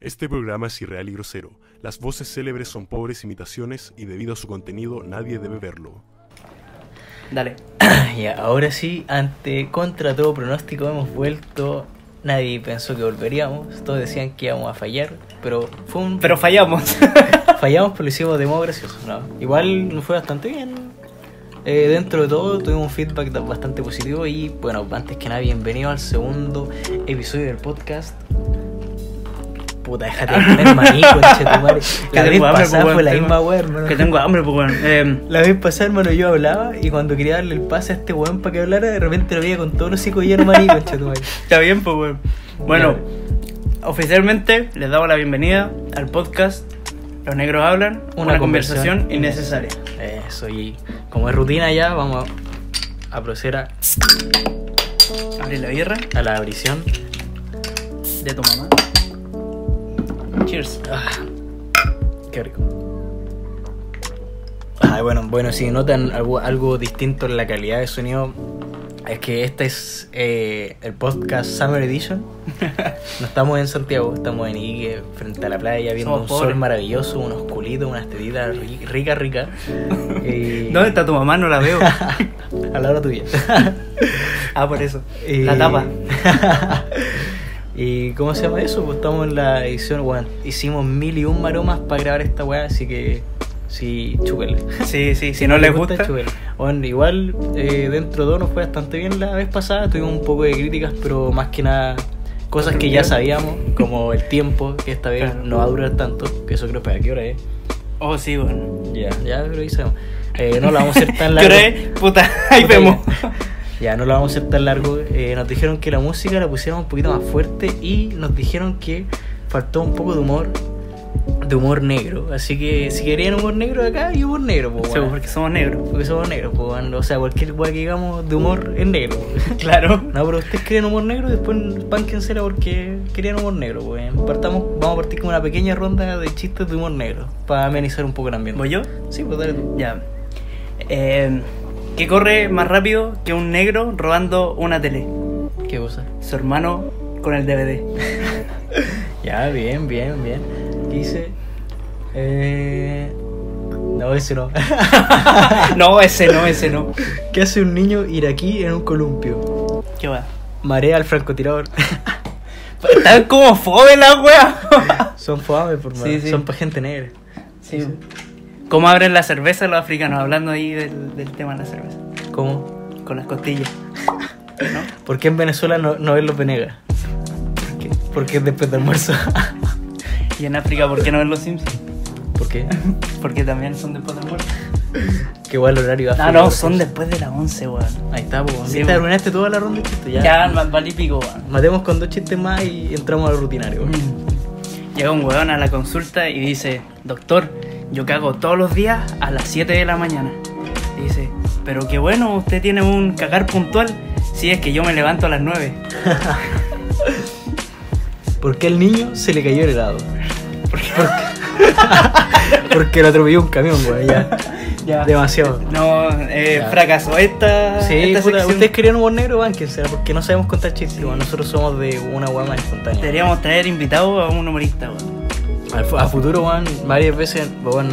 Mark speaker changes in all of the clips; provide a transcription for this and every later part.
Speaker 1: Este programa es irreal y grosero. Las voces célebres son pobres imitaciones y debido a su contenido nadie debe verlo.
Speaker 2: Dale.
Speaker 3: Y ahora sí, ante contra todo pronóstico hemos vuelto. Nadie pensó que volveríamos. Todos decían que íbamos a fallar, pero fue un
Speaker 2: Pero fallamos.
Speaker 3: fallamos, pero lo hicimos de modo gracioso. ¿no? Igual nos fue bastante bien. Eh, dentro de todo tuvimos un feedback bastante positivo y bueno, antes que nada, bienvenido al segundo episodio del podcast. Puta, déjate de poner maní, conchetumare. La vez pasada
Speaker 2: pues,
Speaker 3: fue la
Speaker 2: weón,
Speaker 3: misma wea, hermano.
Speaker 2: que tengo hambre, pues, weón. Eh,
Speaker 3: La vez pasada, hermano, yo hablaba y cuando quería darle el pase a este weón para que hablara, de repente lo veía con todo los hocico lleno de maní, conchetumare.
Speaker 2: está bien, pues, weón. Bueno, oficialmente les damos la bienvenida al podcast Los Negros Hablan, una, conversación, innecesaria.
Speaker 3: Eso, y como es rutina ya, vamos a proceder a,
Speaker 2: Abrir la birra
Speaker 3: a la abrición.
Speaker 2: de tu mamá. Cheers.
Speaker 3: Ah, qué rico. Ah, bueno, bueno, si notan algo, algo distinto en la calidad de sonido, es que este es eh, el podcast Summer Edition. No estamos en Santiago, estamos en Iquique, frente a la playa, viendo
Speaker 2: Somos
Speaker 3: un sol maravilloso, unos culitos, unas tetitas ri- rica, rica. Y-
Speaker 2: ¿Dónde está tu mamá? No la veo.
Speaker 3: a la hora tuya.
Speaker 2: ah, por eso.
Speaker 3: Y-
Speaker 2: La tapa.
Speaker 3: ¿Y cómo se llama eso? Pues estamos en la edición, bueno, hicimos mil y un maromas para grabar esta weá, así que sí, chúpele.
Speaker 2: Sí, sí, si no les gusta.
Speaker 3: chúpele. Bueno, igual eh, dentro de todo nos fue bastante bien la vez pasada, tuvimos un poco de críticas, pero más que nada cosas que ya sabíamos, como el tiempo, que esta vez
Speaker 2: Claro.
Speaker 3: no va a durar tanto, que eso creo para qué hora es.
Speaker 2: Oh, sí, weón.
Speaker 3: Ya, ya, pero ahí sabemos. Eh, no la vamos a hacer tan
Speaker 2: ¿Qué
Speaker 3: larga.
Speaker 2: hora es? Puta, ahí
Speaker 3: Puta,
Speaker 2: vemos.
Speaker 3: Ya, no lo vamos a hacer tan largo. Eh, nos dijeron que la música la pusiéramos un poquito más fuerte y nos dijeron que faltó un poco de humor, de humor negro. Así que si querían humor negro acá, hay humor negro, pues,
Speaker 2: Sí, porque somos negros.
Speaker 3: porque somos negros, pues, bueno. O sea, cualquier weá que digamos de humor es negro.
Speaker 2: Claro.
Speaker 3: No, pero ustedes querían humor negro y después pánquensela porque querían humor negro, pues. Partamos, vamos a partir con una pequeña ronda de chistes de humor negro para amenizar un poco el ambiente.
Speaker 2: ¿Voy yo?
Speaker 3: Sí, pues dale tú.
Speaker 2: Ya. Eh, ¿Qué corre más rápido que un negro robando una tele?
Speaker 3: ¿Qué cosa?
Speaker 2: Su hermano con el DVD.
Speaker 3: Ya, bien, bien, bien. ¿Qué dice? Eh... No, ese no.
Speaker 2: no, ese no, ese no.
Speaker 3: ¿Qué hace un niño iraquí en un columpio?
Speaker 2: ¿Qué va?
Speaker 3: Marea al francotirador.
Speaker 2: Están como fome la wea.
Speaker 3: Son fame, por
Speaker 2: Sí, sí.
Speaker 3: Son para gente negra.
Speaker 2: Sí. ¿Cómo abren la cerveza los africanos? Hablando ahí del, del tema de la cerveza.
Speaker 3: ¿Cómo?
Speaker 2: Con las costillas. ¿No?
Speaker 3: ¿Por qué en Venezuela no, no ven los venegas?
Speaker 2: ¿Por qué?
Speaker 3: Porque es después de almuerzo.
Speaker 2: Y en África, ¿por qué no ven los Simpsons?
Speaker 3: ¿Por qué?
Speaker 2: Porque también son después del muerto.
Speaker 3: Qué igual el horario.
Speaker 2: No, no, son después de las 11, weón.
Speaker 3: Ahí está, pues.
Speaker 2: Sí,
Speaker 3: Sí,
Speaker 2: po.
Speaker 3: arruinaste toda la ronda de chistes. Ya.
Speaker 2: Ya, más vale pico, weón.
Speaker 3: Matemos con dos chistes más y entramos al rutinario.
Speaker 2: Llega un weón a la consulta y dice, doctor, yo cago todos los días a las 7 de la mañana. Y dice, pero qué bueno, usted tiene un cagar puntual. Si es que yo me levanto a las 9.
Speaker 3: ¿Por qué al niño se le cayó el helado? Porque, porque lo atropelló un camión, güey, ya. Demasiado.
Speaker 2: No, eh,
Speaker 3: Ya.
Speaker 2: fracasó esta.
Speaker 3: Sí,
Speaker 2: esta
Speaker 3: puta, ustedes querían humor negro, bánquense, porque no sabemos contar chistes, güey. Nosotros somos de una guama espontánea.
Speaker 2: Deberíamos traer invitado a un humorista, weón.
Speaker 3: A futuro, weón, varias veces, weón,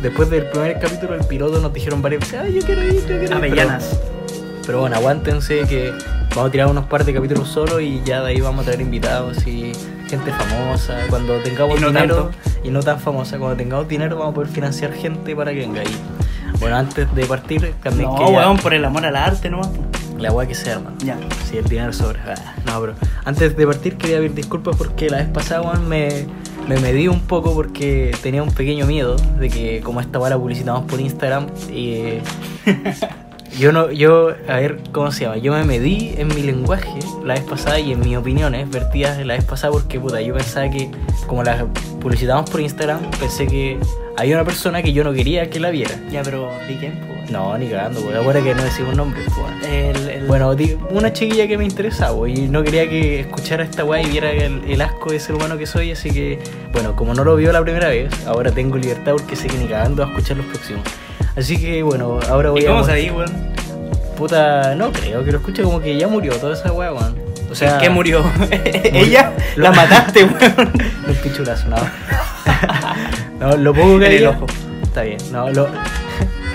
Speaker 3: después del primer capítulo, el piloto nos dijeron varias veces, ay, yo quiero ir, yo quiero ir.
Speaker 2: Avellanas.
Speaker 3: Pero, pero bueno, aguántense que vamos a tirar unos par de capítulos solo y ya de ahí vamos a traer invitados y gente famosa. Cuando tengamos
Speaker 2: Y no
Speaker 3: dinero,
Speaker 2: tanto.
Speaker 3: y no tan famosa, cuando tengamos dinero vamos a poder financiar gente para que venga ahí. Bueno, antes de partir, también
Speaker 2: No,
Speaker 3: quería-
Speaker 2: weón, por el amor al arte nomás.
Speaker 3: la weá que sea, hermano.
Speaker 2: Ya.
Speaker 3: Si el dinero sobra. Ah, no, pero antes de partir quería pedir disculpas porque la vez pasada, weón, me, me medí un poco porque tenía un pequeño miedo de que como esta la publicitamos por Instagram y eh, yo no, yo, a ver, ¿cómo se llama? Yo me medí en mi lenguaje la vez pasada y en mis opiniones vertidas la vez pasada porque puta, yo pensaba que como la publicitamos por Instagram, pensé que había una persona que yo no quería que la viera.
Speaker 2: Ya, pero ¿di quién?
Speaker 3: No, ni cagando, porque ahora que no decimos nombres, weón.
Speaker 2: El, el-
Speaker 3: Bueno, una chiquilla que me interesaba weón, y no quería que escuchara esta weá y viera el, el asco de ser humano que soy, así que, bueno, como no lo vio la primera vez, ahora tengo libertad porque sé que ni cagando va a escuchar los próximos. Así que, bueno, ahora voy
Speaker 2: ¿Y
Speaker 3: a...
Speaker 2: cómo
Speaker 3: mo-
Speaker 2: sabí, weón?
Speaker 3: Puta, no creo que lo escuche como que ya murió toda esa weá, weón. O sea,
Speaker 2: ¿Qué murió? Ella
Speaker 3: Lo-
Speaker 2: la mataste, weón.
Speaker 3: El pichulazo, no. no, lo poco que
Speaker 2: En el ojo.
Speaker 3: Está bien, no, lo,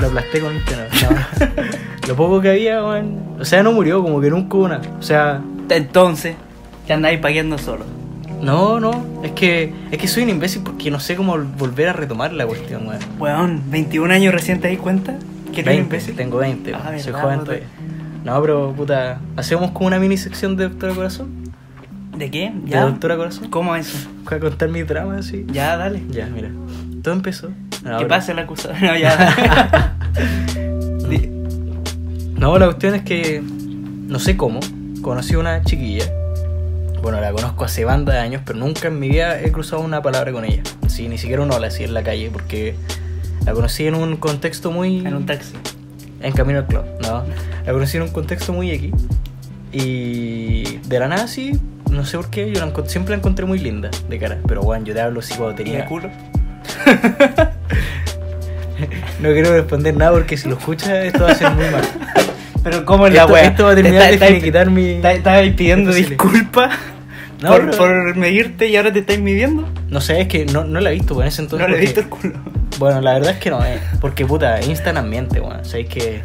Speaker 3: lo aplasté con tenedor. No. lo poco que había, weón. O sea, no murió, como que nunca hubo una. O sea,
Speaker 2: Entonces, te andáis pagueando solo.
Speaker 3: no, no. Es que, es que soy un imbécil porque no sé cómo volver a retomar la cuestión, weón.
Speaker 2: Weón, 21 años recién te das cuenta que eres un
Speaker 3: 20,
Speaker 2: imbécil.
Speaker 3: tengo 20,
Speaker 2: Ah,
Speaker 3: soy
Speaker 2: verdad,
Speaker 3: joven todavía. No, pero puta, ¿hacemos como una mini sección de Doctora Corazón?
Speaker 2: ¿De qué?
Speaker 3: ¿De
Speaker 2: ¿Ya?
Speaker 3: Doctora Corazón?
Speaker 2: ¿Cómo eso?
Speaker 3: Voy a contar mi drama así.
Speaker 2: Ya, dale.
Speaker 3: Ya, mira. Todo empezó.
Speaker 2: ¿Qué
Speaker 3: Ahora-
Speaker 2: pasa el acusado? No, ya.
Speaker 3: No, la cuestión es que no sé cómo. Conocí a una chiquilla. Bueno, la conozco hace banda de años, pero nunca en mi vida he cruzado una palabra con ella. Sí, ni siquiera un hola así en la calle, porque la conocí en un contexto muy.
Speaker 2: en un taxi.
Speaker 3: En camino al club, no. La conocí en un contexto muy X. Y de la nada sí, no sé por qué, yo la siempre la encontré muy linda de cara. Pero bueno, yo te hablo así cuando
Speaker 2: ¿Y
Speaker 3: tenía.
Speaker 2: de culo?
Speaker 3: No quiero responder nada porque si lo escuchas esto va a ser muy mal.
Speaker 2: Pero ¿cómo es la
Speaker 3: Esto,
Speaker 2: wea?
Speaker 3: esto va a terminar
Speaker 2: Te
Speaker 3: de
Speaker 2: está-
Speaker 3: finiquitar mi.
Speaker 2: está- Estabas pidiendo disculpas
Speaker 3: No,
Speaker 2: por, por medirte y ahora te estáis midiendo.
Speaker 3: No sé, es que no, no la he visto, en ese entonces.
Speaker 2: no le he visto el culo.
Speaker 3: Bueno, la verdad es que no, eh. Porque puta, Instagram miente, weón. O sea, es que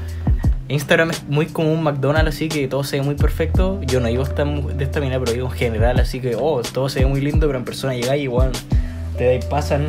Speaker 3: Instagram es muy como un McDonald's, así que todo se ve muy perfecto. Yo no digo esta, de esta manera, pero digo en general, así que, oh, todo se ve muy lindo, pero en persona llegáis y, weón, te pasan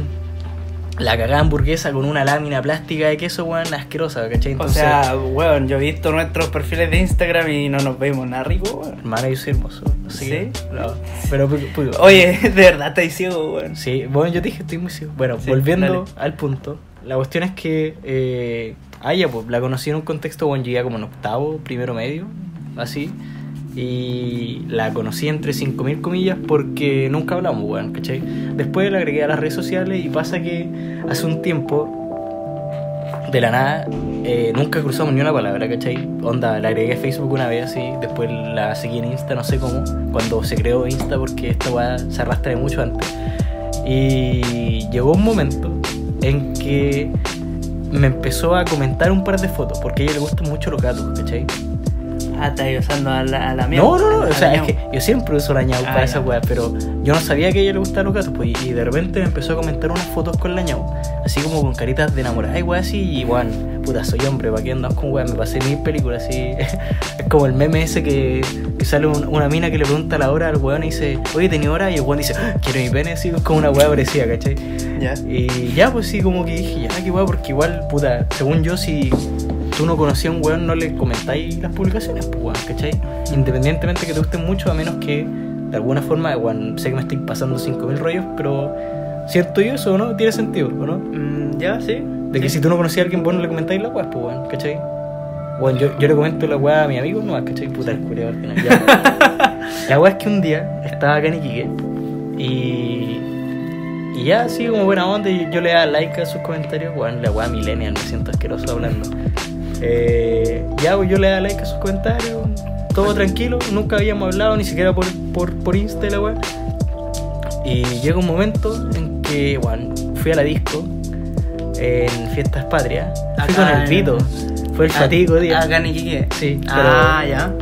Speaker 3: la cagada hamburguesa con una lámina plástica de queso, weón, asquerosa, ¿cachai?
Speaker 2: O
Speaker 3: Entonces,
Speaker 2: sea, weón, yo he visto nuestros perfiles de Instagram y no nos vemos nada rico, weón.
Speaker 3: hermano, yo soy hermoso. Que,
Speaker 2: ¿Sí?
Speaker 3: no, pero, pu- pu-
Speaker 2: Oye, de verdad estáis ciego, weón.
Speaker 3: Sí, bueno, yo te dije, estoy muy ciego. Bueno,
Speaker 2: Sí,
Speaker 3: volviendo
Speaker 2: dale.
Speaker 3: al punto, la cuestión es que eh, a ella, pues, la conocí en un contexto, bueno, iba como en octavo, primero medio, así, y la conocí entre 5.000 comillas porque nunca hablamos, weón, ¿cachai? Después la agregué a las redes sociales y pasa que hace un tiempo, de la nada, eh, nunca cruzamos ni una palabra, ¿cachai? Onda, la agregué a Facebook una vez así, después la seguí en Insta, no sé cómo, cuando se creó Insta porque esta weá se arrastra de mucho antes. Y llegó un momento en que me empezó a comentar un par de fotos, porque a ella le gustan mucho los gatos, ¿cachai?
Speaker 2: Ah, estáis usando a la, a la mía.
Speaker 3: No, no, no, o sea, es
Speaker 2: miau.
Speaker 3: que yo siempre uso la ñau
Speaker 2: Ah,
Speaker 3: para
Speaker 2: ya.
Speaker 3: esa weá, pero yo no sabía que a ella le gustaban los gatos, pues, y de repente me empezó a comentar unas fotos con la ñau, así como con caritas de enamorada y weá así, y weón, puta, soy hombre, ¿para qué andamos con weá? Me pasé mil películas así, es como el meme ese que, que sale un- una mina que le pregunta la hora al weón y dice, oye, ¿tenía hora? Y el weón dice, "Ah, quiero mi pene, así, es como una weá parecida, ¿cachai?
Speaker 2: Ya.
Speaker 3: Y ya, pues sí, como que dije, ya, qué weá, porque igual, puta, según yo, si tú no conocías a un weón, no le comentáis las publicaciones, pues weón, ¿cachai? Independientemente que te gusten mucho, a menos que de alguna forma, weón, sé que me estoy pasando 5000 rollos, pero siento yo eso, ¿no? Tiene sentido, ¿o no?
Speaker 2: Mm, ya, sí.
Speaker 3: De que
Speaker 2: Sí.
Speaker 3: si tú no conocías a alguien, vos no le comentáis la weá, pues weón, ¿cachai? Bueno, yo, yo le comento la weá a mi amigo, no, ¿cachai? Puta, el culiao al final, ya. La weá es que un día estaba acá en Iquique y. Y ya, así como buena onda, yo, yo le daba like a sus comentarios. Weón, la weá millennial, me siento asqueroso hablando. Eh, ya, pues yo le daba like a sus comentarios, todo tranquilo, nunca habíamos hablado, ni siquiera por, por, por Insta y la weá. Y llega un momento en que, bueno, fui a la disco en Fiestas Patrias. Fui con el Vito. Fue el fatídico día.
Speaker 2: Acá en Iquique.
Speaker 3: Sí,
Speaker 2: Ah, ya.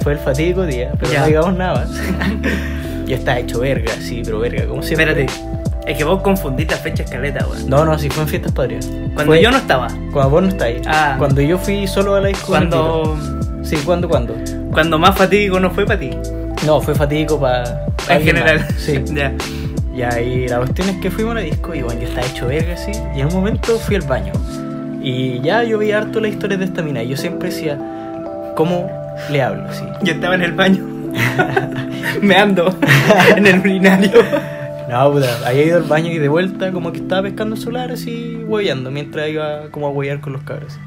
Speaker 3: Fue el fatídico día, pero
Speaker 2: Ya.
Speaker 3: no digamos nada. Yo estaba hecho verga, sí, pero verga, como siempre.
Speaker 2: Espérate. Es que vos confundiste fecha escaleta, weón.
Speaker 3: No, no, sí fue en Fiestas Patrias.
Speaker 2: Cuando
Speaker 3: Fue-
Speaker 2: yo no estaba.
Speaker 3: Cuando vos no estáis.
Speaker 2: Ah.
Speaker 3: Cuando yo fui solo a la disco.
Speaker 2: Cuando.
Speaker 3: Sí, ¿cuándo, cuándo?
Speaker 2: Cuando más fatídico no fue para ti.
Speaker 3: No, fue fatídico para.
Speaker 2: En general.
Speaker 3: Sí.
Speaker 2: ya.
Speaker 3: Y la cuestión es que fuimos a la disco y bueno, yo estaba hecho verga así. Y en un momento fui al baño. Y ya yo veía harto las historias de esta mina. Y yo siempre decía, ¿cómo le hablo? Así.
Speaker 2: Yo estaba en el baño. Me ando en el urinario.
Speaker 3: No, puta, había ido al baño y de vuelta como que estaba pescando el celular así, hueveando, mientras iba como a huevear con los cabros.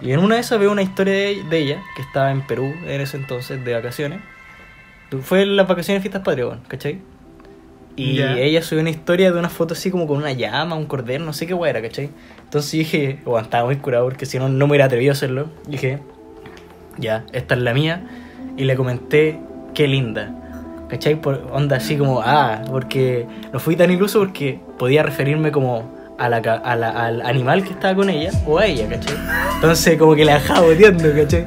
Speaker 3: Y en una de esas veo una historia de, de ella, que estaba en Perú en ese entonces, de vacaciones. Fue en las vacaciones de fiestas patrias, ¿cachai? Y
Speaker 2: Ya.
Speaker 3: ella subió una historia de una foto así como con una llama, un cordero, no sé qué weá era, ¿cachai? Entonces dije, bueno, estaba muy curado porque si no, no me hubiera atrevido a hacerlo. Dije, ya, esta es la mía. Y le comenté, qué linda. ¿Cachai? Por onda así como, ah, porque no fui tan iluso porque podía referirme como a la, a la- al animal que estaba con ella o a ella, ¿cachai? Entonces como que la dejaba boteando, ¿cachai?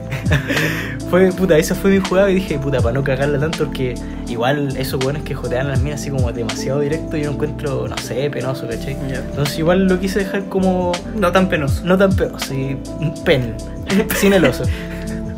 Speaker 3: fue, puta, esa fue mi jugada y dije, puta, para no cagarla tanto, porque igual esos buenos que jotean a las minas así como demasiado directo, yo lo encuentro, no sé, penoso, ¿cachai?
Speaker 2: Ya.
Speaker 3: Entonces igual lo quise dejar como
Speaker 2: No tan penoso.
Speaker 3: no tan penoso, sí, pen, sin el oso.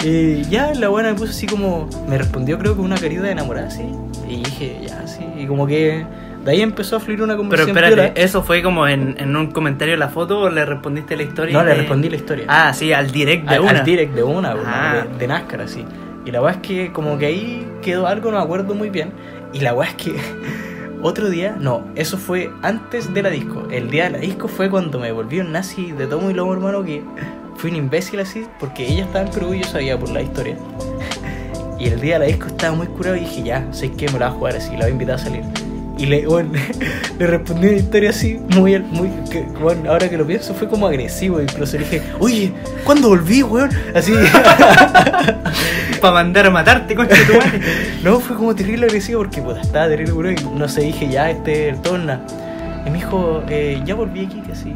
Speaker 3: Y ya la buena me puso así como, me respondió creo que una querida enamorada, así, y dije, ya, sí, y como que de ahí empezó a fluir una
Speaker 2: Pero
Speaker 3: conversación.
Speaker 2: espérate,
Speaker 3: piola.
Speaker 2: ¿eso fue como en, en un comentario de la foto o le respondiste la historia?
Speaker 3: No, le
Speaker 2: de-
Speaker 3: respondí la historia.
Speaker 2: Ah, sí, al direct de
Speaker 3: al,
Speaker 2: una.
Speaker 3: al direct de una,
Speaker 2: Ah.
Speaker 3: de, de NASCAR, así. Y la weá es que como que ahí quedó algo, no me acuerdo muy bien. Y la weá es que otro día, no, eso fue antes de la disco. El día de la disco fue cuando me volví un nazi de tomo y lomo, hermano, que fui un imbécil así, porque ella estaba en Perú y yo sabía por la historia. Y el día de la disco estaba muy curado y dije, ya, sé que me la voy a jugar así, la voy a invitar a salir. Y le, bueno, le respondí una historia así, muy, muy, que, bueno, ahora que lo pienso fue como agresivo, incluso le dije, oye, ¿cuándo volví, weón? Así,
Speaker 2: Para mandar a matarte, concha tu madre.
Speaker 3: no, fue como terrible agresivo porque puta, estaba terrible, weón, y no sé, dije, ya, este, el torna. Y me dijo, eh, ya volví aquí, que así.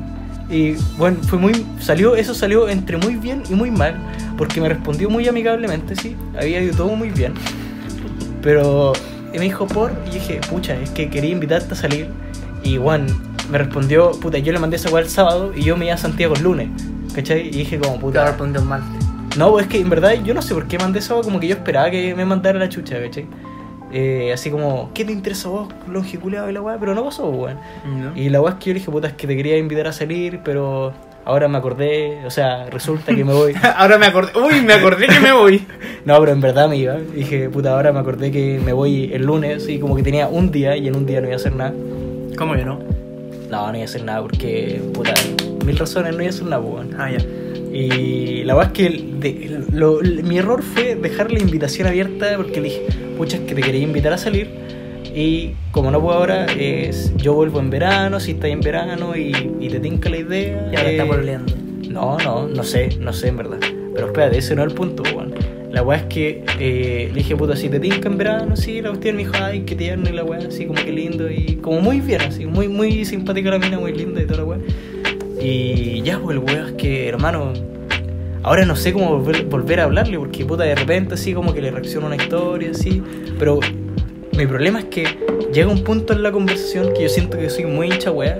Speaker 3: Y bueno, fue muy, salió, eso salió entre muy bien y muy mal, porque me respondió muy amigablemente, sí, había ido todo muy bien. Pero me dijo por, y dije, pucha, es que quería invitarte a salir. Y Juan me respondió, puta, yo le mandé esa weá el sábado y yo me iba a Santiago el lunes. ¿Cachai? Y dije como,
Speaker 2: Te
Speaker 3: puta.
Speaker 2: respondió mal.
Speaker 3: No, es que en verdad yo no sé por qué mandé esa como que yo esperaba que me mandara la chucha, ¿cachai? Eh, así como, ¿qué te interesa a vos, longiculeado y la weá? Pero no pasó, weón.
Speaker 2: ¿No?
Speaker 3: Y la weá es que yo le dije, puta, es que te quería invitar a salir, pero ahora me acordé, o sea, resulta que me voy.
Speaker 2: Ahora me acordé. Uy, me acordé que me voy.
Speaker 3: No, pero en verdad me iba. Dije, puta, ahora me acordé que me voy el lunes y como que tenía un día y en un día no iba a hacer nada.
Speaker 2: ¿Cómo que no?
Speaker 3: No, no iba a hacer nada porque, puta, mil razones no iba a hacer nada, pues, weón.
Speaker 2: Ah, ya.
Speaker 3: Y la verdad es que el- de- lo- el- mi error fue dejar la invitación abierta porque le dije, pucha, es que te quería invitar a salir. Y como no puedo ahora, es, yo vuelvo en verano, si estás en verano y, y te tinca la idea.
Speaker 2: Y ahora
Speaker 3: eh,
Speaker 2: está pololeando.
Speaker 3: No, no, no sé, no sé en verdad. Pero espérate, ese no es el punto, weón. La weá es que eh, le dije, puta, si te tinca en verano, sí, la cuestión me dijo, ay, qué tierno y la weá, así como que lindo y como muy bien, así, muy, muy simpática la mina, muy linda y toda la weá. Y ya, pues el weá es que, hermano, ahora no sé cómo volver, volver a hablarle, porque puta, de repente así como que le reacciona una historia, así, pero mi problema es que llega un punto en la conversación que yo siento que soy muy hincha weá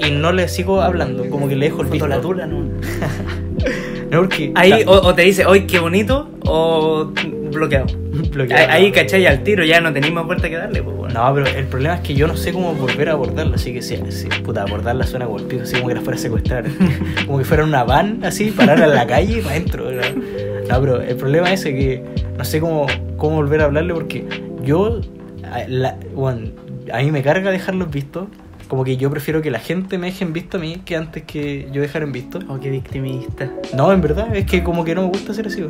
Speaker 3: y no le sigo hablando, como que le dejo el visto.
Speaker 2: La tula, ¿no?
Speaker 3: No, porque.
Speaker 2: Ahí o, o te dice, hoy qué bonito, o bloqueado.
Speaker 3: bloqueado.
Speaker 2: Ahí, ahí, ¿cachai? Al tiro ya no tenés más vuelta que darle, pues bueno.
Speaker 3: No, pero el problema es que yo no sé cómo volver a abordarla, así que sí, sí, puta, abordarla suena pico, así como que la fuera a secuestrar. como que fuera una van, así, pararla en la calle y para adentro. ¿no? Pero el problema es que no sé cómo, cómo volver a hablarle porque yo, a, la- bueno, a mí me carga dejarlos vistos. Como que yo prefiero que la gente me deje en visto a mí que antes que yo dejar en visto.
Speaker 2: Oh, qué victimista.
Speaker 3: No, en verdad, es que como que no me gusta hacer así.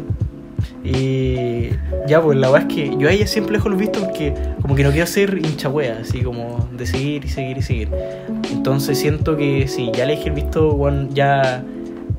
Speaker 3: Y ya, pues la verdad es que yo a ella siempre dejo los vistos porque como que no quiero ser hincha wea, así como de seguir y seguir y seguir. Entonces siento que si ya le dejé el visto, ya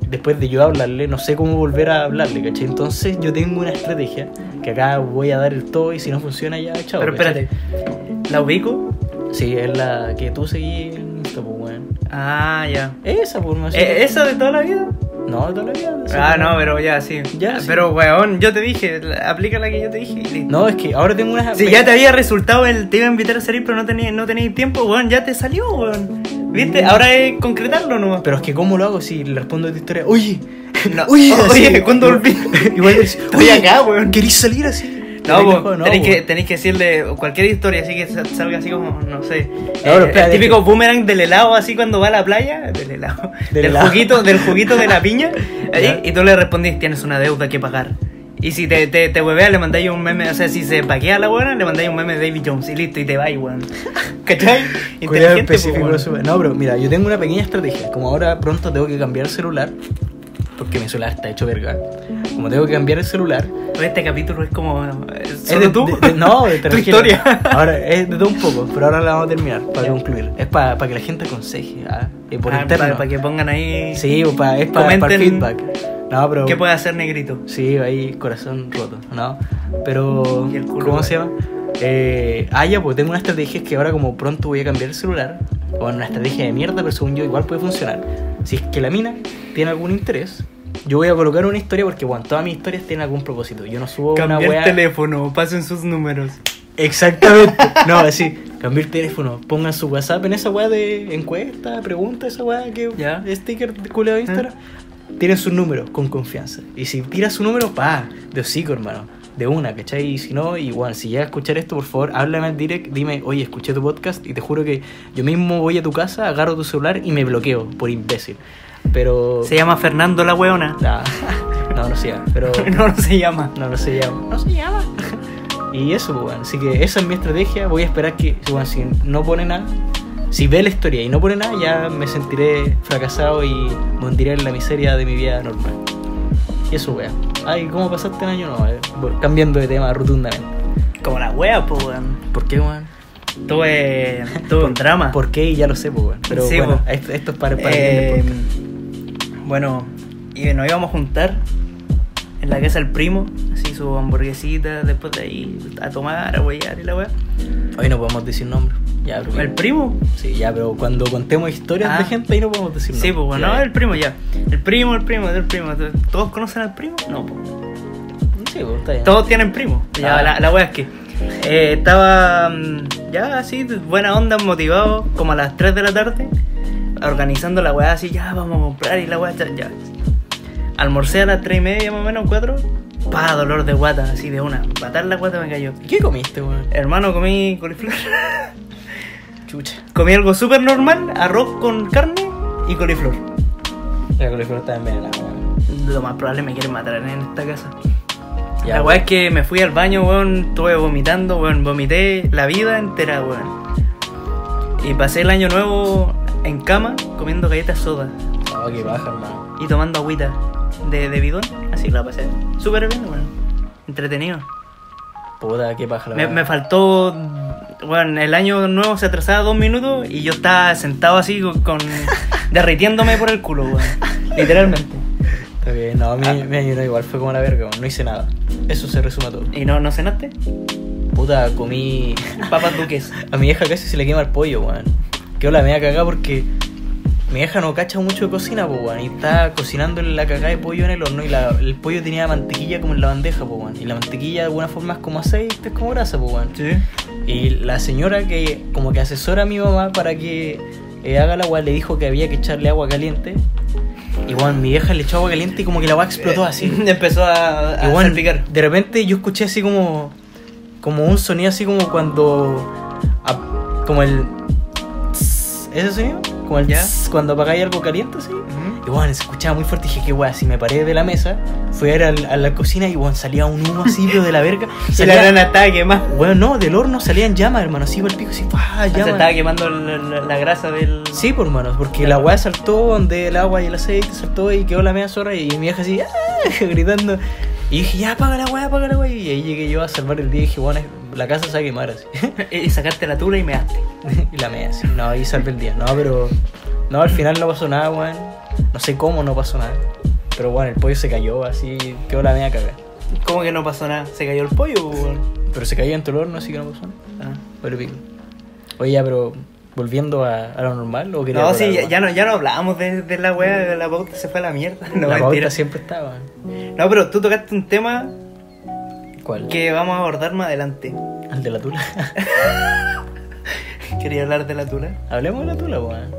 Speaker 3: después de yo hablarle, no sé cómo volver a hablarle, ¿cachai? Entonces yo tengo una estrategia que acá voy a dar el todo y si no funciona ya, chao.
Speaker 2: Pero
Speaker 3: ¿cachai?
Speaker 2: espérate, ¿la ubico?
Speaker 3: Sí, es la que tú seguís en Insta, pues, weón.
Speaker 2: Ah, ya.
Speaker 3: Esa, pues, no sé.
Speaker 2: ¿E- ¿Esa de toda la vida?
Speaker 3: No, de toda la vida. sí,
Speaker 2: Ah, no, pero ya, sí.
Speaker 3: Ya, sí.
Speaker 2: Pero, weón, yo te dije, aplica la que yo te dije y.
Speaker 3: No, es que ahora tengo una...
Speaker 2: Si ya te había resultado el te iba a invitar a salir, pero no tenías no tenías tiempo, weón, ya te salió, weón. ¿Viste? Ahora es concretarlo nomás.
Speaker 3: Pero es que ¿cómo lo hago si le respondo a tu historia? Oye,
Speaker 2: No,
Speaker 3: oye,
Speaker 2: oye, ¿cuándo volví?
Speaker 3: Igual oye,
Speaker 2: acá, weón.
Speaker 3: ¿Querís salir así?
Speaker 2: No,
Speaker 3: no,
Speaker 2: tenéis, que, tenéis que decirle cualquier historia, así que sa- salga así como, no sé.
Speaker 3: pero
Speaker 2: eh, el típico
Speaker 3: que-
Speaker 2: boomerang del helado, así cuando va a la playa. Del helado.
Speaker 3: Del
Speaker 2: Del, juguito, del juguito de la piña. ahí, y tú le respondís, tienes una deuda que pagar. Y si te, te, te huevea, le mandáis un meme, o sea, si se paquea la buena, le mandáis un meme de David Jones y listo, y te vais, weón. ¿Cachai? Inteligente,
Speaker 3: específico
Speaker 2: weón.
Speaker 3: su- No, pero mira, yo tengo una pequeña estrategia. Como ahora pronto tengo que cambiar el celular, porque mi celular está hecho verga. Como tengo que cambiar el celular,
Speaker 2: Este capítulo es como. eh,
Speaker 3: es
Speaker 2: ¿Solo
Speaker 3: de,
Speaker 2: tú?
Speaker 3: de- de- no, de
Speaker 2: tu historia.
Speaker 3: Ahora es de todo un poco, pero ahora la vamos a terminar para concluir. Es para que la gente aconseje, ¿ah? Y por
Speaker 2: Ah,
Speaker 3: interno.
Speaker 2: para, que pongan ahí.
Speaker 3: Sí, o pa- es para el feedback. No, pero.
Speaker 2: ¿Qué puede hacer Negrito?
Speaker 3: Sí, ahí corazón roto, ¿no? Pero,
Speaker 2: Y el culo,
Speaker 3: ¿cómo
Speaker 2: güey.
Speaker 3: se llama? Eh, ah, ya, pues tengo una estrategia que ahora como pronto voy a cambiar el celular, bueno, una estrategia de mierda, pero según yo igual puede funcionar. Si es que la mina tiene algún interés, yo voy a colocar una historia porque, bueno, todas mis historias tienen algún propósito. Yo no subo una
Speaker 2: Cambiar
Speaker 3: weá.
Speaker 2: teléfono, pasen sus números.
Speaker 3: Exactamente. No, así, cambiar el teléfono, pongan su WhatsApp en esa weá de encuesta, pregunta, esa weá que
Speaker 2: Ya.
Speaker 3: sticker de de Instagram. Tienen sus números con confianza. Y si tiras su número, pa, de hocico, hermano. De una, ¿cachai? Y si no, igual, si llegas a escuchar esto, por favor, háblame al direct, dime, oye, escuché tu podcast y te juro que yo mismo voy a tu casa, agarro tu celular y me bloqueo por imbécil. Pero.
Speaker 2: Se llama Fernando la weona.
Speaker 3: No, no se llama. Pero.
Speaker 2: No, no se llama.
Speaker 3: No, no se llama. No se llama. Y eso, pues, bueno. Así que esa es mi estrategia. Voy a esperar que, bueno, si no pone nada, si ve la historia y no pone nada, ya me sentiré fracasado y me hundiré en la miseria de mi vida normal. Y eso, weón. Ay, ¿cómo pasaste el año? No, eh, cambiando de tema rotundamente.
Speaker 2: Como la wea, pues, weón.
Speaker 3: ¿Por qué, weón?
Speaker 2: Tuve, tuve un drama.
Speaker 3: ¿Por qué? Ya lo sé, pues, weón. Pero
Speaker 2: Sí,
Speaker 3: bueno,
Speaker 2: po.
Speaker 3: esto, esto es para,
Speaker 2: Eh. Bueno, y nos íbamos a juntar en la casa del primo, así su hamburguesita, después de ahí a tomar, a huellar y la weá.
Speaker 3: Hoy no podemos decir nombres. Ya, pero,
Speaker 2: ¿El primo?
Speaker 3: Sí, ya, pero cuando contemos historias
Speaker 2: Ah.
Speaker 3: de gente, ahí no podemos decir nombres.
Speaker 2: Sí, pues bueno,
Speaker 3: Ya,
Speaker 2: el primo ya. El primo, el primo, el primo. ¿Todos conocen al primo? No, pues.
Speaker 3: Sí, pues, está bien.
Speaker 2: Todos tienen primo. Ya,
Speaker 3: Ah.
Speaker 2: la, la wea es que eh, estaba mm, ya así, buena onda, motivado, como a las 3 de la tarde, organizando la weá así, ya vamos a comprar y la weá, ya. ya. Almorcé a las 3 y media más o menos, 4. Pa, dolor de guata, así de una. Patar la guata me cayó.
Speaker 3: ¿Qué comiste, weón?
Speaker 2: Hermano, comí coliflor.
Speaker 3: Chucha.
Speaker 2: comí algo súper normal, arroz con carne y coliflor.
Speaker 3: La coliflor está envenenada, weón.
Speaker 2: Lo más probable me quieren matar en esta casa.
Speaker 3: Ya,
Speaker 2: la weá es que me fui al baño, weón, estuve vomitando, weón, vomité la vida entera, weón. Y pasé el año nuevo en cama comiendo galletas soda
Speaker 3: Oh, qué baja, hermano.
Speaker 2: y tomando agüita de, de bidón. Así la pasé súper bien, weón. Entretenido.
Speaker 3: Puta, qué baja la
Speaker 2: Me, me faltó, bueno, el año nuevo se atrasaba dos minutos y yo estaba sentado así con, con- derritiéndome por el culo, weón. Literalmente.
Speaker 3: Está bien, no, mi,
Speaker 2: Ah.
Speaker 3: mi año igual fue como la verga. No hice nada. Eso se resume a todo.
Speaker 2: ¿Y no, no cenaste?
Speaker 3: Puta, comí.
Speaker 2: Papas duques.
Speaker 3: A mi vieja casi se le quema el pollo, weón. Quedó la media cagada porque mi vieja no cacha mucho de cocina, pues, weón. Y está cocinando la cagada de pollo en el horno y la- el pollo tenía mantequilla como en la bandeja, weón. Y la mantequilla de alguna forma es como aceite, es como grasa, pues, weón.
Speaker 2: Sí.
Speaker 3: Y la señora que como que asesora a mi mamá para que eh, haga el agua le dijo que había que echarle agua caliente. Y mi vieja le echó agua caliente y como que la agua explotó así.
Speaker 2: Empezó a, a
Speaker 3: Y
Speaker 2: salpicar.
Speaker 3: de repente yo escuché así como como un sonido así como cuando a- como el ese sonido, como el
Speaker 2: Ya.
Speaker 3: tss, cuando apagáis algo caliente así.
Speaker 2: Ujú.
Speaker 3: Y bueno, se escuchaba muy fuerte y dije, qué weá, si me paré de la mesa, fui a ir al- a la cocina y bueno, salía un humo así, pero de la verga.
Speaker 2: Y la
Speaker 3: Salía-
Speaker 2: grana estaba quemada.
Speaker 3: Bueno, no, del horno salían llamas, hermano, así por el pico, así, ¡pah!
Speaker 2: Se
Speaker 3: llamas.
Speaker 2: estaba quemando la, la- la grasa del.
Speaker 3: Sí, por hermano, porque la weá saltó donde el agua y el aceite saltó y quedó la media zorra y mi vieja así, ¡ah! gritando. Y dije, ya, apaga la weá, apaga la weá. Y ahí llegué yo a salvar el día y dije, bueno, la casa se va a quemar así.
Speaker 2: Y sacaste la tula y me daste.
Speaker 3: y la media así. No, ahí salvé el día. No, pero. No, al final no pasó nada, weón. No sé cómo no pasó nada. Pero bueno, el pollo se cayó así, quedó la media cagada.
Speaker 2: ¿Cómo que no pasó nada? Se cayó el pollo, weón.
Speaker 3: Pero se cayó dentro del horno, así que no pasó nada.
Speaker 2: Ah.
Speaker 3: Pero pico. Oye, ya, pero volviendo a, a lo normal, ¿o
Speaker 2: No, sí, ya, no, ya no hablábamos de, de la weá, de la pauta se fue a la mierda. No,
Speaker 3: la pauta siempre estaba.
Speaker 2: No, pero tú tocaste un tema
Speaker 3: ¿Cuál?
Speaker 2: que vamos a abordar más adelante.
Speaker 3: ¿Al de la tula?
Speaker 2: Quería hablar de la tula.
Speaker 3: Hablemos de la tula, weón.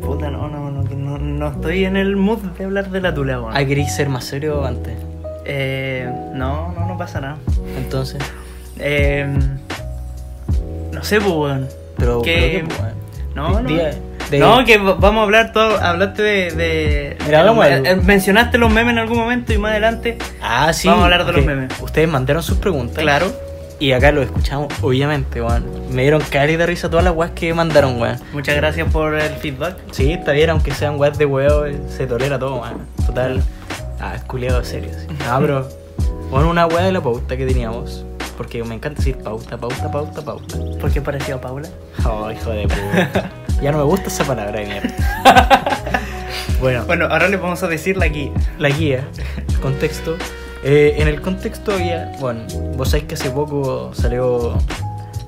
Speaker 2: Puta, no, no, no, no, no estoy en el mood de hablar de la tula, weón.
Speaker 3: Ah, ¿queréis ser más serio antes?
Speaker 2: Eh, no, no, no pasa nada.
Speaker 3: Entonces.
Speaker 2: Eh, no sé, pues, weón.
Speaker 3: Pero,
Speaker 2: ¿Qué?
Speaker 3: pero ¿qué, pues, weón?
Speaker 2: No, no.
Speaker 3: De-
Speaker 2: No, que vamos a hablar todo. Hablaste de. de-
Speaker 3: Mira, algo.
Speaker 2: eh, mencionaste los memes en algún momento y más adelante.
Speaker 3: Ah, sí.
Speaker 2: Vamos a hablar de los memes.
Speaker 3: Ustedes mandaron sus preguntas.
Speaker 2: Claro.
Speaker 3: Y acá lo escuchamos, obviamente, weón. Me dieron cari de risa todas las weas que mandaron, weón.
Speaker 2: Muchas gracias por el feedback.
Speaker 3: Sí, está bien, aunque sean weas de huevo, eh, se tolera todo, weón. Total. Ah, es culiado serio. sí. No, pero. Bueno, una wea de la pauta que teníamos. Porque me encanta decir pauta, pauta, pauta, pauta.
Speaker 2: ¿Por qué pareció a Paula?
Speaker 3: Oh, hijo de puta. ya no me gusta esa palabra de mierda. bueno,
Speaker 2: Bueno, ahora les vamos a decir la guía.
Speaker 3: la guía, contexto. Eh, en el contexto había, bueno, vos sabéis que hace poco salió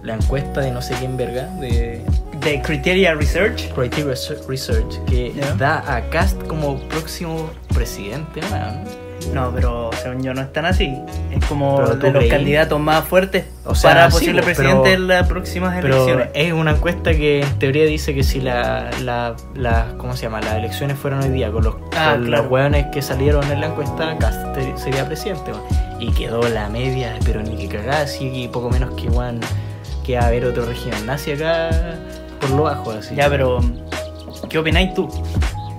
Speaker 3: la encuesta de no sé quién verga, de
Speaker 2: de Criteria Research.
Speaker 3: Criteria Research, que
Speaker 2: Ya.
Speaker 3: da a Cast como próximo presidente, ¿no?
Speaker 2: No, pero según yo no están así. Es como de los
Speaker 3: creí.
Speaker 2: candidatos más fuertes
Speaker 3: O sea,
Speaker 2: para
Speaker 3: sí,
Speaker 2: posible
Speaker 3: pues,
Speaker 2: presidente en las próximas
Speaker 3: Pero
Speaker 2: elecciones.
Speaker 3: es una encuesta que en teoría dice que si la, la, la- ¿cómo se llama? Las elecciones fueran hoy día con los,
Speaker 2: Ah,
Speaker 3: con
Speaker 2: claro.
Speaker 3: los hueones que salieron en la encuesta, Cast te- sería presidente. Y quedó la media, pero ni que cagada, así que poco menos que weón, que va a haber otro régimen nazi acá por lo bajo, así.
Speaker 2: Ya, pero ¿qué opináis tú?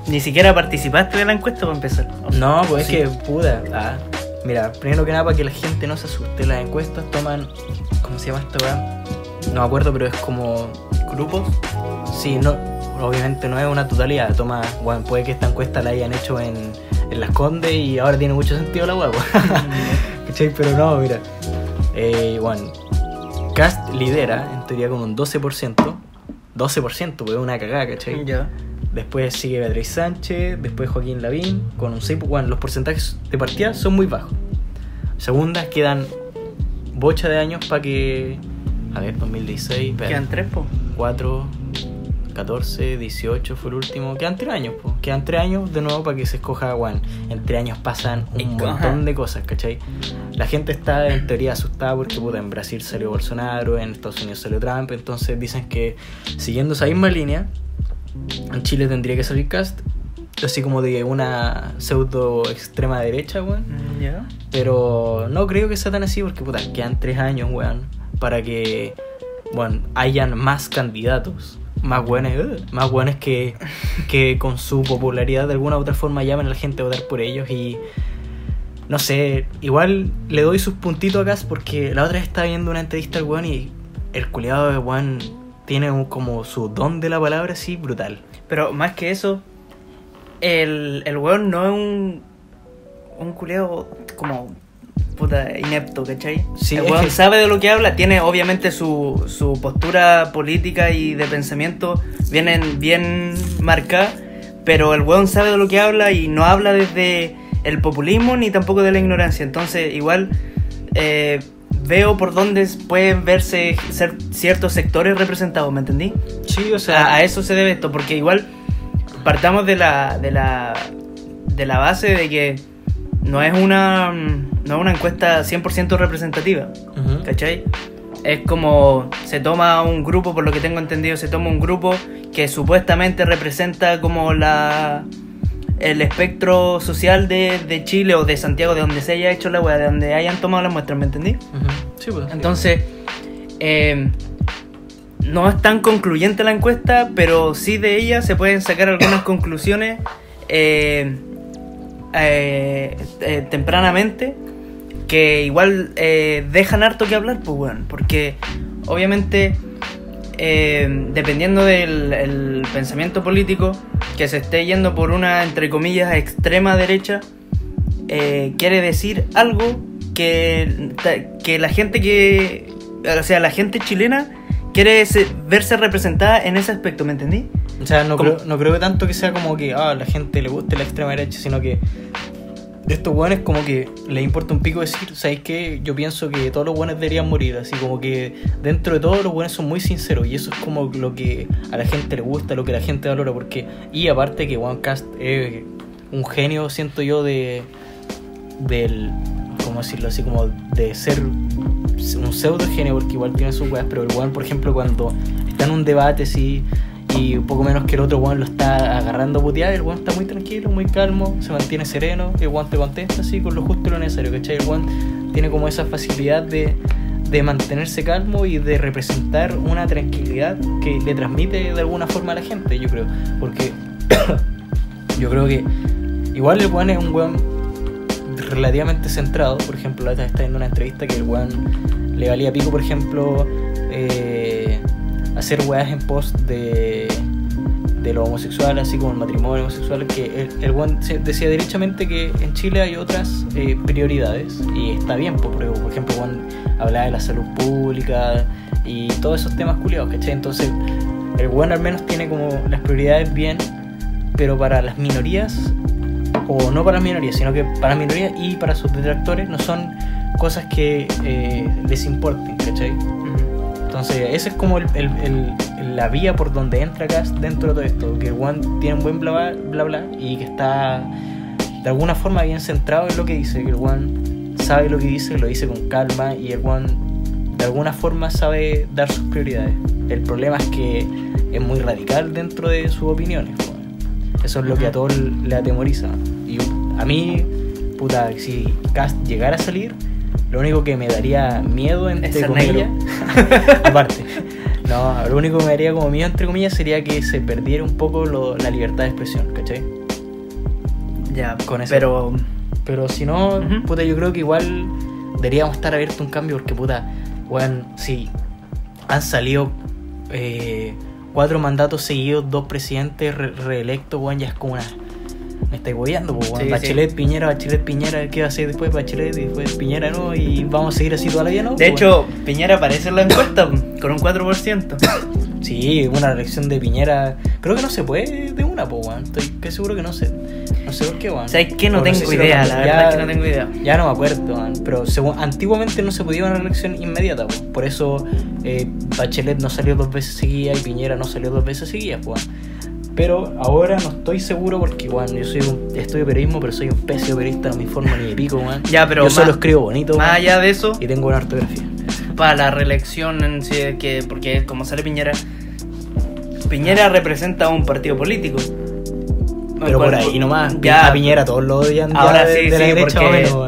Speaker 2: Ni siquiera participaste de la encuesta para empezar.
Speaker 3: No, pues
Speaker 2: Sí.
Speaker 3: es que, puta. ah, mira, primero que nada, para que la gente no se asuste, las encuestas toman. ¿Cómo se llama esta weá? No me acuerdo, pero es como.
Speaker 2: ¿Grupos?
Speaker 3: Sí, no. Obviamente no es una totalidad. Toma, bueno, puede que esta encuesta la hayan hecho en, en Las Condes y ahora tiene mucho sentido la weá, weón. ¿Cachai? Pero no, mira. Eh, bueno, Cast lidera, en teoría, con un 12%. 12%, pues es una cagada, ¿cachai?
Speaker 2: ya.
Speaker 3: Después sigue Beatriz Sánchez, después Joaquín Lavín, con un 6. Bueno, los porcentajes de partida son muy bajos. Segundas quedan bocha de años para que. A ver, 2016,
Speaker 2: Quedan tres, po.
Speaker 3: 4, 14, 18 fue el último. Quedan 3 años, pues. Quedan 3 años de nuevo para que se escoja Juan. En 3 años pasan un montón de cosas, ¿cachai? La gente está en teoría asustada porque puta, en Brasil salió Bolsonaro, en Estados Unidos salió Trump. Entonces dicen que siguiendo esa misma línea, en Chile tendría que salir Cast. Así como de una pseudo extrema derecha, weón.
Speaker 2: Mm.
Speaker 3: Pero no creo que sea tan así porque puta, quedan tres años, weón, para que bueno, hayan más candidatos. Más buenos, más buenos que, que con su popularidad de alguna u otra forma llamen a la gente a votar por ellos y no sé, igual le doy sus puntitos a Gas porque la otra vez estaba viendo una entrevista al weón y el culiado de weón tiene un- como su don de la palabra así brutal.
Speaker 2: Pero más que eso, el, el weón no es un, un culeo como puta inepto, ¿cachai?
Speaker 3: Sí,
Speaker 2: el
Speaker 3: es
Speaker 2: weón
Speaker 3: que-
Speaker 2: sabe de lo que habla, tiene obviamente su, su postura política y de pensamiento bien, bien marcada, pero el weón sabe de lo que habla y no habla desde el populismo ni tampoco de la ignorancia. Entonces, igual eh, veo por dónde pueden verse ser ciertos sectores representados, ¿me entendí?
Speaker 3: Sí, o
Speaker 2: sea, a eso se debe esto, porque igual partamos de la, de la, de la base de que no es una, mm, no es una encuesta 100% representativa,
Speaker 3: Ujú.
Speaker 2: ¿cachai? Es como se toma un grupo, por lo que tengo entendido, se toma un grupo que supuestamente representa como la el espectro social de, de Chile o de Santiago, de donde se haya hecho la wea, de donde hayan tomado las muestras, ¿me entendí?
Speaker 3: Sí, pues.
Speaker 2: Entonces, eh, no es tan concluyente la encuesta, pero sí de ella se pueden sacar algunas conclusiones eh, eh, eh, tempranamente que igual dejan harto que hablar, pues bueno, porque obviamente eh, dependiendo del el pensamiento político que se esté yendo por una, entre comillas, extrema derecha, eh, quiere decir algo que, que la gente que, o sea, la gente chilena quiere se- verse representada en ese aspecto, ¿me entendí?
Speaker 3: O sea, no creo, no creo que tanto que sea como que ah, a la gente le guste la extrema derecha, sino que de estos buenos como que le importa un pico decir, ¿sabéis qué? Yo pienso que todos los buenos deberían morir, así como que dentro de todo los buenos son muy sinceros y eso es como lo que a la gente le gusta, lo que la gente valora, porque y aparte que One Cast es un genio, siento yo, de del, ¿cómo decirlo así? Como de ser un pseudo genio, porque igual tiene sus weas, pero el weón, por ejemplo, cuando está en un debate así y un poco menos que el otro weón lo está agarrando a putear, el weón está muy tranquilo, muy calmo, se mantiene sereno, el weón te contesta así con lo justo y lo necesario, ¿cachai? El weón tiene como esa facilidad de, de mantenerse calmo y de representar una tranquilidad que le transmite de alguna forma a la gente, yo creo, porque yo creo que igual el weón es un weón relativamente centrado. Por ejemplo, la está viendo una entrevista que el weón le valía pico, por ejemplo, eh, hacer weas en post de, de lo homosexual, así como el matrimonio homosexual. Que el, se- decía derechamente que en Chile hay otras eh, prioridades y está bien, po, porque, por ejemplo, cuando hablaba de la salud pública y todos esos temas culiados, ¿cachai? Entonces, el weón al menos tiene como las prioridades bien, pero para las minorías o no para las minorías, sino que para las minorías y para sus detractores no son cosas que eh, les importen, ¿cachai? Entonces, ese es como el, el- el- la vía por donde entra Cast dentro de todo esto. Que One tiene un buen bla bla, bla y que está de alguna forma bien centrado en lo que dice. Que el One sabe lo que dice, lo dice con calma y el One de alguna forma sabe dar sus prioridades. El problema es que es muy radical dentro de sus opiniones. Eso es lo que a todos le atemoriza. Y a mí, puta, si Cast llegara a salir, lo único que me daría miedo, entre comillas, aparte, no, lo único que me daría como miedo, entre comillas, sería que se perdiera un poco lo- la libertad de expresión, ¿cachai?
Speaker 2: Ya,
Speaker 3: Con eso.
Speaker 2: Pero,
Speaker 3: Pero si no,
Speaker 2: Ujú.
Speaker 3: puta, yo creo que igual deberíamos estar abiertos a un cambio porque, puta, weón, si han salido eh, cuatro mandatos seguidos, dos presidentes re- reelectos, weón, ya es como una... Me estáis bobeando, pues, weón.
Speaker 2: Sí,
Speaker 3: Bachelet, Piñera, Bachelet, Piñera, ¿qué va a hacer después? Bachelet y después Piñera, ¿no? Y vamos a seguir así toda la vida, ¿no?
Speaker 2: de
Speaker 3: Pues,
Speaker 2: hecho, Piñera aparece en la encuesta con un 4%.
Speaker 3: weón. Sí, una elección de Piñera. Creo que no se puede de una, pues, weón. Estoy casi seguro que no sé. No sé por qué, weón.
Speaker 2: ¿Sabes qué? No
Speaker 3: O sé
Speaker 2: tengo
Speaker 3: si lo
Speaker 2: idea,
Speaker 3: cambian.
Speaker 2: la verdad es que no tengo idea.
Speaker 3: Ya no me acuerdo, man, pero según- antiguamente no se podía una elección inmediata, po. por eso eh, Bachelet no salió dos veces seguidas y Piñera no salió dos veces seguidas, pues. Pero ahora no estoy seguro porque, bueno, yo soy un, estudio periodismo, pero soy un pésimo periodista, no me informo ni de pico, man.
Speaker 2: Ya, pero
Speaker 3: yo solo escribo bonito,
Speaker 2: Más allá de eso,
Speaker 3: y tengo buena ortografía.
Speaker 2: para la reelección en sí, que, porque como sale Piñera, Piñera representa un partido político.
Speaker 3: Pero por ahí nomás,
Speaker 2: Ya,
Speaker 3: a Piñera todos lo odian
Speaker 2: Ahora
Speaker 3: de,
Speaker 2: sí,
Speaker 3: de
Speaker 2: sí, porque-
Speaker 3: menos,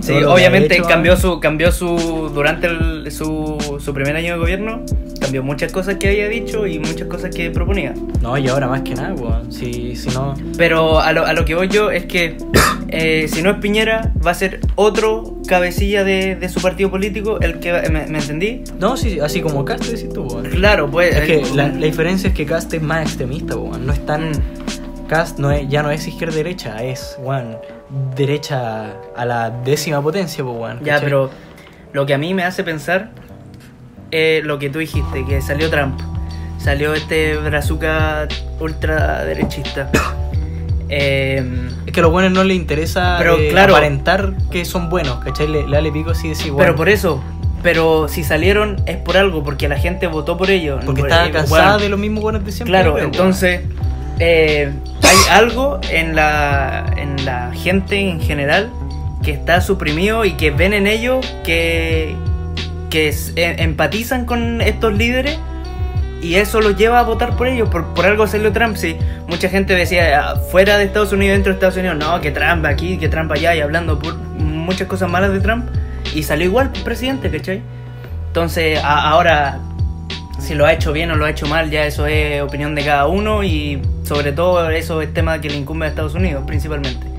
Speaker 2: Sí, obviamente cambió su cambió su durante el- su, su primer año de gobierno cambió muchas cosas que había dicho y muchas cosas que proponía.
Speaker 3: No, y ahora más que nada, weón. Si, si no.
Speaker 2: Pero a lo, a lo que voy yo es que eh, si no es Piñera va a ser otro cabecilla de, de su partido político el que va- me, me entendí.
Speaker 3: No, sí, así como Castro decís tú, weón.
Speaker 2: Claro, pues
Speaker 3: Es que
Speaker 2: eh,
Speaker 3: la, la diferencia es que Cast es más extremista, weón. No es tan.
Speaker 2: Mm.
Speaker 3: Cast no es, ya no es izquierda derecha, es weón, derecha a la décima potencia, pues weón.
Speaker 2: Ya, pero lo que a mí me hace pensar es lo que tú dijiste, que salió Trump. Salió este brazuca ultraderechista. Eh,
Speaker 3: Es que a los buenos no les interesa
Speaker 2: Pero,
Speaker 3: eh,
Speaker 2: claro.
Speaker 3: aparentar que son buenos, ¿cachai? Le, le dale pico así de decir,
Speaker 2: pero
Speaker 3: weón,
Speaker 2: por eso, pero si salieron es por algo, porque la gente votó por ellos.
Speaker 3: porque
Speaker 2: Por-
Speaker 3: estaba
Speaker 2: eh,
Speaker 3: cansada
Speaker 2: bueno,
Speaker 3: de los mismos buenos de siempre.
Speaker 2: Claro, entonces eh, hay algo en la, en la gente en general que está suprimido y que ven en ellos que, que eh, empatizan con estos líderes y eso los lleva a votar por ellos. Por, por algo salió Trump. Sí, mucha gente decía ah, fuera de Estados Unidos, dentro de Estados Unidos, no, que Trump aquí, que Trump allá y hablando por muchas cosas malas de Trump y salió igual presidente, ¿cachai? Entonces ahora si lo ha hecho bien o lo ha hecho mal, ya eso es opinión de cada uno y sobre todo eso es tema que le incumbe a Estados Unidos principalmente.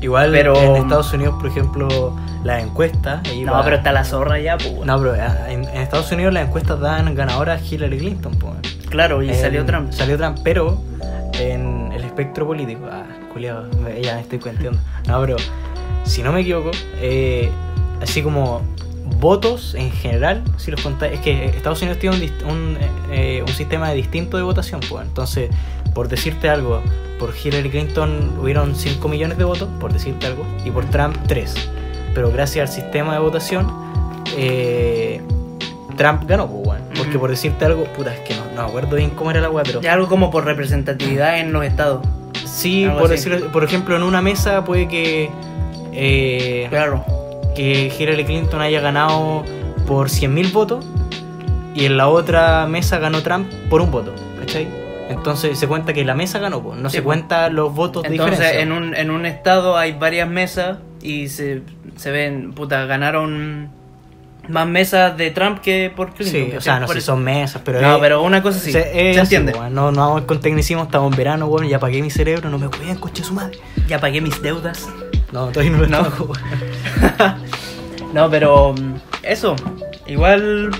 Speaker 3: Igual
Speaker 2: pero-
Speaker 3: en Estados Unidos, por ejemplo, las encuestas.
Speaker 2: No,
Speaker 3: va-
Speaker 2: pero está la zorra ya, pues.
Speaker 3: No, pero ah, en, en Estados Unidos las encuestas dan ganadora a Hillary Clinton, pues.
Speaker 2: Claro, y
Speaker 3: En-
Speaker 2: salió Trump.
Speaker 3: Salió Trump, pero en el espectro político. Ah, culiado, ya me estoy cuenteando. No, pero si no me equivoco, eh, así como votos en general, si los contáis, es que Estados Unidos tiene un, un, eh, un sistema distinto de votación, pues. Entonces, por decirte algo, por Hillary Clinton hubieron 5 millones de votos, por decirte algo, y por Trump 3. Pero gracias al sistema de votación, eh, Trump ganó, pues, weón. Porque por decirte algo, puta, es que no, no me acuerdo bien cómo era la weá, pero.
Speaker 2: Ya algo como por representatividad en los estados.
Speaker 3: Sí, por,
Speaker 2: así.
Speaker 3: decirlo- por ejemplo, en una mesa puede que. eh,
Speaker 2: Claro.
Speaker 3: que Hillary Clinton haya ganado por 100.000 votos y en la otra mesa ganó Trump por un voto, ¿cachai? Entonces se cuenta que la mesa ganó, pues, no
Speaker 2: Sí,
Speaker 3: se
Speaker 2: pues.
Speaker 3: cuenta los votos de
Speaker 2: Entonces
Speaker 3: diferencia.
Speaker 2: en un, en un estado hay varias mesas y se, se ven, puta, ganaron más mesas de Trump que por Clinton.
Speaker 3: Sí, o sea, no sé si son mesas, pero.
Speaker 2: No,
Speaker 3: es-
Speaker 2: pero una cosa sí,
Speaker 3: se, es
Speaker 2: entiende.
Speaker 3: weón. no, no vamos con tecnicismo, estamos en verano, bueno, ya apagué mi cerebro, no me cuiden, coche su madre.
Speaker 2: Ya pagué mis deudas.
Speaker 3: No, todavía no lo
Speaker 2: No.
Speaker 3: weón.
Speaker 2: No, pero mm, eso, igual,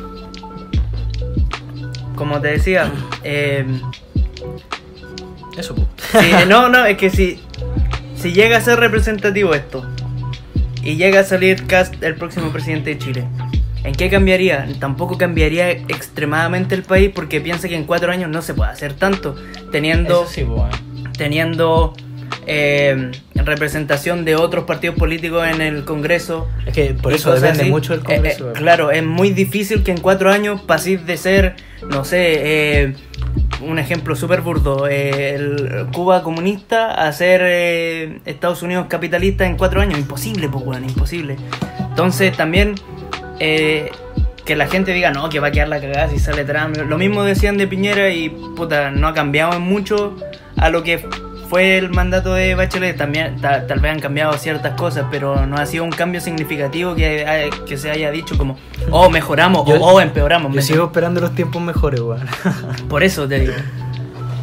Speaker 2: como te decía, eh,
Speaker 3: Eso,
Speaker 2: sí, no, no, es que si, si llega a ser representativo esto y llega a salir Cast el próximo presidente de Chile, ¿en qué cambiaría? Tampoco cambiaría extremadamente el país porque piensa que en cuatro años no se puede hacer tanto, teniendo
Speaker 3: sí, weón.
Speaker 2: teniendo eh, representación de otros partidos políticos en el Congreso.
Speaker 3: Es que por eso depende
Speaker 2: así.
Speaker 3: mucho del
Speaker 2: Eh, eh,
Speaker 3: Congreso.
Speaker 2: claro, es muy difícil que en cuatro años paséis de ser, no sé, eh, un ejemplo súper burdo, el Cuba comunista a ser eh, Estados Unidos capitalista en cuatro años. Imposible, pues, imposible. Entonces también eh, que la gente diga, no, que va a quedar la cagada si sale Trump. Lo mismo decían de Piñera y puta, no ha cambiado mucho a lo que fue el mandato de Bachelet. También ta- tal vez han cambiado ciertas cosas, pero no ha sido un cambio significativo que, haya- que se haya dicho como, oh, mejoramos
Speaker 3: Yo-
Speaker 2: o oh, empeoramos.
Speaker 3: Yo
Speaker 2: ¿me
Speaker 3: sigo esperando los tiempos mejores, weón.
Speaker 2: Por eso te digo.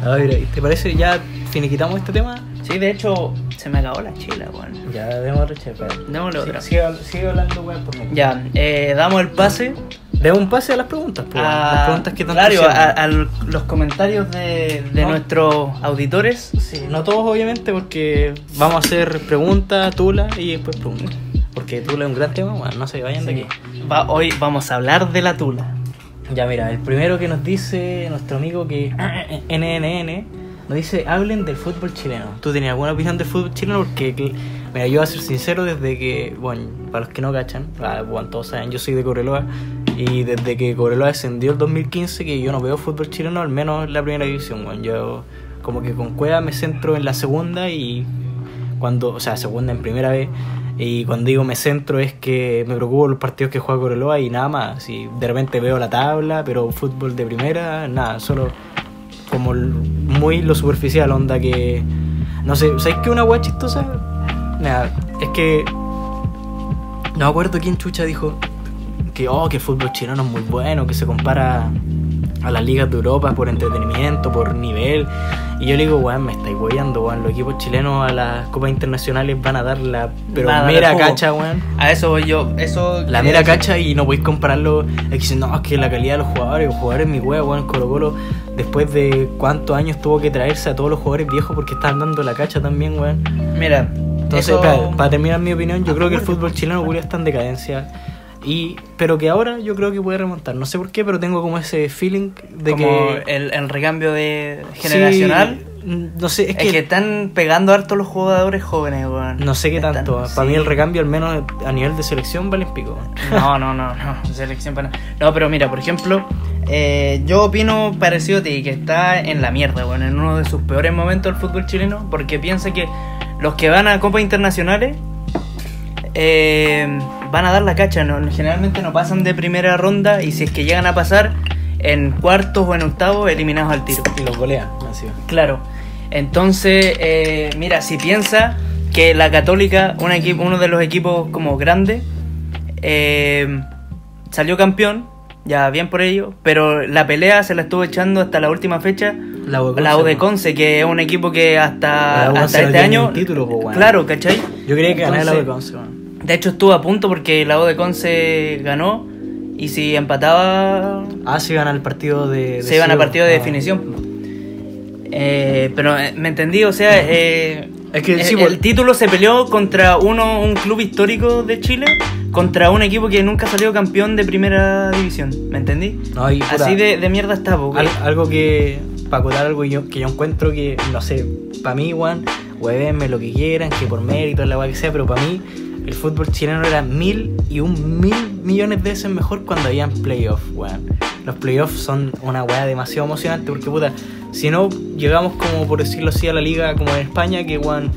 Speaker 3: A ver, ¿te parece ya finiquitamos este tema?
Speaker 2: Sí, de hecho, se me acabó la chila, weón.
Speaker 3: Ya, demos otra chepa.
Speaker 2: Démosle otra.
Speaker 3: Sigue, sigue hablando, weón, por mí.
Speaker 2: Ya, eh, damos el pase
Speaker 3: Demos un pase a las preguntas, pues.
Speaker 2: a,
Speaker 3: las preguntas que tanto
Speaker 2: claro, a, a los comentarios de, de
Speaker 3: No.
Speaker 2: nuestros auditores.
Speaker 3: Sí, no todos obviamente porque vamos a hacer preguntas, tula y después preguntas. Porque tula es un gran tema, bueno, no se vayan de
Speaker 2: Sí.
Speaker 3: aquí.
Speaker 2: Va- hoy vamos a hablar de la tula.
Speaker 3: Ya mira, el primero que nos dice nuestro amigo que NNN nos dice hablen del fútbol chileno. ¿Tú tenías alguna opinión del fútbol chileno? Porque mira, yo voy a ser sincero desde que, bueno, para los que no cachan, ah, bueno, todos saben, yo soy de Cobreloa y desde que Cobreloa descendió el 2015 que yo no veo fútbol chileno, al menos en la primera división, bueno, yo como que con Cueva me centro en la segunda y cuando, o sea, segunda en primera vez. Y cuando digo me centro es que me preocupo los partidos que juega Cobreloa y nada más. Si de repente veo la tabla, pero fútbol de primera, nada, solo como muy lo superficial, onda que. No sé, ¿sabes qué una weá chistosa? Nada, es que. No me acuerdo quién chucha dijo que, oh, que el fútbol chileno es muy bueno, que se compara a las ligas de Europa por entretenimiento, por nivel. Y yo le digo, weón, me estáis weyando, weón. Los equipos chilenos a las copas internacionales van a dar la pero
Speaker 2: Van a dar
Speaker 3: mera cacha, weón.
Speaker 2: A eso voy yo. Eso
Speaker 3: La mera
Speaker 2: decir.
Speaker 3: cacha y no podéis compararlo. Es que no, es que la calidad de los jugadores, los jugadores mi wea, weón, Colo Colo, después de cuántos años tuvo que traerse a todos los jugadores viejos porque estaban dando la cacha también, weón.
Speaker 2: Mira,
Speaker 3: Entonces,
Speaker 2: eso-
Speaker 3: para, para terminar mi opinión, yo creo que el fútbol chileno Julio, está en decadencia. Y, pero que ahora yo creo que puede remontar. No sé por qué, pero tengo como ese feeling de
Speaker 2: como
Speaker 3: que.
Speaker 2: el, el recambio de generacional.
Speaker 3: Sí, no sé, es
Speaker 2: es,
Speaker 3: que,
Speaker 2: que, están pegando harto los jugadores jóvenes, weón.
Speaker 3: no sé qué
Speaker 2: Están-
Speaker 3: tanto.
Speaker 2: sí.
Speaker 3: Para mí el recambio, al menos a nivel de selección, vale pico. weón.
Speaker 2: No, no, no, no, selección para No, pero mira, por ejemplo, eh, yo opino parecido a ti, que está en la mierda, bueno, en uno de sus peores momentos el fútbol chileno, porque piensa que los que van a copas internacionales eh, van a dar la cacha, ¿no? generalmente no pasan de primera ronda y si es que llegan a pasar en cuartos o en octavos, eliminados al tiro.
Speaker 3: Y los golea, así.
Speaker 2: Claro. Entonces, eh, mira, si piensa que la Católica, un equipo, uno de los equipos como grande, eh, salió campeón, ya bien por ello, pero la pelea se la estuvo echando hasta la última fecha.
Speaker 3: La U de
Speaker 2: La U de
Speaker 3: Conce,
Speaker 2: Conce, que es un equipo que hasta, hasta este año.
Speaker 3: título, weón.
Speaker 2: Claro, ¿cachai?
Speaker 3: Yo quería que ganara la U de
Speaker 2: Entonces,
Speaker 3: Conce, weón.
Speaker 2: De hecho, estuvo a punto porque la U de Conce ganó. Y si empataba,
Speaker 3: Ah, sí, gana el partido de. de
Speaker 2: se iban a
Speaker 3: Ciudad.
Speaker 2: partido de
Speaker 3: Ah.
Speaker 2: definición. Eh, pero eh, me entendí, o sea, eh,
Speaker 3: Es que
Speaker 2: el,
Speaker 3: sí,
Speaker 2: el
Speaker 3: por-
Speaker 2: título se peleó contra uno, un club histórico de Chile, contra un equipo que nunca salió campeón de primera división, ¿me entendí?
Speaker 3: No, y, puta,
Speaker 2: Así de, de mierda está, po,
Speaker 3: al-
Speaker 2: güey.
Speaker 3: algo que. Para acotar algo que yo, que yo encuentro que, no sé, para mí, weón, huevenme lo que quieran, que por mérito, la que sea, pero para mí, el fútbol chileno era mil y un mil millones de veces mejor cuando habían playoffs, weón. Los playoffs son una weá demasiado emocionante porque, puta, si no llegamos como, por decirlo así, a la liga como en España, que, weón,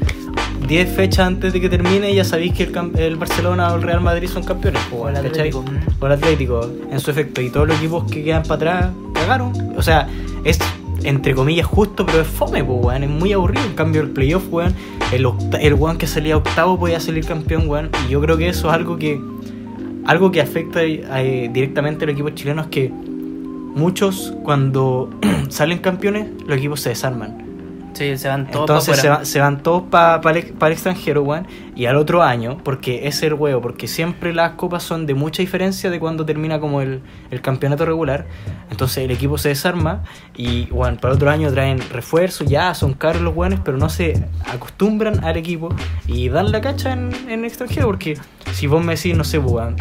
Speaker 3: 10 fechas antes de que termine ya sabéis que el, el Barcelona o el Real Madrid son campeones, weón.
Speaker 2: Atlético.
Speaker 3: O el Atlético, en su efecto. Y todos los equipos que quedan para atrás cagaron. O sea, es entre comillas justo, pero es fome, pues, weón. Es muy aburrido. En cambio, el playoff, weón, el, el weón que salía octavo podía salir campeón, weón. Y yo creo que eso es algo que algo que afecta eh, directamente a los equipos chilenos que muchos cuando salen campeones los equipos se desarman.
Speaker 2: Sí, se van todos
Speaker 3: Entonces
Speaker 2: pa'
Speaker 3: se,
Speaker 2: afuera.
Speaker 3: va- se van todos para el, pa el extranjero, weón. Y al otro año, porque es el huevo, porque siempre las copas son de mucha diferencia de cuando termina como el, el campeonato regular. Entonces el equipo se desarma y, weón, para el otro año traen refuerzos, ya son caros los weones, pero no se acostumbran al equipo y dan la cacha en, en el extranjero. Porque si vos me decís, no sé, weón,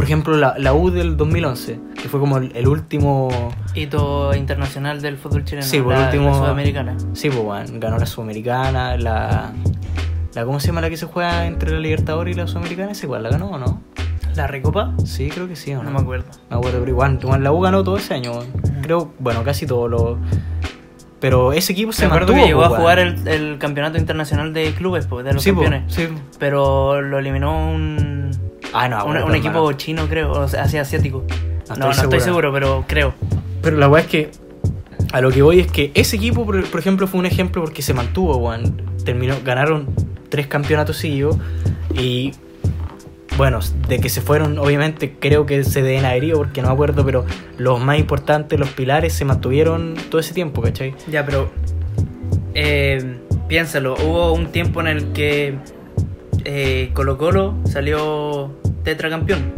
Speaker 3: por ejemplo, la, la U del 2011, que fue como el, el último
Speaker 2: Hito internacional del fútbol chileno.
Speaker 3: Sí, por
Speaker 2: la,
Speaker 3: último-
Speaker 2: la sudamericana.
Speaker 3: Sí, pues, weón, ganó la Sudamericana, la, La, ¿Cómo se llama la que se juega entre la Libertadores y la Sudamericana? ¿Esa igual la ganó o no?
Speaker 2: ¿La recopa?
Speaker 3: Sí, creo que sí, ¿o
Speaker 2: No
Speaker 3: no?
Speaker 2: me acuerdo.
Speaker 3: Me acuerdo, pero igual, la U ganó todo ese año. Creo, bueno, casi todo lo. Pero ese equipo se
Speaker 2: Me acuerdo
Speaker 3: mantuvo.
Speaker 2: que llegó
Speaker 3: po,
Speaker 2: a
Speaker 3: weón.
Speaker 2: jugar el, el campeonato internacional de clubes, pues, de los
Speaker 3: sí, po,
Speaker 2: campeones.
Speaker 3: sí.
Speaker 2: Pero lo eliminó un,
Speaker 3: Ah, no,
Speaker 2: un,
Speaker 3: bueno,
Speaker 2: un equipo chino, creo, o sea, así asiático.
Speaker 3: No
Speaker 2: No, no,
Speaker 3: estoy seguro,
Speaker 2: pero creo.
Speaker 3: Pero la weá es que. A lo que voy es que ese equipo, por, por ejemplo, fue un ejemplo porque se mantuvo, weón. Terminó, ganaron tres campeonatos seguidos. Y. Bueno, de que se fueron, obviamente creo que se deben haber ido porque no me acuerdo, pero los más importantes, los pilares, se mantuvieron todo ese tiempo, ¿cachai?
Speaker 2: Ya, pero eh, piénsalo, hubo un tiempo en el que eh, Colo Colo salió tetracampeón,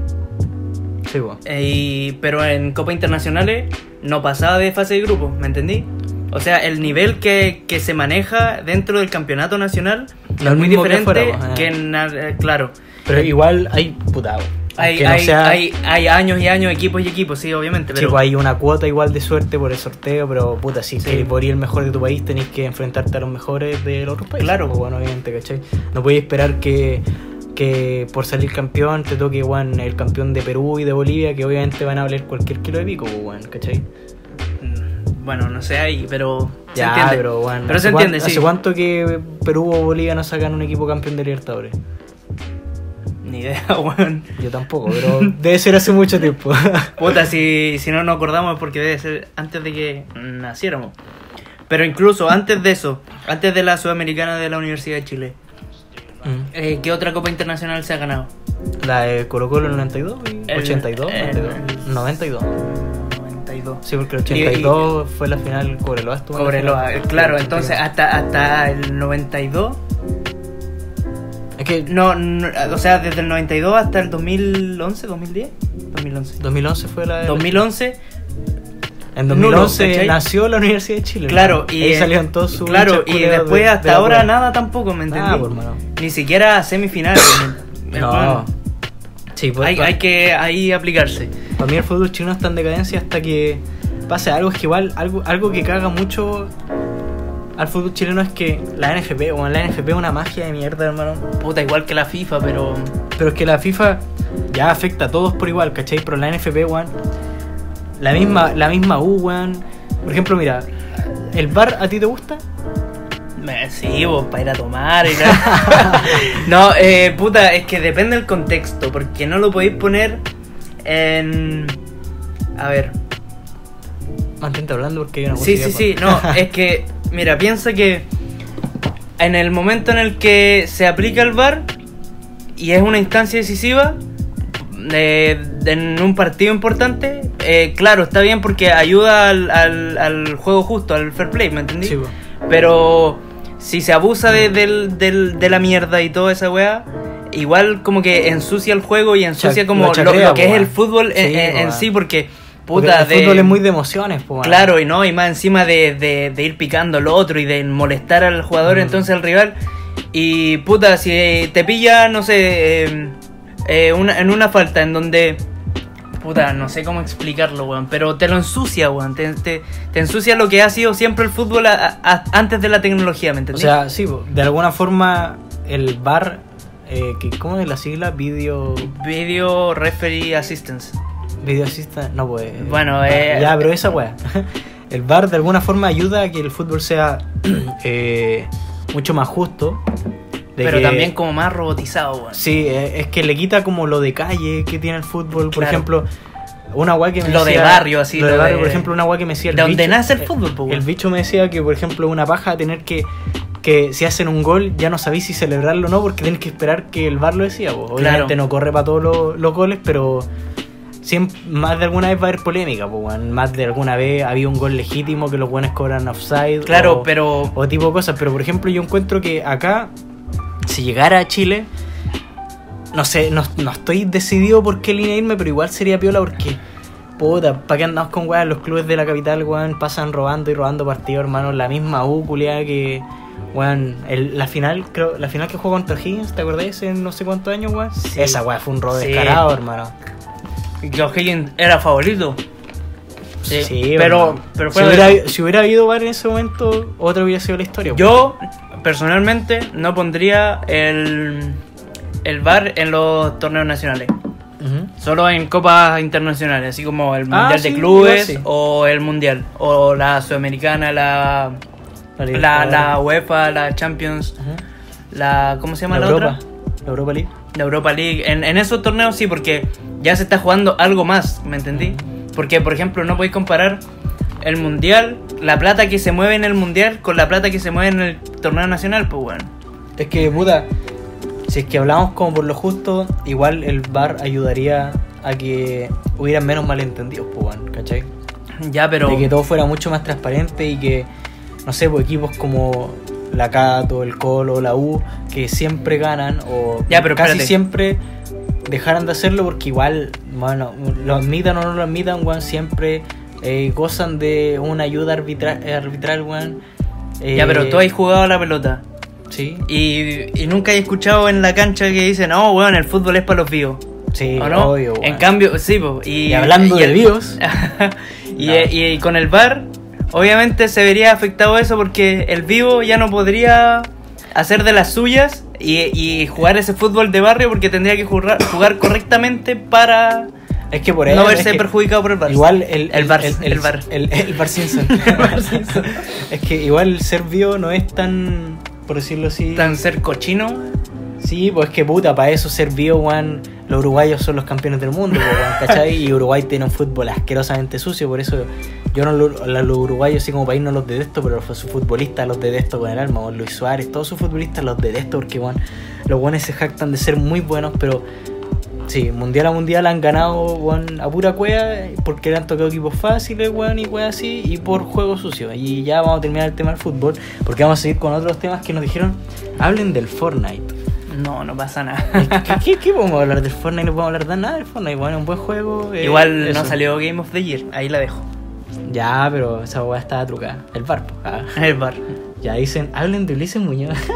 Speaker 3: Sí, weón.
Speaker 2: Eh, y, pero en Copa Internacionales no pasaba de fase de grupo, ¿me entendí? O sea, el nivel que, que se maneja dentro del campeonato nacional es muy
Speaker 3: que
Speaker 2: diferente
Speaker 3: pues, eh.
Speaker 2: que en... eh, claro,
Speaker 3: Pero igual hay, puta,
Speaker 2: hay,
Speaker 3: no
Speaker 2: hay,
Speaker 3: sea-
Speaker 2: hay, hay años y años, equipos y equipos, sí, obviamente, pero...
Speaker 3: pues hay una cuota igual de suerte por el sorteo, pero puta, si
Speaker 2: Sí.
Speaker 3: por ir el mejor de tu país tenés que enfrentarte a los mejores de los otros países.
Speaker 2: Claro.
Speaker 3: pues, bueno, obviamente, ¿cachai? No podéis esperar que, que por salir campeón te toque igual el campeón de Perú y de Bolivia, que obviamente van a valer cualquier kilo de pico, bueno, ¿cachai?
Speaker 2: Mm, Bueno, no sé ahí, pero... se
Speaker 3: Ya,
Speaker 2: entiende.
Speaker 3: pero bueno.
Speaker 2: Pero se
Speaker 3: ¿hace cuán-
Speaker 2: entiende, sí.
Speaker 3: ¿Hace cuánto que Perú o Bolivia no sacan un equipo campeón de Libertadores?
Speaker 2: Ni idea, weón.
Speaker 3: Yo tampoco, pero debe ser hace mucho tiempo.
Speaker 2: Puta, si, si no nos acordamos es porque debe ser antes de que naciéramos. Pero incluso antes de eso, antes de la Sudamericana de la Universidad de Chile,
Speaker 3: Mm.
Speaker 2: eh, ¿qué otra Copa Internacional se ha ganado?
Speaker 3: La de Colo Colo en el 92 y
Speaker 2: El-
Speaker 3: 82,
Speaker 2: el-
Speaker 3: 92. 92.
Speaker 2: 92.
Speaker 3: Sí, porque el
Speaker 2: Y-
Speaker 3: 82 fue la final Cobreloa estuvo en
Speaker 2: Cobreloa,
Speaker 3: final.
Speaker 2: eh, claro, entonces hasta, hasta el 92,
Speaker 3: Es que
Speaker 2: no, no, o sea, desde el 92 hasta el 2011, 2010, 2011.
Speaker 3: 2011 fue la de
Speaker 2: 2011,
Speaker 3: En
Speaker 2: nulo,
Speaker 3: 2011
Speaker 2: ¿cachai?
Speaker 3: nació la Universidad de Chile.
Speaker 2: claro, y
Speaker 3: ahí
Speaker 2: eh,
Speaker 3: salieron todos sus
Speaker 2: Claro, y después
Speaker 3: de-
Speaker 2: hasta
Speaker 3: de
Speaker 2: ahora nada tampoco, ¿me entendí?
Speaker 3: Ah.
Speaker 2: Ni siquiera semifinales.
Speaker 3: No. Sí, pues,
Speaker 2: Hay, hay que ahí aplicarse.
Speaker 3: Para mí el fútbol chileno está en decadencia hasta que pase algo. Es que igual, algo, algo que caga mucho al fútbol chileno es que la NFP, o la NFP es una magia de mierda, hermano.
Speaker 2: Puta, igual que la FIFA, pero.
Speaker 3: Pero es que la FIFA ya afecta a todos por igual, ¿cachai? Pero la NFP, weón, la misma, la misma U, weón. Por ejemplo, mira, ¿el bar a ti te gusta?
Speaker 2: Sí, vos, para ir a tomar y tal. no, eh, puta, es que depende del contexto, porque no lo podéis poner en. A ver.
Speaker 3: Mantente hablando porque hay una
Speaker 2: Sí, sí, sí, no, es que, mira, piensa que en el momento en el que se aplica el VAR y es una instancia decisiva eh, en un partido importante, eh, claro, está bien porque ayuda al, al- al juego justo, al fair play, ¿me entendí?
Speaker 3: Sí.
Speaker 2: Pero si se abusa de, del- del- de la mierda y toda esa weá, igual como que ensucia el juego y ensucia como
Speaker 3: lo
Speaker 2: lo, lo que
Speaker 3: po,
Speaker 2: es el fútbol en,
Speaker 3: Sí,
Speaker 2: en-
Speaker 3: po,
Speaker 2: en
Speaker 3: weón.
Speaker 2: sí, porque
Speaker 3: Porque
Speaker 2: puta
Speaker 3: el
Speaker 2: de...
Speaker 3: fútbol es muy de emociones, po.
Speaker 2: Claro, y no, y más encima de, de- de ir picando al otro y de molestar al jugador,
Speaker 3: Mm.
Speaker 2: entonces al rival. Y puta, si te pilla, no sé, eh, eh, una- en una falta en donde. Puta, no sé cómo explicarlo, weón, pero te lo ensucia, weón. Te, te- te ensucia lo que ha sido siempre el fútbol a- a- antes de la tecnología, ¿me
Speaker 3: O
Speaker 2: entendés?
Speaker 3: sea, sí, de alguna forma el bar, eh, que, ¿cómo es la sigla? Video,
Speaker 2: Video Referee Assistance.
Speaker 3: video assistant, no pues.
Speaker 2: Bueno, eh,
Speaker 3: ya, pero esa weá. El bar de alguna forma ayuda a que el fútbol sea eh, mucho más justo. De
Speaker 2: pero
Speaker 3: que-
Speaker 2: también como más robotizado, weón.
Speaker 3: Sí, eh, es que le quita como lo de calle que tiene el fútbol. Por
Speaker 2: Claro.
Speaker 3: ejemplo, una weá que me
Speaker 2: Lo de barrio, así,
Speaker 3: Lo de barrio,
Speaker 2: de-
Speaker 3: por ejemplo, una weá que me decía el
Speaker 2: de donde
Speaker 3: bicho-
Speaker 2: nace el
Speaker 3: eh,
Speaker 2: fútbol, po, weón.
Speaker 3: El bicho me decía que, por ejemplo, una paja tener que. Que si hacen un gol ya no sabéis si celebrarlo o no, porque tenés que esperar que el bar lo decía. po. Obviamente
Speaker 2: Claro.
Speaker 3: no corre para todos los, los goles, pero siempre, más de alguna vez va a haber polémica. po, weón. Más de alguna vez había un gol legítimo que los buenos cobran offside.
Speaker 2: Claro,
Speaker 3: o-
Speaker 2: pero.
Speaker 3: o tipo de cosas. Pero por ejemplo, yo encuentro que acá, si llegara a Chile, no sé, no, no estoy decidido por qué línea irme, pero igual sería piola porque, puta, ¿para qué andamos con weas? Los clubes de la capital, weón, pasan robando y robando partidos, hermano. La misma U, culiada, que, weón, el- la final, creo, la final que jugó contra Higgins, ¿te acordás? En no sé cuántos años, weón.
Speaker 2: Sí.
Speaker 3: Esa weá fue un robo
Speaker 2: Sí.
Speaker 3: descarado, hermano.
Speaker 2: Joe Higgins era favorito. Sí, pero, pero
Speaker 3: si,
Speaker 2: fue
Speaker 3: hubiera, si hubiera habido VAR en ese momento, otra hubiera sido la historia. weón.
Speaker 2: yo, personalmente no pondría el, el VAR en los torneos nacionales. Solo en copas internacionales, así como el
Speaker 3: Ah,
Speaker 2: Mundial
Speaker 3: sí,
Speaker 2: de Clubes
Speaker 3: igual sí.
Speaker 2: o el Mundial, o la Sudamericana, la,
Speaker 3: La
Speaker 2: la, UEFA, la Champions, la... ¿Cómo se llama
Speaker 3: La
Speaker 2: la,
Speaker 3: Europa.
Speaker 2: otra?
Speaker 3: La Europa League.
Speaker 2: La Europa League. En, en esos torneos sí, porque ya se está jugando algo más, ¿me entendí? Porque, por ejemplo, no podéis comparar el Mundial, la plata que se mueve en el Mundial con la plata que se mueve en el torneo nacional, pues bueno.
Speaker 3: Es que, puta, si es que hablamos como por lo justo, igual el VAR ayudaría a que hubieran menos malentendidos, pues, weón, ¿cachai?
Speaker 2: Ya, pero...
Speaker 3: De que todo fuera mucho más transparente y que, no sé, pues equipos como la Cato, el Colo, la U, que siempre ganan o
Speaker 2: Ya, pero
Speaker 3: casi
Speaker 2: espérate.
Speaker 3: siempre dejaran de hacerlo porque igual, bueno, lo admitan o no lo admitan, weón, siempre eh, gozan de una ayuda arbitra arbitral, weón.
Speaker 2: Ya,
Speaker 3: Eh,
Speaker 2: pero tú has jugado a la pelota.
Speaker 3: Sí,
Speaker 2: Y, y nunca he escuchado en la cancha que dicen, no, weón, el fútbol es para los vivos.
Speaker 3: sí,
Speaker 2: ¿O no?
Speaker 3: obvio, weón.
Speaker 2: en cambio, sí, po, y,
Speaker 3: Y hablando de
Speaker 2: el-
Speaker 3: vivos.
Speaker 2: y,
Speaker 3: No.
Speaker 2: y con el VAR, obviamente se vería afectado eso porque el vivo ya no podría hacer de las suyas y, y jugar ese fútbol de barrio porque tendría que jugar, jugar correctamente para
Speaker 3: Es que por
Speaker 2: no
Speaker 3: es
Speaker 2: verse
Speaker 3: que
Speaker 2: perjudicado por el VAR.
Speaker 3: Igual el,
Speaker 2: el VAR.
Speaker 3: el,
Speaker 2: El, VAR.
Speaker 3: El, el Bar Simpson. es que igual el ser vivo no es tan, por decirlo así.
Speaker 2: Tan ser cochino.
Speaker 3: Sí, pues que puta, para eso ser vivo. Los uruguayos son los campeones del mundo, ¿cachai? Y Uruguay tiene un fútbol asquerosamente sucio, por eso yo no los uruguayos, así como país, no los detesto, pero sus futbolistas los detesto con el alma. Luis Suárez, todos sus futbolistas los detesto porque, los weones se jactan de ser muy buenos, pero sí, mundial a mundial han ganado, weón, a pura cueva, porque le han tocado equipos fáciles, weón, y weón así, y por juego sucio. Y ya vamos a terminar el tema del fútbol, porque vamos a seguir con otros temas que nos dijeron, hablen del Fortnite.
Speaker 2: No, no pasa nada.
Speaker 3: ¿Qué, qué, qué podemos hablar del Fortnite? No podemos hablar de nada del Fortnite. Bueno, un buen juego. eh,
Speaker 2: Igual
Speaker 3: eso.
Speaker 2: no salió Game of the Year, ahí la dejo.
Speaker 3: Ya, pero esa weá estaba trucada. El bar, po. Ah.
Speaker 2: El VAR.
Speaker 3: Ya dicen, hablen de Ulises Muñoz.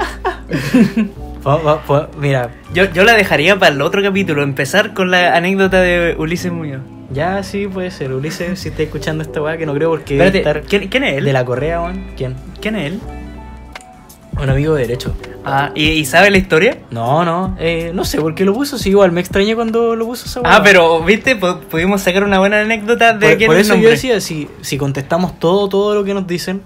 Speaker 3: Po- po- po- mira,
Speaker 2: Yo, yo la dejaría para el otro capítulo, empezar con la anécdota de Ulises Muñoz.
Speaker 3: ya sí puede ser. Ulises, si está escuchando esta weá, que no creo porque
Speaker 2: Espérate,
Speaker 3: estar
Speaker 2: ¿quién, quién es él?
Speaker 3: de la correa, weón. ¿Quién?
Speaker 2: ¿Quién es él?
Speaker 3: Un amigo de derecho.
Speaker 2: Ah, ¿y, y sabe la historia?
Speaker 3: No, no, eh, no sé por qué lo puso. Sí, igual me extrañé cuando lo puso esa.
Speaker 2: Ah, pero, ¿viste? Pu- pudimos sacar una buena anécdota de
Speaker 3: Por,
Speaker 2: quién
Speaker 3: por
Speaker 2: es el
Speaker 3: eso yo decía, si, si contestamos todo, todo lo que nos dicen,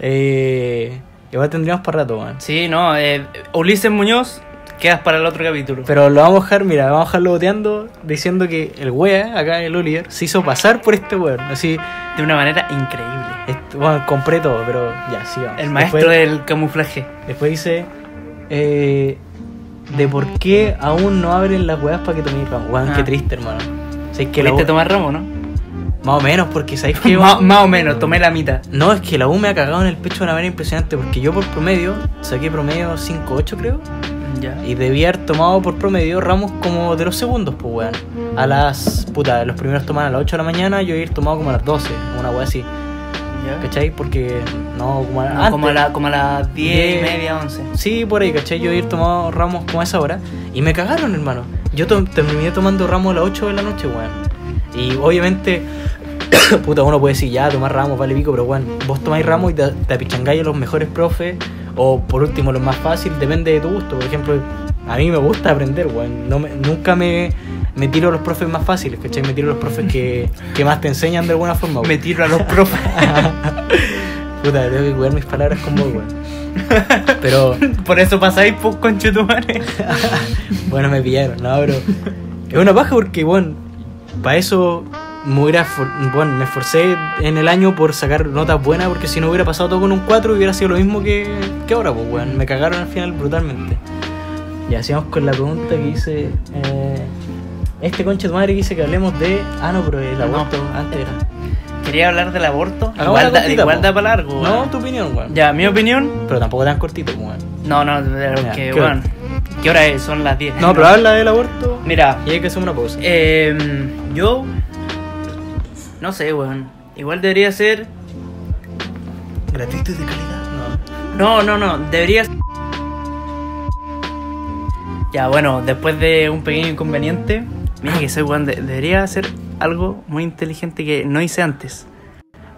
Speaker 3: eh, igual tendríamos para rato.
Speaker 2: Sí, no, eh, Ulises Muñoz, quedas para el otro capítulo.
Speaker 3: Pero lo vamos a dejar, mira, vamos a dejarlo boteando diciendo que el wea, acá el Oliver, se hizo pasar por este weón. Así,
Speaker 2: De una manera increíble.
Speaker 3: bueno, compré todo, pero ya, sigamos.
Speaker 2: El maestro
Speaker 3: Después,
Speaker 2: del camuflaje.
Speaker 3: después dice eh, de por qué aún no abren las weas para que toméis ramo. Weón,
Speaker 2: Ah.
Speaker 3: qué triste, hermano. O sea, es que la
Speaker 2: ¿Queriste
Speaker 3: U-
Speaker 2: tomar ramo, no?
Speaker 3: Más o menos, porque sabéis que.
Speaker 2: Más o menos, tomé la mitad.
Speaker 3: No, es que la U me ha cagado en el pecho de una manera impresionante, porque yo por promedio saqué promedio 5-8, creo.
Speaker 2: Ya.
Speaker 3: Y debía haber tomado por promedio ramos como de los segundos, pues weón. A las. puta, los primeros tomaban a las 8 de la mañana, yo iba a ir tomado como a las 12, una weá así.
Speaker 2: Ya.
Speaker 3: ¿Cachai? Porque. No, como a,
Speaker 2: No,
Speaker 3: antes.
Speaker 2: como, a la, como a las 10 y
Speaker 3: Diez.
Speaker 2: media, 11.
Speaker 3: Sí, por ahí, ¿cachai? Yo iba a ir tomado ramos como a esa hora. Y me cagaron, hermano. Yo to- terminé tomando ramos a las 8 de la noche, weón. Y obviamente. Puta, uno puede decir ya, tomar ramos vale pico, pero weón, vos tomáis ramos y te, te apichangáis a los mejores profes, o por último, los más fáciles, depende de tu gusto. Por ejemplo, a mí me gusta aprender, weón. No me- nunca me, me tiro a los profes más fáciles, ¿cachai? Me tiro a los profes que, que más te enseñan de alguna forma, weón.
Speaker 2: Me tiro a los profes.
Speaker 3: Puta, tengo que cuidar mis palabras con vos, weón. Pero,
Speaker 2: Por eso pasáis pues con chutumare.
Speaker 3: bueno, me pillaron, no, pero. Es una paja porque, bueno, para eso me hubiera. for- Bueno, me esforcé en el año por sacar notas buenas, porque si no hubiera pasado todo con un 4 hubiera sido lo mismo que, que ahora, pues, weón. Me cagaron al final brutalmente. Y hacíamos con la pregunta que dice. eh, este conche de tu madre que que hablemos de. Ah, no, pero el
Speaker 2: No.
Speaker 3: aborto antes era.
Speaker 2: Quería hablar del aborto.
Speaker 3: Hagamos
Speaker 2: Igual, da,
Speaker 3: cortita,
Speaker 2: igual
Speaker 3: po.
Speaker 2: da para largo.
Speaker 3: No, tu opinión, weón.
Speaker 2: Ya, mi opinión.
Speaker 3: Pero tampoco tan cortito, weón.
Speaker 2: No, no, pero
Speaker 3: Ya,
Speaker 2: que,
Speaker 3: ¿qué
Speaker 2: bueno. ¿Qué hora es? Son las 10.
Speaker 3: No, pero habla del aborto.
Speaker 2: Mira,
Speaker 3: Y hay que hacer una pausa.
Speaker 2: eh, yo. No sé, weón. Igual debería ser.
Speaker 3: Gratuito y de calidad.
Speaker 2: No,
Speaker 3: No.
Speaker 2: no, no. Debería. Ya, bueno, después de un pequeño inconveniente. Mira que soy weón. de- debería hacer algo muy inteligente que no hice antes.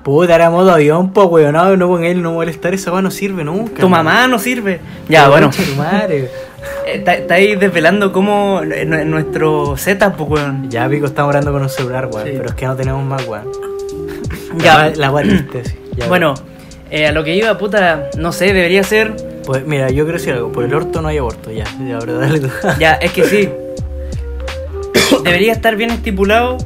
Speaker 3: Puta, era modo avión, po, weón. No, no con él, no molestar, esa weá no sirve nunca.
Speaker 2: Tu mamá no sirve. Ya, bueno.
Speaker 3: De tu madre.
Speaker 2: Está- Estáis desvelando cómo nu- nuestro setup, pues, weón.
Speaker 3: Ya, pico, estamos hablando con un celular, weón.
Speaker 2: Sí.
Speaker 3: Pero es que no tenemos más, weón.
Speaker 2: Ya.
Speaker 3: La. Ya,
Speaker 2: Bueno, eh, a lo que iba, puta, no sé, debería ser.
Speaker 3: Pues mira, yo quiero decir algo. Por el orto no hay aborto, ya. Ya, ahora dale tú.
Speaker 2: Ya, es que sí. Debería estar bien estipulado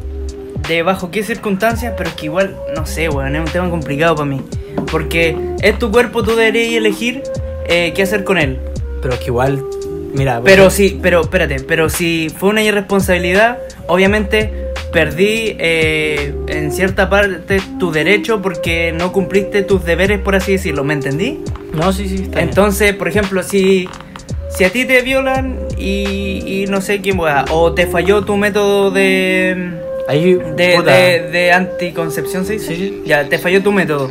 Speaker 2: de bajo qué circunstancias, pero es que igual, no sé, weón, es un tema complicado para mí. Porque es tu cuerpo, tú deberías elegir eh, qué hacer con él.
Speaker 3: Pero es que igual, mira.
Speaker 2: Pero
Speaker 3: pues,
Speaker 2: sí, pero espérate, pero si fue una irresponsabilidad, obviamente perdí eh, en cierta parte tu derecho porque no cumpliste tus deberes, por así decirlo, ¿me entendí?
Speaker 3: No, sí, sí, está bien.
Speaker 2: Entonces, por ejemplo, si, si a ti te violan y, y no sé quién va, o te falló tu método de,
Speaker 3: Ahí,
Speaker 2: de,
Speaker 3: puta,
Speaker 2: de, de anticoncepción, ¿se dice?
Speaker 3: Sí, sí.
Speaker 2: Ya, te falló tu método.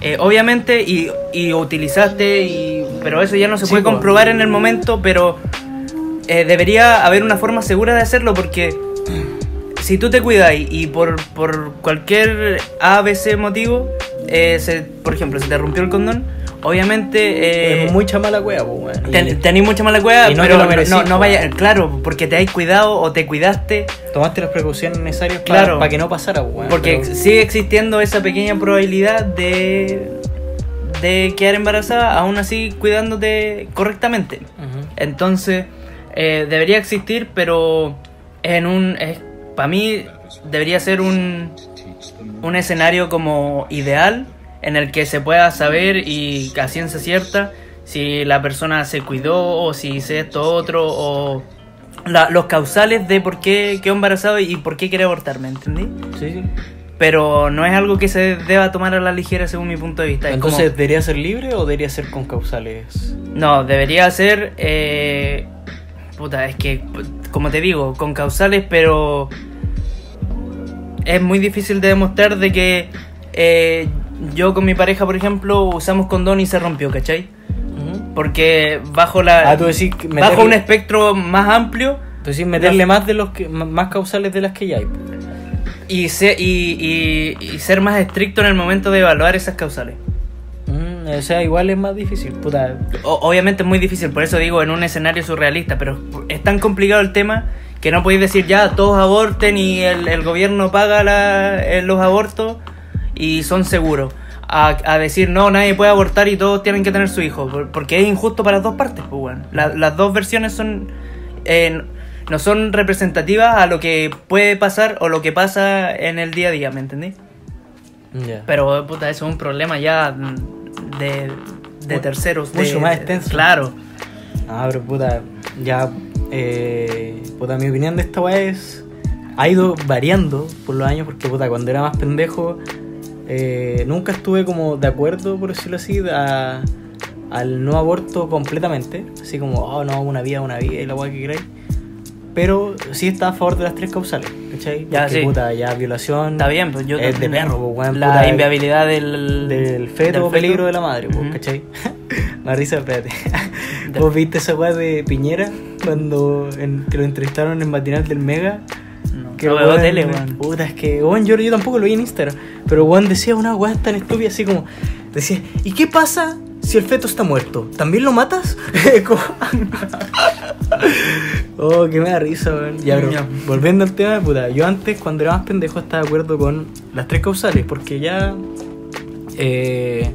Speaker 2: Eh, obviamente, y, y utilizaste, y, pero eso ya no se
Speaker 3: Sí,
Speaker 2: puede
Speaker 3: po.
Speaker 2: comprobar en el momento, pero eh, debería haber una forma segura de hacerlo porque si tú te cuidas y, y por, por cualquier ABC motivo, eh, se- por ejemplo, se te rompió el condón, obviamente... eh,
Speaker 3: es mucha mala wea, pues,
Speaker 2: Ten- Tenís mucha mala cueva,
Speaker 3: no
Speaker 2: pero no, vaya, claro, porque te has cuidado o te cuidaste,
Speaker 3: tomaste las precauciones necesarias
Speaker 2: Claro.
Speaker 3: para que no pasara, pues, weón.
Speaker 2: porque
Speaker 3: Pero-
Speaker 2: sigue existiendo esa pequeña probabilidad de, de quedar embarazada, aún así cuidándote correctamente. Entonces, eh, debería existir, pero en un. para mí, debería ser un, un escenario como ideal en el que se pueda saber y a ciencia cierta si la persona se cuidó o si hizo esto otro o la- los causales de por qué quedó embarazado y por qué quiere abortar, ¿me entendí?
Speaker 3: Sí, sí.
Speaker 2: Pero no es algo que se deba tomar a la ligera según mi punto de vista. Es
Speaker 3: Entonces,
Speaker 2: como-
Speaker 3: ¿debería ser libre o debería ser con causales?
Speaker 2: no, debería ser. Eh, puta, es que, como te digo, con causales, pero. Es muy difícil de demostrar de que eh, yo con mi pareja, por ejemplo, usamos condón y se rompió, ¿cachai? Porque bajo la.
Speaker 3: Ah, tú decís meterle-
Speaker 2: bajo un espectro más amplio
Speaker 3: Tú decís meterle más de los que más causales de las que ya hay.
Speaker 2: Y, se- y, y- y ser más estricto en el momento de evaluar esas causales.
Speaker 3: Mm, o sea, igual es más difícil, puta.
Speaker 2: O- obviamente es muy difícil, por eso digo en un escenario surrealista, pero es tan complicado el tema que no podéis decir ya todos aborten y el, el gobierno paga la- eh, los abortos y son seguros. A, a decir no, nadie puede abortar y todos tienen que tener su hijo, por- porque es injusto para las dos partes. Pues, bueno. La- las dos versiones son eh, no son representativas a lo que puede pasar o lo que pasa en el día a día, ¿me entendí? Pero puta, eso es un problema ya de, de terceros.
Speaker 3: mucho
Speaker 2: de-
Speaker 3: más extenso.
Speaker 2: Claro.
Speaker 3: Ah, pero puta, ya. Eh, puta, mi opinión de esta weá es. Ha ido variando por los años, porque puta, cuando era más pendejo, eh, nunca estuve como de acuerdo, por decirlo así, a- al no aborto completamente. Así como, oh no, una vida, una vida y la weá que queráis. Pero sí está a favor de las tres causales, ¿cachai?
Speaker 2: Ya,
Speaker 3: Porque,
Speaker 2: sí.
Speaker 3: puta, ya violación.
Speaker 2: Está bien, pues yo
Speaker 3: Es de perro, pues, weón,
Speaker 2: La
Speaker 3: puta,
Speaker 2: inviabilidad del,
Speaker 3: del feto
Speaker 2: del
Speaker 3: peligro de la madre, pues,
Speaker 2: Ujú.
Speaker 3: ¿cachai? Me da risa, espérate. ¿Vos viste esa weá de Piñera cuando en- que lo entrevistaron en matinal del Mega?
Speaker 2: No,
Speaker 3: Que
Speaker 2: no veo tele, weón.
Speaker 3: Puta, es que weón, yo, yo tampoco lo vi en Instagram. Pero weón decía una weá tan estúpida así como. Decía, ¿y qué pasa si el feto está muerto? ¿También lo matas? Como- oh, que me da risa, weón. Ya, pero
Speaker 2: Ya.
Speaker 3: volviendo al tema, puta, yo antes cuando era más pendejo estaba de acuerdo con las tres causales, porque ya. Eh,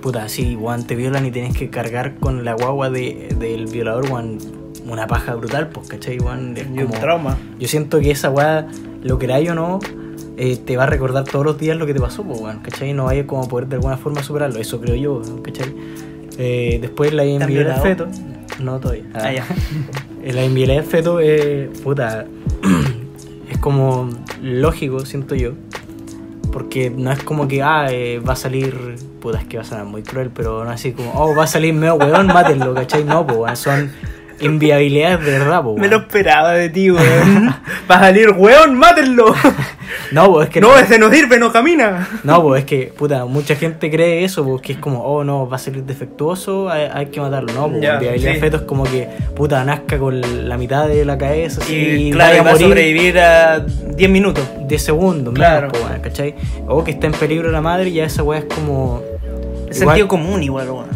Speaker 3: puta, sí, weón, te violan y tienes que cargar con la guagua de, del violador, weón, una paja brutal, pues, ¿cachai, weón? Es
Speaker 2: Y un
Speaker 3: como-
Speaker 2: trauma.
Speaker 3: yo siento que esa weá, lo queráis o no, eh, te va a recordar todos los días lo que te pasó, pues, ¿cachai? No vaya como a poder de alguna forma superarlo, eso creo yo, ¿cachai? Eh, después la inviabilidad del feto. No, todavía.
Speaker 2: Ah, ya.
Speaker 3: Eh, la inviabilidad del feto, eh, puta, es como lógico, siento yo. Porque no es como que, ah, eh, va a salir, puta, es que va a sonar muy cruel, pero no así como, oh, va a salir medio weón, mátenlo, ¿cachai? No, pues, son inviabilidades de verdad, po,
Speaker 2: Me lo esperaba de ti, weón. Va a salir, weón, mátenlo.
Speaker 3: No, pues es que
Speaker 2: No, ese no sirve, no camina.
Speaker 3: No, pues es que, puta, mucha gente cree eso, porque es como, oh no, va a salir defectuoso, hay, hay que matarlo. No, pues
Speaker 2: Ya,
Speaker 3: viabilidad
Speaker 2: sí.
Speaker 3: de feto es como que, puta, nazca con la mitad de la cabeza, así,
Speaker 2: Y claro,
Speaker 3: vaya
Speaker 2: va a sobrevivir a 10 minutos.
Speaker 3: de segundos,
Speaker 2: Claro.
Speaker 3: menos, pues, bueno, ¿cachai? O que está en peligro la madre, y ya esa weá es como.
Speaker 2: Es
Speaker 3: igual-
Speaker 2: sentido común igual, weón.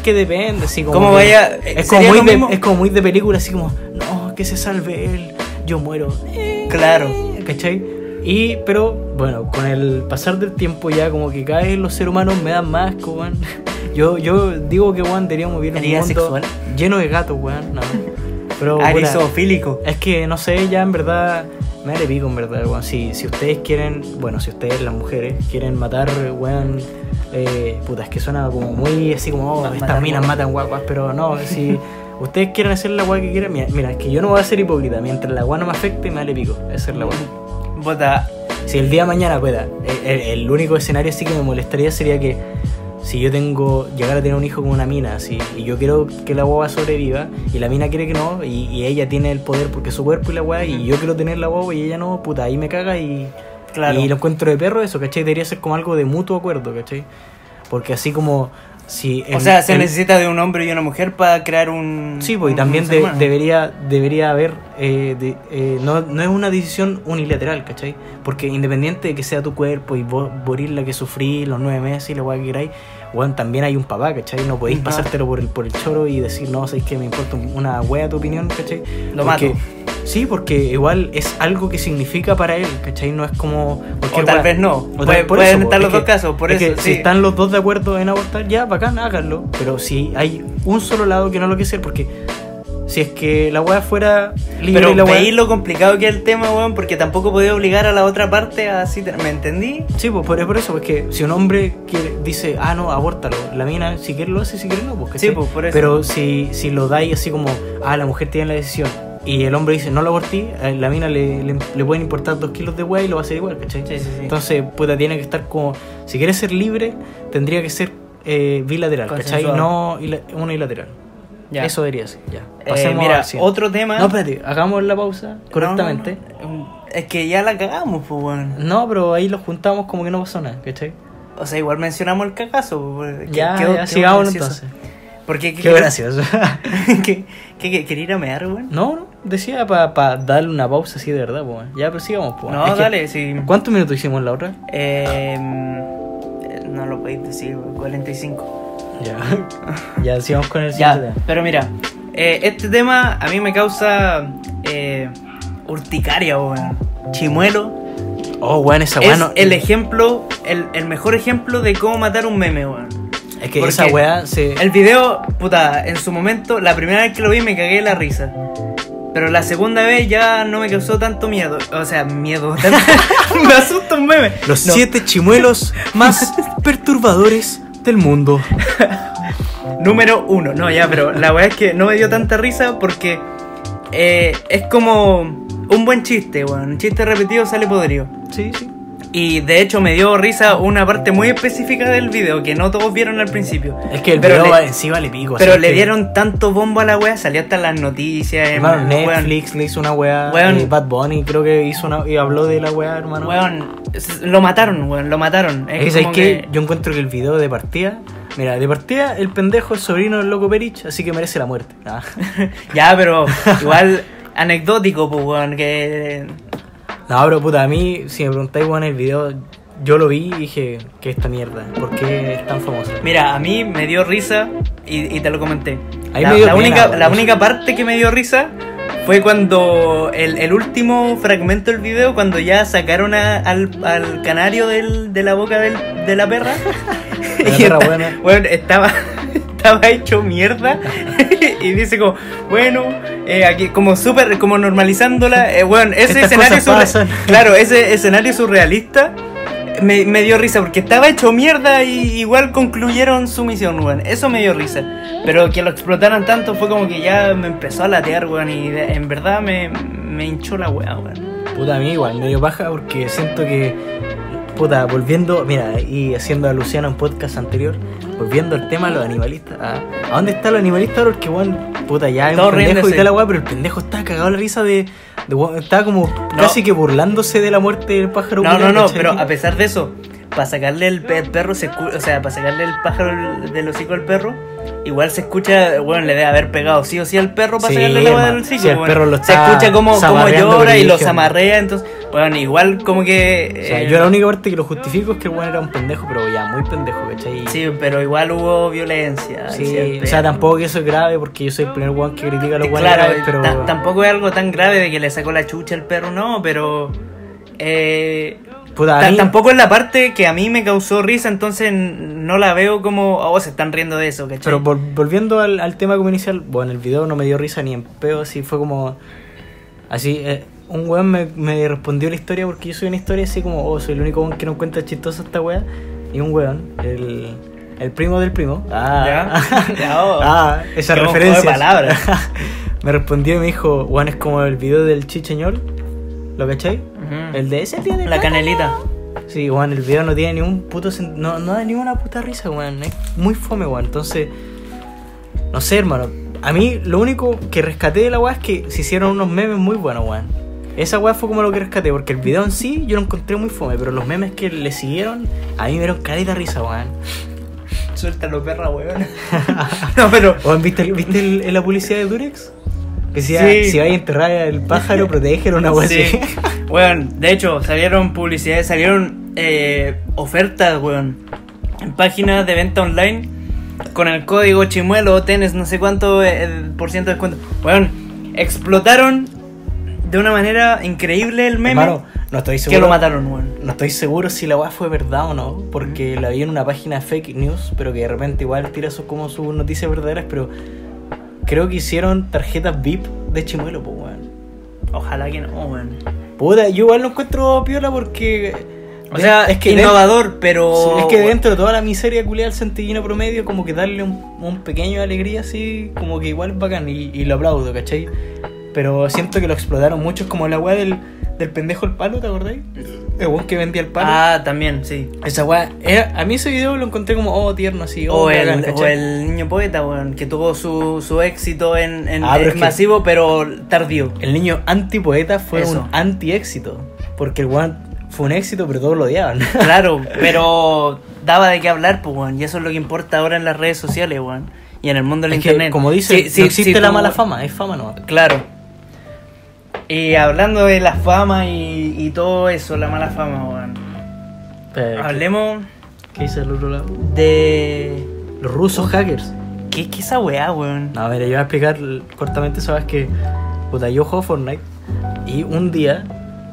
Speaker 3: Que depende, así como.
Speaker 2: ¿Cómo
Speaker 3: que-
Speaker 2: vaya-
Speaker 3: Es como, muy de, es como muy de película, así como, no, que se salve él, yo muero.
Speaker 2: Claro.
Speaker 3: ¿Cachai? Y, pero, bueno, con el pasar del tiempo ya como que cada vez los seres humanos me dan más, asco, weón. Yo, yo digo que, weón, deberíamos vivir en un
Speaker 2: ¿Herida
Speaker 3: mundo
Speaker 2: sexual?
Speaker 3: lleno de gatos, weón. No. Pero,
Speaker 2: Arisofílico.
Speaker 3: es que, no sé, ya en verdad, me vale pico, en verdad, weón. Si, si ustedes quieren, bueno, si ustedes, las mujeres, quieren matar, weón, eh, puta, es que suena como muy así como, oh, estas minas matan guaguas, pero no, si ustedes quieren hacer la weá que quieran, mira, mira, es que yo no voy a ser hipócrita, mientras la weá no me afecte, me vale pico, esa es la weá.
Speaker 2: Bota.
Speaker 3: Si el día de mañana pueda, el, el- el único escenario sí que me molestaría sería que si yo tengo, llegar a tener un hijo con una mina, así, y yo quiero que la guagua sobreviva, y la mina quiere que no, y, y ella tiene el poder porque es su cuerpo y la guagua, y yo quiero tener la guagua y ella no, puta, ahí me caga y,
Speaker 2: Claro.
Speaker 3: y lo encuentro de perro eso, ¿cachai? Debería ser como algo de mutuo acuerdo, ¿cachai? Porque así como si...
Speaker 2: O sea, se
Speaker 3: el-
Speaker 2: necesita de un hombre y una mujer para crear un.
Speaker 3: Sí, pues y también de- debería, debería haber, eh, de- eh, no, no es una decisión unilateral, ¿cachai? Porque independiente de que sea tu cuerpo y vos morir la que sufrí los nueve meses y la weá que queráis, weón, también hay un papá, ¿cachai? No podéis pasártelo por el, por el choro y decir, no, sabéis que me importa una wea tu opinión, ¿cachai?
Speaker 2: Lo
Speaker 3: Porque-
Speaker 2: mato.
Speaker 3: Sí, porque igual es algo que significa para él, ¿cachai? No es como...
Speaker 2: O tal vez no.
Speaker 3: O tal-
Speaker 2: Puede-
Speaker 3: por
Speaker 2: pueden
Speaker 3: po,
Speaker 2: estar
Speaker 3: es
Speaker 2: los
Speaker 3: que-
Speaker 2: dos casos, por
Speaker 3: es
Speaker 2: eso.
Speaker 3: que
Speaker 2: sí.
Speaker 3: Si están los dos de acuerdo en abortar, ya, bacán, háganlo. Pero si hay un solo lado que no lo quiere hacer, porque si es que la weá fuera libre
Speaker 2: Pero
Speaker 3: y la weá-
Speaker 2: veis lo complicado que es el tema, weón, porque tampoco podía obligar a la otra parte a así. ¿Me entendí?
Speaker 3: Sí, pues por, por eso, porque si un hombre quiere, dice, ah, no, abórtalo, la mina, si quiere lo hace, si quiere no, pues.
Speaker 2: Sí, pues, por eso.
Speaker 3: Pero si, si lo dais así como, ah, la mujer tiene la decisión, y el hombre dice, no lo abortí, a la mina le, le, le pueden importar dos kilos de weá y lo va a hacer igual, ¿cachai?
Speaker 2: Sí, sí, sí.
Speaker 3: Entonces, puta, tiene que estar como, si quiere ser libre, tendría que ser eh, bilateral, ¿cachai?
Speaker 2: Consensuado.
Speaker 3: No ila- unilateral.
Speaker 2: Ya.
Speaker 3: Eso debería ser, ya.
Speaker 2: Eh,
Speaker 3: Pasemos
Speaker 2: mira,
Speaker 3: al siguiente.
Speaker 2: otro tema.
Speaker 3: No, espérate, hagamos la pausa correctamente.
Speaker 2: no, no. Es que ya la cagamos, pues, weón.
Speaker 3: No, pero ahí lo juntamos como que no pasó nada, ¿cachai?
Speaker 2: O sea, igual mencionamos el cagazo. pues,
Speaker 3: Ya,
Speaker 2: quedó-
Speaker 3: ya,
Speaker 2: quedó gracioso.
Speaker 3: entonces.
Speaker 2: Porque
Speaker 3: Qué gracioso.
Speaker 2: ¿Qué, qué, qué, ¿Quería ir a mear, weón?
Speaker 3: no, no, decía para darle una pausa así de verdad, pues. Ya, pero sigamos, pues.
Speaker 2: No,
Speaker 3: Es que-
Speaker 2: dale, sí.
Speaker 3: ¿Cuántos minutos hicimos la otra?
Speaker 2: Eh, no lo podéis decir, weón, 45.
Speaker 3: Ya. ya, sigamos con el
Speaker 2: Ya,
Speaker 3: siguiente tema.
Speaker 2: pero mira, eh, este tema a mí me causa eh, urticaria, weón. Chimuelo.
Speaker 3: Oh, weón, esa
Speaker 2: Es
Speaker 3: weá no-
Speaker 2: el ejemplo, el, el mejor ejemplo de cómo matar un meme, weón.
Speaker 3: Es que
Speaker 2: porque
Speaker 3: esa weá se.
Speaker 2: El video, puta, en su momento, la primera vez que lo vi me cagué la risa. Pero la segunda vez ya no me causó tanto miedo. O sea, miedo. me asusta un meme.
Speaker 3: Los
Speaker 2: No.
Speaker 3: siete chimuelos más perturbadores del mundo.
Speaker 2: Número uno. No, ya, pero la verdad es que no me dio tanta risa porque eh, es como un buen chiste, weón. Un chiste repetido sale podrido.
Speaker 3: Sí, sí.
Speaker 2: Y de hecho me dio risa una parte muy específica del video que no todos vieron al principio.
Speaker 3: Es que el
Speaker 2: Pero
Speaker 3: video
Speaker 2: le-
Speaker 3: va- en sí vale pico.
Speaker 2: Pero le
Speaker 3: que-
Speaker 2: dieron tanto bombo a la wea, salió hasta las noticias.
Speaker 3: Hermano,
Speaker 2: weón.
Speaker 3: Netflix le hizo una.
Speaker 2: Weón.
Speaker 3: eh, Bad Bunny creo que hizo una. y habló de la weá, hermano.
Speaker 2: Lo mataron, weón, lo mataron.
Speaker 3: Es que,
Speaker 2: Es que-
Speaker 3: Yo encuentro que el video de partida. Mira, de partida, el pendejo es sobrino del loco Perich, así que merece la muerte. Ah.
Speaker 2: ya, pero igual anecdótico, pues, weón, que...
Speaker 3: No, pero puta, a mí, si me preguntáis, weón, el video, yo lo vi y dije, ¿qué es esta mierda? ¿Por qué es tan famosa?
Speaker 2: Mira, a mí me dio risa y, y te lo comenté.
Speaker 3: Ahí
Speaker 2: la,
Speaker 3: me dio
Speaker 2: la
Speaker 3: pena,
Speaker 2: única,
Speaker 3: weón.
Speaker 2: la única parte que me dio risa fue cuando el, el último fragmento del video, cuando ya sacaron a- al, al canario del- de la boca del- de la perra.
Speaker 3: La perra buena.
Speaker 2: weón, estaba, estaba hecho mierda. y dice como, bueno, eh, aquí como súper, como normalizándola. Eh, weón, ese
Speaker 3: Estas
Speaker 2: escenario surre-. Claro, ese escenario surrealista me, me dio risa porque estaba hecho mierda y igual concluyeron su misión, weón. Eso me dio risa. Pero que lo explotaran tanto fue como que ya me empezó a latear, weón. Y de- en verdad me, me hinchó la weá, weón.
Speaker 3: Puta, a mí igual, medio baja porque siento que, puta, volviendo, mira, y haciendo alusión a un podcast anterior, volviendo al tema de los animalistas. ¿ah? ¿A dónde está los animalistas ahora? Porque, weón, puta, ya
Speaker 2: Todos
Speaker 3: un pendejo y tal la weá, pero el pendejo estaba cagado la risa de, de estaba como casi que burlándose de la muerte del pájaro.
Speaker 2: No, no, no,
Speaker 3: ¿cachai?
Speaker 2: pero a pesar de eso, para sacarle el pe- perro, se o sea, para sacarle el pájaro del- hocico al perro, igual se escucha, bueno, le debe haber pegado sí o sí al perro para
Speaker 3: Sí,
Speaker 2: sacarle la del hocico.
Speaker 3: Sí, el
Speaker 2: bueno.
Speaker 3: perro lo
Speaker 2: se escucha como, como llora y lo
Speaker 3: brígido.
Speaker 2: zamarrea, entonces, bueno, igual como que...
Speaker 3: O sea,
Speaker 2: eh,
Speaker 3: yo la única parte que lo justifico es que el weón era un pendejo, pero ya, muy pendejo, ¿cachai?
Speaker 2: Sí, pero igual hubo violencia.
Speaker 3: Sí, o sea, tampoco que eso es grave porque yo soy el primer weón que critica a los
Speaker 2: Claro,
Speaker 3: graves, pero.
Speaker 2: ta- tampoco es algo tan grave de que le sacó la chucha al perro, no, pero... Eh,
Speaker 3: Puta, mí-
Speaker 2: Tampoco es la parte que a mí me causó risa, entonces no la veo como, oh, se están riendo de eso, ¿cachai?
Speaker 3: Pero vol- volviendo al, al tema como inicial, bueno, el video no me dio risa ni en peo, así fue como. Así, eh, un weón me, me respondió la historia porque yo soy una historia así como, oh, soy el único weón que no encuentra chistosa esta wea. Y un weón, el, el primo del primo. Ah,
Speaker 2: Ya. Ya, oh.
Speaker 3: ah esa referencia. me respondió y me dijo, weón, es como el video del chicheñol. ¿Lo cachai? El de ese tiene
Speaker 2: La canelita.
Speaker 3: Sí, weón, el video no tiene ni un puto no, no da ni una puta risa, weón. Es muy fome, weón. Entonces, no sé, hermano. A mí lo único que rescaté de la weá es que se hicieron unos memes muy buenos, weón. Esa weá fue como lo que rescaté, porque el video en sí yo lo encontré muy fome, pero los memes que le siguieron, a mí me dieron carita risa, weón.
Speaker 2: Suéltalo, perra, weón. no, pero.
Speaker 3: Weón, ¿viste, el- ¿viste el- la publicidad de Durex? Que decía,
Speaker 2: Sí.
Speaker 3: si vais a enterrar al pájaro, protégelo, una weá
Speaker 2: Sí.
Speaker 3: así.
Speaker 2: Weón, de hecho, salieron publicidades, salieron eh, ofertas, weón. En páginas de venta online con el código chimuelo tenés no sé cuánto eh, por ciento de descuento. Weón, explotaron de una manera increíble el meme
Speaker 3: Hermano, no estoy
Speaker 2: que
Speaker 3: seguro.
Speaker 2: lo mataron, weón.
Speaker 3: No estoy seguro si la weá fue verdad o no, porque la vi en una página de fake news, pero que de repente igual tira sus, como sus noticias verdaderas, pero creo que hicieron tarjetas VIP de chimuelo, pues weón.
Speaker 2: Ojalá que no, weón.
Speaker 3: Puta, yo igual lo encuentro piola porque...
Speaker 2: O sea, es que innovador, pero.
Speaker 3: Es que dentro de toda la miseria culiada del centellino promedio, como que darle un, un pequeño alegría así, como que igual es bacán y, y lo aplaudo, ¿cachai? Pero siento que lo explotaron mucho, es como la weá del, del pendejo el palo, ¿te acordáis? El weón que vendía el palo.
Speaker 2: Ah, también, sí.
Speaker 3: Esa weá, era- a mí ese video lo encontré como, oh, tierno, así, oh,
Speaker 2: O
Speaker 3: bacán,
Speaker 2: el, o
Speaker 3: ¿cachai?
Speaker 2: el niño poeta, weón, que tuvo su, su éxito en, en
Speaker 3: Ah, pero
Speaker 2: en
Speaker 3: es que-
Speaker 2: masivo, pero tardío.
Speaker 3: El niño antipoeta fue
Speaker 2: Eso.
Speaker 3: un anti-éxito, porque el weón fue un éxito, pero todos lo odiaban.
Speaker 2: Claro, pero daba de qué hablar, pues, weón. Y eso es lo que importa ahora en las redes sociales, weón. Y en el mundo del
Speaker 3: Es que,
Speaker 2: internet.
Speaker 3: como dice, no existe la
Speaker 2: tú-
Speaker 3: mala fama, es fama no.
Speaker 2: Claro. Y hablando de la fama y, y todo eso, la mala fama, weón. Hablemos
Speaker 3: ¿Qué dice el otro lado?
Speaker 2: de.
Speaker 3: Los rusos hackers.
Speaker 2: ¿Qué es que esa weá, weón?
Speaker 3: No, mira, yo voy a explicar cortamente, sabes que puta, yo juego Fortnite y un día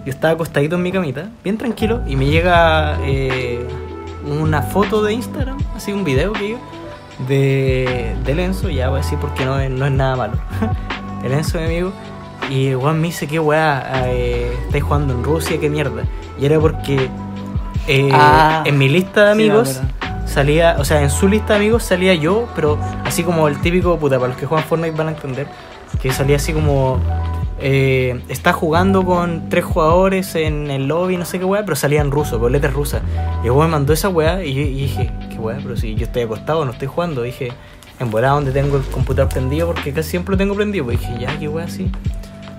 Speaker 3: yo estaba acostadito en mi camita, bien tranquilo, y me llega eh, una foto de Instagram, así un video que yo, de, de Lenzo, ya voy a decir porque no es, no es nada malo. El Lenzo, mi amigo, y el weón me dice, ¿qué weá? Eh, ¿Estáis jugando en Rusia? ¿Qué mierda? Y era porque eh,
Speaker 2: Ah,
Speaker 3: en mi lista de
Speaker 2: sí
Speaker 3: amigos salía, o sea, en su lista de amigos salía yo, pero así como el típico, puta, para los que juegan Fortnite van a entender, que salía así como, eh, está jugando con tres jugadores en el lobby, no sé qué weá, pero salía en ruso, con letras rusas. Y el weón me mandó esa weá y yo y dije, qué weá, pero si yo estoy acostado, no estoy jugando. Dije, en volada donde tengo el computador prendido, porque casi siempre lo tengo prendido, pues dije, ya, qué weá, así.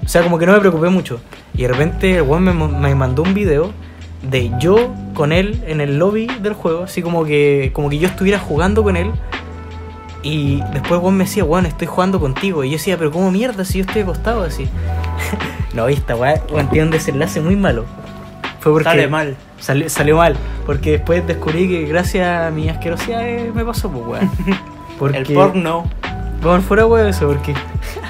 Speaker 3: O sea, como que no me preocupé mucho. Y de repente el weón me, me mandó un video de yo con él en el lobby del juego, así como que, como que yo estuviera jugando con él. Y después weón me decía, weón, estoy jugando contigo. Y yo decía, pero ¿cómo mierda si yo estoy acostado así? no, esta weón, tiene un desenlace muy malo. Fue porque
Speaker 2: Sale mal.
Speaker 3: Salió, salió mal. Porque después descubrí que gracias a mi asquerosidad eh, me pasó, pues weón. Porque,
Speaker 2: El porno.
Speaker 3: Bueno, fuera weón eso, porque.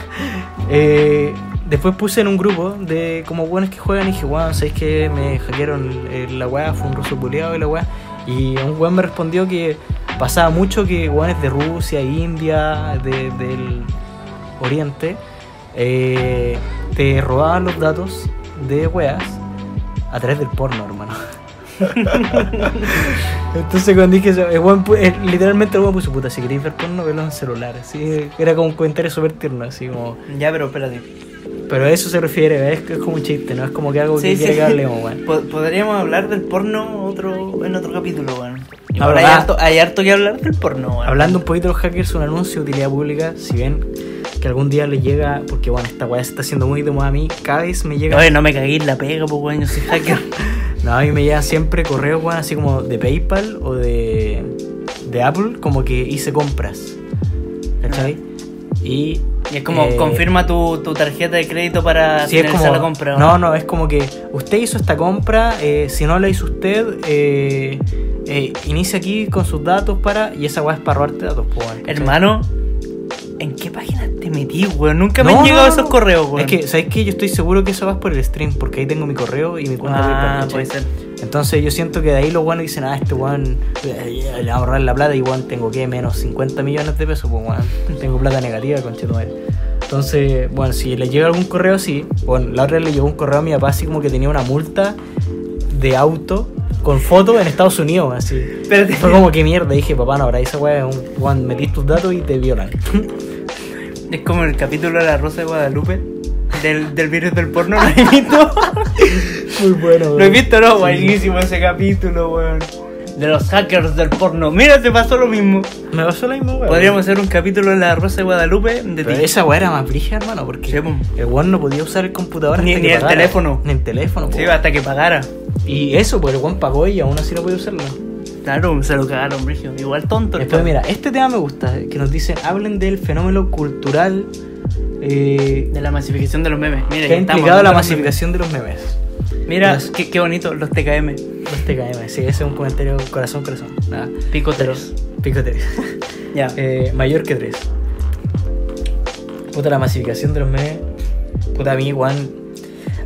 Speaker 3: eh, después puse en un grupo de como buenos que juegan y dije, weón, ¿sabéis que me hackearon el- la weá? Fue un ruso puleado y la weá. Y un weón me respondió que pasaba mucho que weones de Rusia, India, de- del Oriente, eh, te robaban los datos de weas a través del porno, hermano. Entonces cuando dije eso, eh, literalmente el weón puso puta, si queréis ver porno, velo en celular. Así, era como un comentario súper tierno, así como...
Speaker 2: Ya, pero espérate.
Speaker 3: Pero a eso se refiere, es, es como un chiste, no es como que algo que
Speaker 2: Sí,
Speaker 3: quiere
Speaker 2: sí.
Speaker 3: que hablemos, weón.
Speaker 2: Po- Podríamos hablar del porno otro, en otro capítulo, weón.
Speaker 3: Ahora,
Speaker 2: Ahora hay
Speaker 3: ah.
Speaker 2: harto, hay harto que hablar del porno, weón.
Speaker 3: Hablando un poquito de los hackers, un anuncio de utilidad pública, si ven que algún día le llega, porque bueno, esta weá se está haciendo muy de moda a mí, cada vez me llega...
Speaker 2: Oye, no me cagué en la pega, pues weón, yo soy hacker.
Speaker 3: No, a mí me llegan siempre correos, weón, así como de PayPal o de, de Apple, como que hice compras. ¿Cachai? Y.
Speaker 2: Y es como,
Speaker 3: eh,
Speaker 2: confirma tu, tu tarjeta de crédito para finalizar
Speaker 3: como,
Speaker 2: la compra. ¿o
Speaker 3: no, no, es como que usted hizo esta compra, eh, si no la hizo usted, eh, eh, inicia aquí con sus datos para. Y esa weá es para robarte datos, pues.
Speaker 2: Hermano, ¿en qué página te metí, weón? Nunca me
Speaker 3: No,
Speaker 2: han llegado
Speaker 3: no,
Speaker 2: esos correos, weón.
Speaker 3: Es que, ¿sabes qué? Yo estoy seguro que eso va por el stream, porque ahí tengo mi correo y mi cuenta
Speaker 2: Ah, puede ser.
Speaker 3: Entonces yo siento que de ahí los buenos dicen, ah, este weón eh, le va a ahorrar la plata y weón tengo que menos 50 millones de pesos, pues weón, tengo plata negativa, conchetumadre. Entonces, bueno, si le llega algún correo así, bueno, la otra le llegó un correo a mi papá así como que tenía una multa de auto con foto en Estados Unidos, así.
Speaker 2: Espérate.
Speaker 3: Fue como que mierda, dije, papá, no, ahora esa weá es un weón, metís tus datos y te violan.
Speaker 2: Es como el capítulo de la Rosa de Guadalupe. Del, del virus del porno, ¿lo he visto?
Speaker 3: Muy bueno,
Speaker 2: ¿Lo he visto? No, buenísimo ese capítulo, weón. De los hackers del porno. Mira, te pasó lo mismo.
Speaker 3: Me pasó la misma weá.
Speaker 2: Podríamos hacer un capítulo de la Rosa de Guadalupe de
Speaker 3: Pero
Speaker 2: ti.
Speaker 3: esa weá era más brígida, hermano, porque
Speaker 2: Sí, po.
Speaker 3: el weón no podía usar el computador
Speaker 2: Ni-
Speaker 3: hasta
Speaker 2: ni
Speaker 3: que
Speaker 2: el
Speaker 3: pagara.
Speaker 2: teléfono.
Speaker 3: Ni el teléfono, po.
Speaker 2: Sí, hasta que pagara.
Speaker 3: Y eso, pues el weón pagó y aún así no podía usarlo.
Speaker 2: Claro, se lo cagaron, Brigio. Igual tonto. el
Speaker 3: Después,
Speaker 2: cabrón.
Speaker 3: mira, este tema me gusta, que nos dicen, hablen del fenómeno cultural eh,
Speaker 2: De la masificación de los memes. Mira,
Speaker 3: que ha implicado la masificación de los memes.
Speaker 2: memes. Mira,
Speaker 3: Los-
Speaker 2: qué, qué bonito, los TKM.
Speaker 3: Los TKM, sí, ese es un comentario corazón, corazón. Nada,
Speaker 2: Pico 3.
Speaker 3: pico 3.
Speaker 2: Ya.
Speaker 3: Eh, mayor que 3. Puta, la masificación de los memes. Puta, a mí, Juan.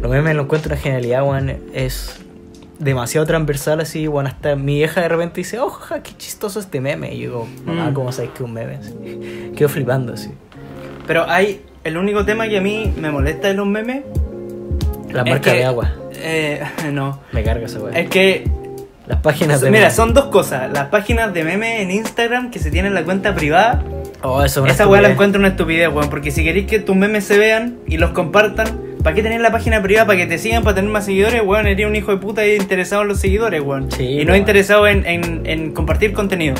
Speaker 3: Los memes lo encuentro una genialidad, Juan. Es demasiado transversal así, Juan. Hasta mi vieja de repente dice, oh, jaja, qué chistoso este meme. Y yo digo, mamá,
Speaker 2: Mm.
Speaker 3: ¿cómo sabes que es un meme? Así. Quedo flipando así.
Speaker 2: Pero hay. El único tema que a mí me molesta de los memes.
Speaker 3: La
Speaker 2: es
Speaker 3: marca
Speaker 2: que-
Speaker 3: de agua.
Speaker 2: Eh, no.
Speaker 3: Me carga esa weá.
Speaker 2: Es que.
Speaker 3: Las páginas de
Speaker 2: Mira, son dos cosas. Las páginas de memes en Instagram que se tienen la cuenta privada.
Speaker 3: Oh, eso
Speaker 2: Esa weá la encuentro una estupidez, weón. Porque si queréis que tus memes se vean y los compartan, ¿para qué tener la página privada? ¿Para que te sigan, para tener más seguidores? Weón, eres un hijo de puta y interesado en los seguidores, weón.
Speaker 3: Sí,
Speaker 2: y no
Speaker 3: weón.
Speaker 2: interesado en, en- en compartir contenido.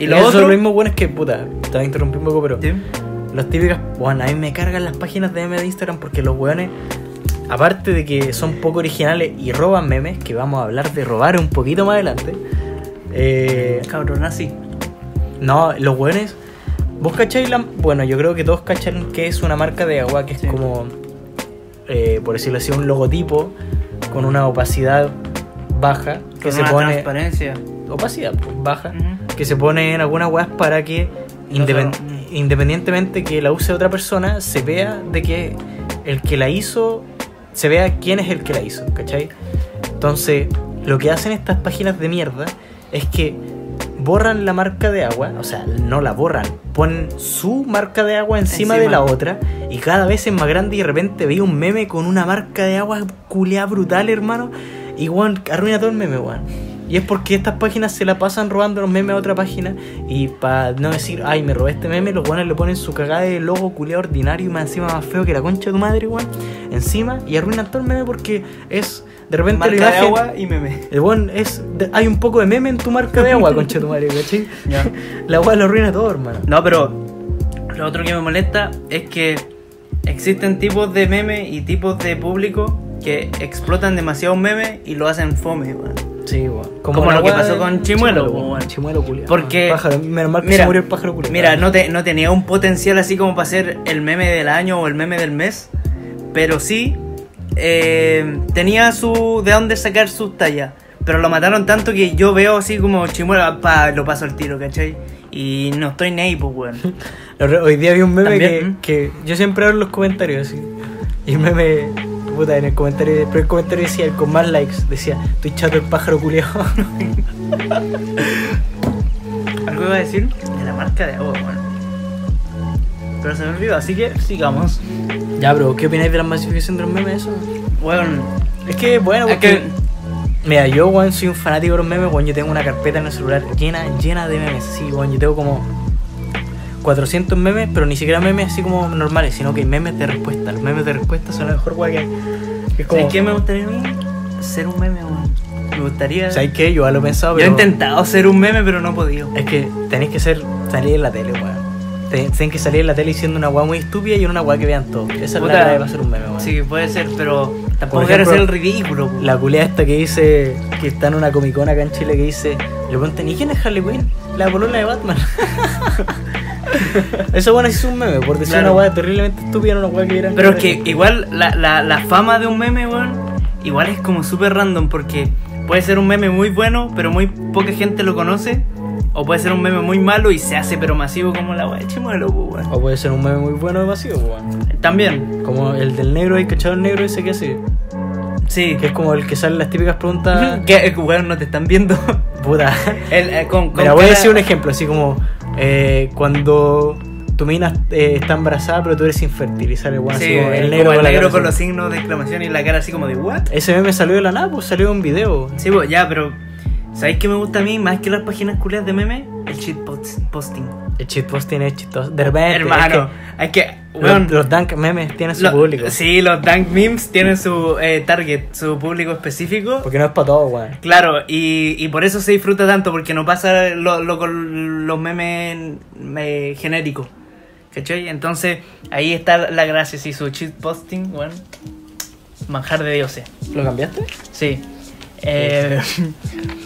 Speaker 2: Y lo
Speaker 3: Eso
Speaker 2: otro.
Speaker 3: es lo mismo bueno es que, puta, te voy a interrumpir un poco, pero
Speaker 2: Sí.
Speaker 3: Las típicas, bueno, a mí me cargan las páginas de meme de Instagram porque los weones, aparte de que son poco originales y roban memes, que vamos a hablar de robar un poquito más adelante, eh,
Speaker 2: Cabrón, así.
Speaker 3: no, los weones, vos cacháis la, bueno, yo creo que todos cachan que es una marca de agua que es
Speaker 2: Sí.
Speaker 3: como, eh, por decirlo así, un logotipo con una opacidad baja que
Speaker 2: Con
Speaker 3: se
Speaker 2: una
Speaker 3: pone,
Speaker 2: transparencia.
Speaker 3: opacidad pues, baja que se pone en algunas weas para que
Speaker 2: No
Speaker 3: independ-
Speaker 2: se-.
Speaker 3: Independientemente que la use otra persona, se vea de que el que la hizo, se vea quién es el que la hizo, ¿cachai? Entonces, lo que hacen estas páginas de mierda es que borran la marca de agua, o sea, no la borran, ponen su marca de agua encima, de la otra y cada vez es más grande y de repente veía un meme con una marca de agua culeada brutal, hermano, y weón, arruina todo el meme, weón. Y es porque estas páginas se la pasan robando los memes a otra página y para no decir, ay, me robé este meme, los weones le ponen su cagada de logo culeado ordinario y más encima más feo que la concha de tu madre, weón, encima y arruinan todo el meme porque es de repente
Speaker 2: Marca
Speaker 3: la
Speaker 2: de agua y meme.
Speaker 3: El weón es. de- hay un poco de meme en tu marca de agua, concha de tu madre, ¿cachai? La weá lo arruina todo, hermano.
Speaker 2: No, pero lo otro que me molesta es que existen tipos de memes y tipos de público que explotan demasiado memes y lo hacen fome, weón.
Speaker 3: Sí, weón.
Speaker 2: Como
Speaker 3: la
Speaker 2: lo que pasó con Chimuelo.
Speaker 3: Chimuelo culiao.
Speaker 2: Porque-
Speaker 3: Pájaro, menos mal que
Speaker 2: Mira,
Speaker 3: se murió el pájaro culiao.
Speaker 2: Mira, no, te, no tenía un potencial así como para ser el meme del año o el meme del mes, pero sí eh, tenía su de dónde sacar sus tallas. Pero lo mataron tanto que yo veo así como chimuelo, pa, lo paso al tiro, ¿cachai? Y no estoy ni ahí, pues, weón.
Speaker 3: Hoy día vi un meme que,
Speaker 2: ¿mm?
Speaker 3: que yo siempre abro los comentarios así. Y el meme, puta, en el comentario, el primer comentario decía, el con más likes, decía, estoy chato el pájaro culiao.
Speaker 2: Algo iba a decir de la marca de agua, weón. Pero se me olvidó, así que sigamos.
Speaker 3: ya, bro, ¿qué opináis de la masificación de los memes eso?
Speaker 2: Weón,
Speaker 3: Es que, bueno,
Speaker 2: es
Speaker 3: porque...
Speaker 2: que
Speaker 3: Mira, yo, weón, soy un fanático de los memes, weón. Yo tengo una carpeta en el celular llena, llena de memes. Sí, weón, yo tengo como 400 memes, pero ni siquiera memes así como normales, sino que memes de respuesta. Los memes de respuesta son la mejor weón que. Que Es como,
Speaker 2: ¿sabes qué me gustaría a mí? Ser un meme, weón. Me gustaría.
Speaker 3: ¿Sabes qué? Yo ya lo he pensado,
Speaker 2: Yo he
Speaker 3: pero.
Speaker 2: intentado ser un meme, pero no he podido.
Speaker 3: Es que tenéis que ser salir en la tele, weón. tienen que salir en la tele diciendo una weá muy estúpida y una weá que vean todos. Esa es la
Speaker 2: Puta,
Speaker 3: clave para hacer un meme, weón.
Speaker 2: Sí, puede ser, pero tampoco quiero hacer el ridículo.
Speaker 3: La culea esta que dice que está en una comicona acá en Chile que dice, le preguntan, ¿y quién es Harley Quinn? La polola de Batman. Eso bueno es un meme, por decir
Speaker 2: Claro.
Speaker 3: una weá terriblemente estúpida, una weá que vieran.
Speaker 2: Pero es que igual la, la, la fama de un meme, weón, igual es como súper random porque puede ser un meme muy bueno, pero muy poca gente lo conoce. O puede ser un meme muy malo y se hace pero masivo como la weá de Chimuelo, po, weón.
Speaker 3: O puede ser un meme muy bueno o vacío, weón.
Speaker 2: También,
Speaker 3: Como el del negro, hay cachado el negro ese que hace.
Speaker 2: sí.
Speaker 3: Que es como el que sale en las típicas preguntas.
Speaker 2: Que, weón, no te están viendo.
Speaker 3: Puta.
Speaker 2: El, eh, con, con
Speaker 3: Mira, voy a decir un ejemplo, así como eh, cuando tu mina eh, está embarazada pero tú eres infértil y sale bueno,
Speaker 2: Sí,
Speaker 3: así como
Speaker 2: el
Speaker 3: el negro,
Speaker 2: negro,
Speaker 3: con,
Speaker 2: negro con los signos de exclamación y la cara así como de ¿what?
Speaker 3: Ese meme salió de la nada, pues salió en un video.
Speaker 2: Sí, pues ya, pero ¿sabéis qué me gusta a mí más que las páginas culias de meme? El cheat posting.
Speaker 3: El shitposting es chistoso. De repente,
Speaker 2: Hermano, que.
Speaker 3: es que
Speaker 2: weón,
Speaker 3: los, los dank memes tienen su
Speaker 2: lo-
Speaker 3: público.
Speaker 2: Sí, los dank memes tienen su eh, target, su público específico.
Speaker 3: Porque no es para todos, weón.
Speaker 2: Claro, y, y por eso se disfruta tanto, porque no pasa lo, lo con los memes eh, genéricos. ¿Cachai? Entonces, ahí está la gracia, sí, su cheat posting, bueno, manjar de dioses.
Speaker 3: ¿Lo cambiaste?
Speaker 2: Sí. Eh,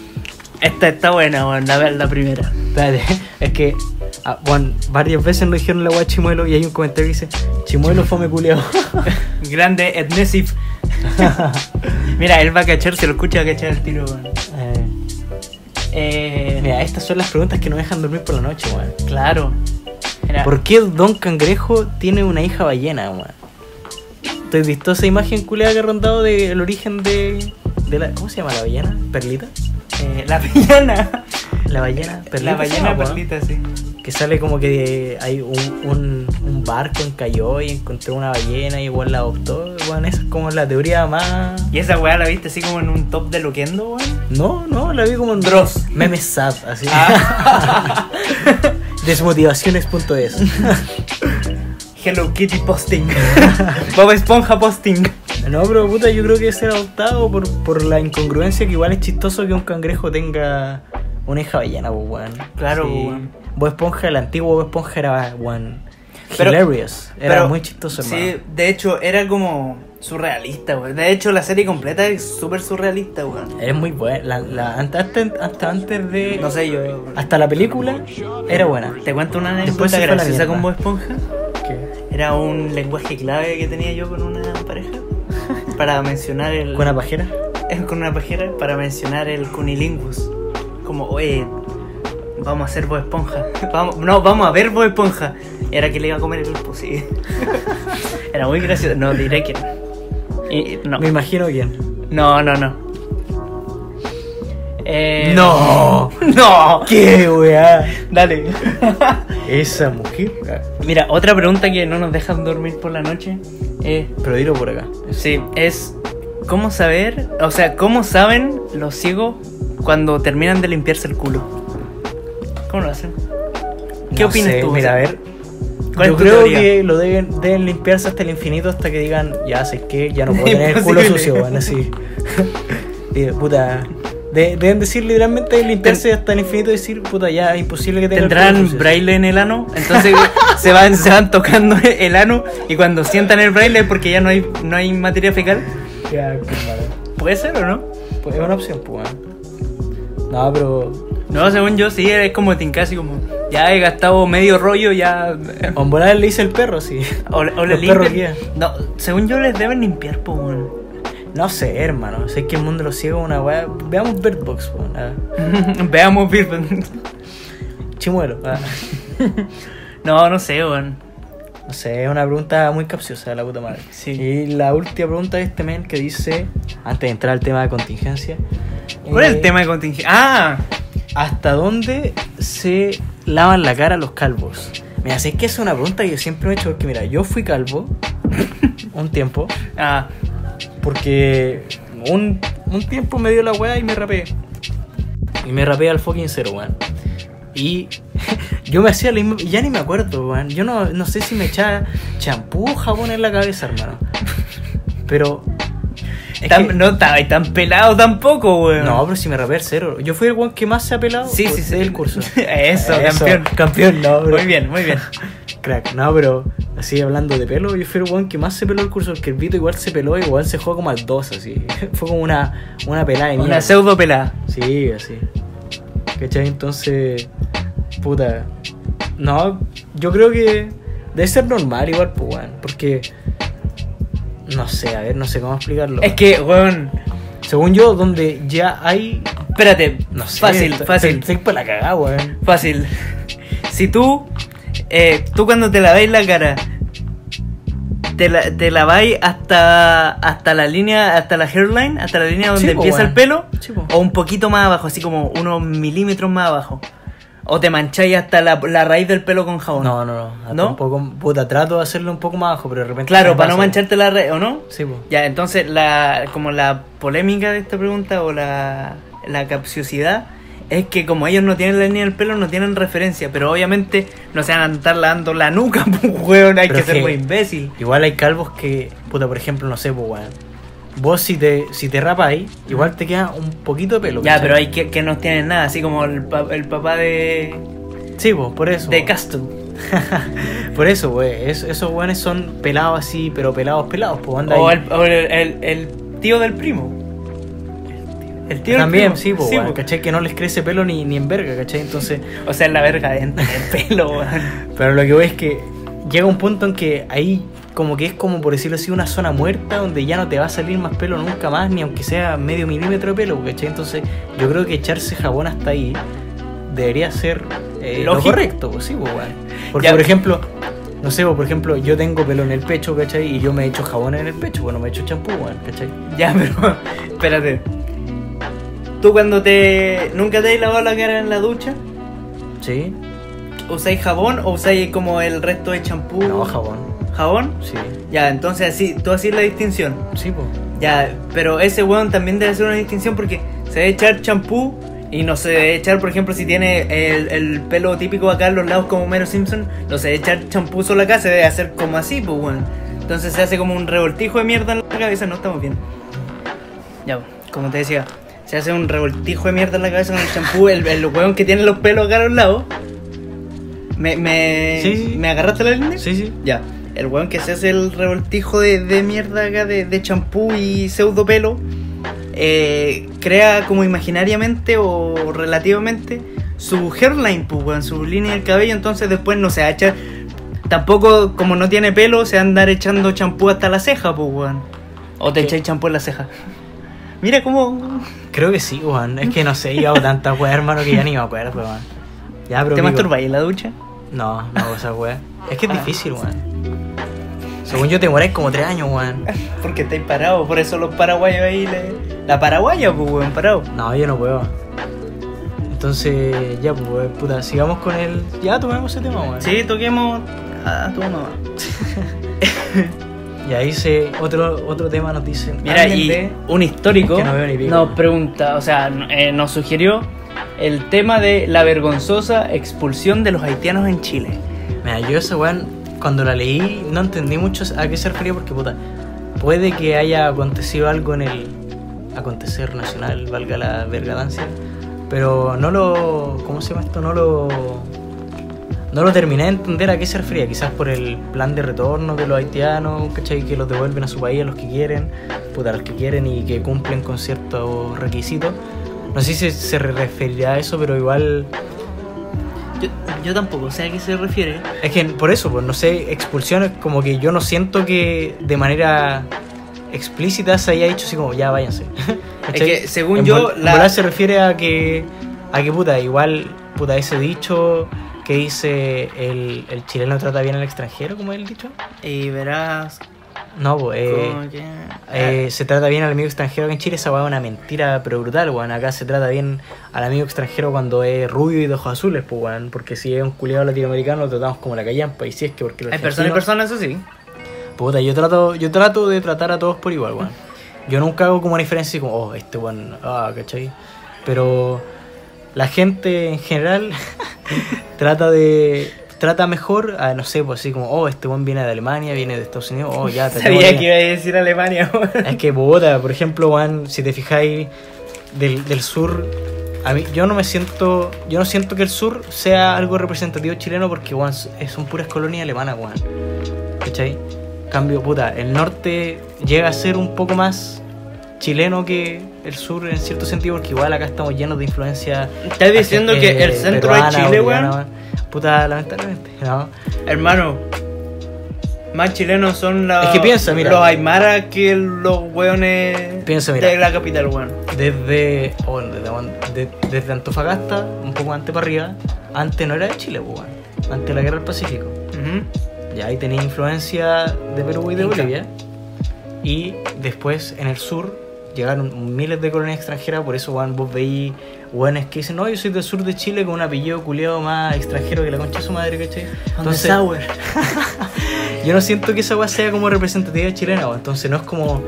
Speaker 2: esta está buena, bueno, la, la primera.
Speaker 3: Espérate, es que ah, bueno, varias veces nos dijeron la weá Chimuelo y hay un comentario que dice Chimuelo fome culiao.
Speaker 2: Grande Etnesif. Mira, él va a cachar, se lo escucha a cachar el tiro, weón.
Speaker 3: Eh,
Speaker 2: Eh,
Speaker 3: mira, estas son las preguntas que nos dejan dormir por la noche, weón.
Speaker 2: claro. Mira,
Speaker 3: ¿Por qué Don Cangrejo tiene una hija ballena, weón? ¿Te has visto esa imagen culiada que ha rondado del origen de, de la. ¿Cómo se llama la ballena? ¿Perlita?
Speaker 2: eh, la ballena.
Speaker 3: La ballena, perlita.
Speaker 2: La ballena perlita, sí.
Speaker 3: Que sale como que hay un, un, un barco encalló y encontró una ballena y igual la adoptó. Bueno, esa es como la teoría más.
Speaker 2: Y esa weá la viste así como en un top de Loquendo, weón.
Speaker 3: No, no, la vi como en
Speaker 2: Dross.
Speaker 3: Memes sad, así.
Speaker 2: Ah.
Speaker 3: Desmotivaciones.es.
Speaker 2: Hello Kitty posting. Bob Esponja posting.
Speaker 3: No, pero puta, yo creo que es adoptado por, por la incongruencia que igual es chistoso que un cangrejo tenga una hija ballena, pues, weón.
Speaker 2: Claro, weón.
Speaker 3: Bob Esponja, el antiguo Bob Esponja era, weón,
Speaker 2: Pero-
Speaker 3: hilarious. Era
Speaker 2: pero-
Speaker 3: muy chistoso, hermano.
Speaker 2: Sí, de hecho era como surrealista, weón. De hecho la serie completa es súper surrealista, weón.
Speaker 3: Es muy buena. La, la- hasta, antes de.
Speaker 2: No sé, yo.
Speaker 3: Hasta la película era buena.
Speaker 2: Te cuento una anécdota graciosa con Bob Esponja. Era un lenguaje clave que tenía yo con una pareja. Para mencionar el.
Speaker 3: ¿Con una pajera?
Speaker 2: Eh, con una pajera para mencionar el cunilingus. Como, oye, vamos a hacer Bob Esponja. Vamos, no, vamos a ver Bob Esponja. Era que le iba a comer el pulpo, sí. Era muy gracioso. No, diré. Y- no.
Speaker 3: Me imagino quién.
Speaker 2: No, no, no. Eh,
Speaker 3: ¡No!
Speaker 2: No.
Speaker 3: ¿Qué, weá?
Speaker 2: Dale.
Speaker 3: Esa mujer.
Speaker 2: Mira, otra pregunta que no nos dejan dormir por la noche es,
Speaker 3: Pero dilo por acá.
Speaker 2: sí, es cómo saber, o sea, cómo saben los ciegos cuando terminan de limpiarse el culo. ¿Cómo lo hacen? ¿Qué
Speaker 3: No
Speaker 2: opinas
Speaker 3: sé,
Speaker 2: tú?
Speaker 3: Mira, a ver.
Speaker 2: ¿Cuál
Speaker 3: Yo creo
Speaker 2: teoría?
Speaker 3: que lo deben, deben limpiarse hasta el infinito hasta que digan, ya sé que ya no puedo tener el culo sucio, van así. Puta. De- deben decir literalmente limpiarse hasta el infinito y decir, puta, ya es imposible que tenga
Speaker 2: ¿Tendrán braille en el ano? Entonces se van, se van tocando el ano y cuando sientan el braille es porque ya no hay, no hay materia fecal.
Speaker 3: Ya.
Speaker 2: ¿Puede ser o no?
Speaker 3: Pues es una opción, pues. No, pero.
Speaker 2: No, según yo sí, es como tincasi como ya he gastado medio rollo, ya...
Speaker 3: O en volar le dice el perro, sí.
Speaker 2: O, o le limpian. No, según yo les deben limpiar, po, weón.
Speaker 3: No sé, hermano. Sé que el mundo lo ciego es una weá. Veamos Bird Box, weón.
Speaker 2: Veamos Bird.
Speaker 3: Chimuelo. ah.
Speaker 2: No, no sé, weón.
Speaker 3: No sé, es una pregunta muy capciosa, la puta madre.
Speaker 2: Sí.
Speaker 3: Y la última pregunta de este men que dice, antes de entrar al tema de contingencia.
Speaker 2: ¿Cuál es
Speaker 3: eh,
Speaker 2: el tema de contingencia? Ah,
Speaker 3: ¿Hasta dónde se lavan la cara los calvos? Mira, sé que es una pregunta que yo siempre me he hecho porque, mira, yo fui calvo un tiempo,
Speaker 2: ah,
Speaker 3: porque un, un tiempo me dio la weá y me rapé. Y me rapé al fucking cero, weón. Y yo me hacía mismo, ya ni me acuerdo, weón. Yo no, no sé si me echaba champú o jabón en la cabeza, hermano. Pero
Speaker 2: Tan-
Speaker 3: que-
Speaker 2: No estaba tan pelado tampoco, weón.
Speaker 3: No, pero si me rapé cero. Yo fui el weón que más se ha pelado
Speaker 2: Sí, sí, sí.
Speaker 3: del curso.
Speaker 2: Eso, campeón.
Speaker 3: Campeón, no, bro.
Speaker 2: Muy bien, muy bien.
Speaker 3: Crack, no, pero así hablando de pelo, yo fui el weón que más se peló el curso, porque el Vito igual se peló, igual se jugó como al 2, así. Fue como una, una pelada mierda.
Speaker 2: Una pseudo pelada.
Speaker 3: Sí, así. ¿Cachai? Entonces, puta. No, yo creo que debe ser normal igual, pues, weón. Porque, no sé, a ver, no sé cómo explicarlo.
Speaker 2: Es que, weón.
Speaker 3: Según yo, donde ya hay.
Speaker 2: Espérate,
Speaker 3: No sé.
Speaker 2: fácil, fácil,
Speaker 3: Estoy para la cagada, weón.
Speaker 2: fácil. Si tú, eh, tú cuando te laváis la cara, te, la, te laváis hasta, hasta la línea, hasta la hairline, hasta la línea donde empieza
Speaker 3: weón.
Speaker 2: el pelo, o un poquito más abajo, así como unos milímetros más abajo. O te mancháis hasta la, la raíz del pelo con jabón.
Speaker 3: No, no, no.
Speaker 2: ¿No?
Speaker 3: Un poco, puta, trato de hacerlo un poco más bajo, pero de repente.
Speaker 2: Claro, para no mancharte la raíz, ¿o no?
Speaker 3: Sí, pues.
Speaker 2: Ya, entonces la como la polémica de esta pregunta o la, la capciosidad es que como ellos no tienen la línea del pelo, no tienen referencia, pero obviamente no se van a andar lavando la nuca, pues weón, hay
Speaker 3: Pero
Speaker 2: que ser muy imbécil.
Speaker 3: Igual hay calvos que, puta, por ejemplo, no sé, pues, weón. Vos si te, si te rapáis, igual te queda un poquito de pelo.
Speaker 2: Ya,
Speaker 3: ¿cachai?
Speaker 2: pero hay que, que no tienen nada, así como el, pa- el papá de,
Speaker 3: Sí, pues, por eso.
Speaker 2: de Castle.
Speaker 3: por eso, güey. es- esos weones son pelados así, pero pelados, pelados, pues, anda
Speaker 2: O, el, o el, el- el tío del primo. El tío del
Speaker 3: También,
Speaker 2: primo.
Speaker 3: sí, pues,
Speaker 2: Sí, po.
Speaker 3: ¿cachai? Que no les crece pelo ni, ni en verga, ¿cachai? Entonces,
Speaker 2: O sea, la verga de tener pelo, weón.
Speaker 3: pero lo que voy es que llega un punto en que ahí como que es como por decirlo así una zona muerta donde ya no te va a salir más pelo nunca más ni aunque sea medio milímetro de pelo ¿cachai? entonces yo creo que echarse jabón hasta ahí debería ser eh, lo correcto pues sí pues, weón. porque
Speaker 2: Ya.
Speaker 3: por ejemplo no sé pues, por ejemplo yo tengo pelo en el pecho ¿cachai? y yo me echo jabón en el pecho bueno me echo champú weón, ¿cachai?
Speaker 2: Ya, pero espérate. ¿Tú cuando te... nunca te has lavado la cara en la ducha?
Speaker 3: sí
Speaker 2: ¿Usáis jabón o usáis como el resto de champú?
Speaker 3: no jabón
Speaker 2: ¿Jabón?
Speaker 3: sí
Speaker 2: Ya, entonces así, tú así la distinción.
Speaker 3: sí pues
Speaker 2: Ya, pero ese weón también debe hacer una distinción porque se debe echar champú y no se debe echar, por ejemplo, si tiene el, el pelo típico acá en los lados como Mero Simpson, no se debe echar champú solo acá, se debe hacer como así, pues weón. Entonces se hace como un revoltijo de mierda en la cabeza, no estamos bien. Ya, como te decía, se hace un revoltijo de mierda en la cabeza con el champú, el, el weón que tiene los pelos acá a los lados. ¿Me, me,
Speaker 3: Sí, sí.
Speaker 2: ¿me agarraste la línea?
Speaker 3: sí sí
Speaker 2: Ya, el weón que se hace el revoltijo de, de mierda acá de, champú y pseudo pelo, eh, crea como imaginariamente o relativamente su hairline, pues weón, su línea del cabello, entonces después no se va a echar, tampoco como no tiene pelo, se va a andar echando champú hasta la ceja, pues weón. O te echáis champú en la ceja. Mira cómo...
Speaker 3: creo que sí weón es que no sé yo hago tantas weas hermano que ya ni me acuerdo weón ya pero
Speaker 2: ¿Te masturbáis en la ducha?
Speaker 3: No, no hago esa weá. Es que es difícil, weón. Según yo te demoráis como tres años, weón.
Speaker 2: Porque estáis parados, por eso los paraguayos ahí le... La paraguaya, pues weón, parado.
Speaker 3: No, yo no puedo. Entonces, ya, pues, puta, sigamos con el. Ya tomemos ese tema, weón.
Speaker 2: Sí, toquemos a tu mamá.
Speaker 3: Y ahí se. Otro, otro tema nos dicen.
Speaker 2: Mira, y
Speaker 3: de-
Speaker 2: un histórico
Speaker 3: Que no veo ni pico.
Speaker 2: nos pregunta, o sea, eh, nos sugirió el tema de la vergonzosa expulsión de los haitianos en Chile.
Speaker 3: Mira, yo esa weón, cuando la leí, no entendí mucho a qué se refería porque, puta, puede que haya acontecido algo en el acontecer nacional, valga la vergadancia, pero no lo. ¿Cómo se llama esto? No lo. No lo terminé de entender a qué se refería, quizás por el plan de retorno de los haitianos, ¿cachai? Que los devuelven a su país a los que quieren, puta, a los que quieren y que cumplen con ciertos requisitos. No sé si se referirá a eso, pero igual
Speaker 2: Yo, yo tampoco sé a qué se refiere.
Speaker 3: Es que por eso, pues no sé, expulsiones como que yo no siento que de manera explícita se haya dicho así como ya váyanse. ¿Cachai?
Speaker 2: que, según
Speaker 3: En
Speaker 2: yo,
Speaker 3: en
Speaker 2: la-
Speaker 3: se refiere a que a que puta, igual puta ese dicho que dice el, el chileno trata bien al extranjero, como es el dicho.
Speaker 2: Y verás
Speaker 3: No, pues eh,
Speaker 2: que...
Speaker 3: eh, se trata bien al amigo extranjero que en Chile, esa weá es una mentira pero brutal, weón. Acá se trata bien al amigo extranjero cuando es rubio y de ojos azules, pues weón. Porque si es un culiado latinoamericano lo tratamos como la callampa. Y si es que porque los
Speaker 2: hay personas y personas, eso sí.
Speaker 3: Puta, yo trato, yo trato de tratar a todos por igual, weón. Yo nunca hago como una diferencia así como, oh, este weón, ah, ¿cachai? Pero la gente en general trata de trata mejor a, no sé, pues así como, oh, este buen viene de Alemania, viene de Estados Unidos, oh, ya, te
Speaker 2: Sabía que iba a decir Alemania.
Speaker 3: Es que Bogotá, por ejemplo, Juan, si te fijáis del, del sur, a mí, yo no me siento, yo no siento que el sur sea algo representativo chileno porque Juan, son puras colonias alemanas, Juan. ¿Cachai? Cambio, puta, el norte llega a ser un poco más chileno que el sur en cierto sentido porque igual acá estamos llenos de influencia.
Speaker 2: ¿Estás diciendo
Speaker 3: eh,
Speaker 2: que el centro de
Speaker 3: peruana,
Speaker 2: Chile,
Speaker 3: boliviana,
Speaker 2: weón?
Speaker 3: Puta, lamentablemente, ¿no?
Speaker 2: Hermano, más chilenos son la-
Speaker 3: Es que piensa, mira.
Speaker 2: los aymaras que los weones
Speaker 3: Piensa, mira.
Speaker 2: de la capital, weón.
Speaker 3: Desde, oh, desde, de- desde Antofagasta, un poco antes para arriba, antes no era de Chile, pues, weón. antes de la guerra del Pacífico. Ya ahí tenía influencia de Perú y de
Speaker 2: Inca.
Speaker 3: Bolivia. Y después en el sur llegaron miles de colonias extranjeras, por eso weón, vos veis weones que dicen, no, yo soy del sur de Chile con un apellido culeado más extranjero que la concha de su madre, ¿cachai? Entonces, yo no siento que esa weá sea como representativa chilena, weón. entonces no es como,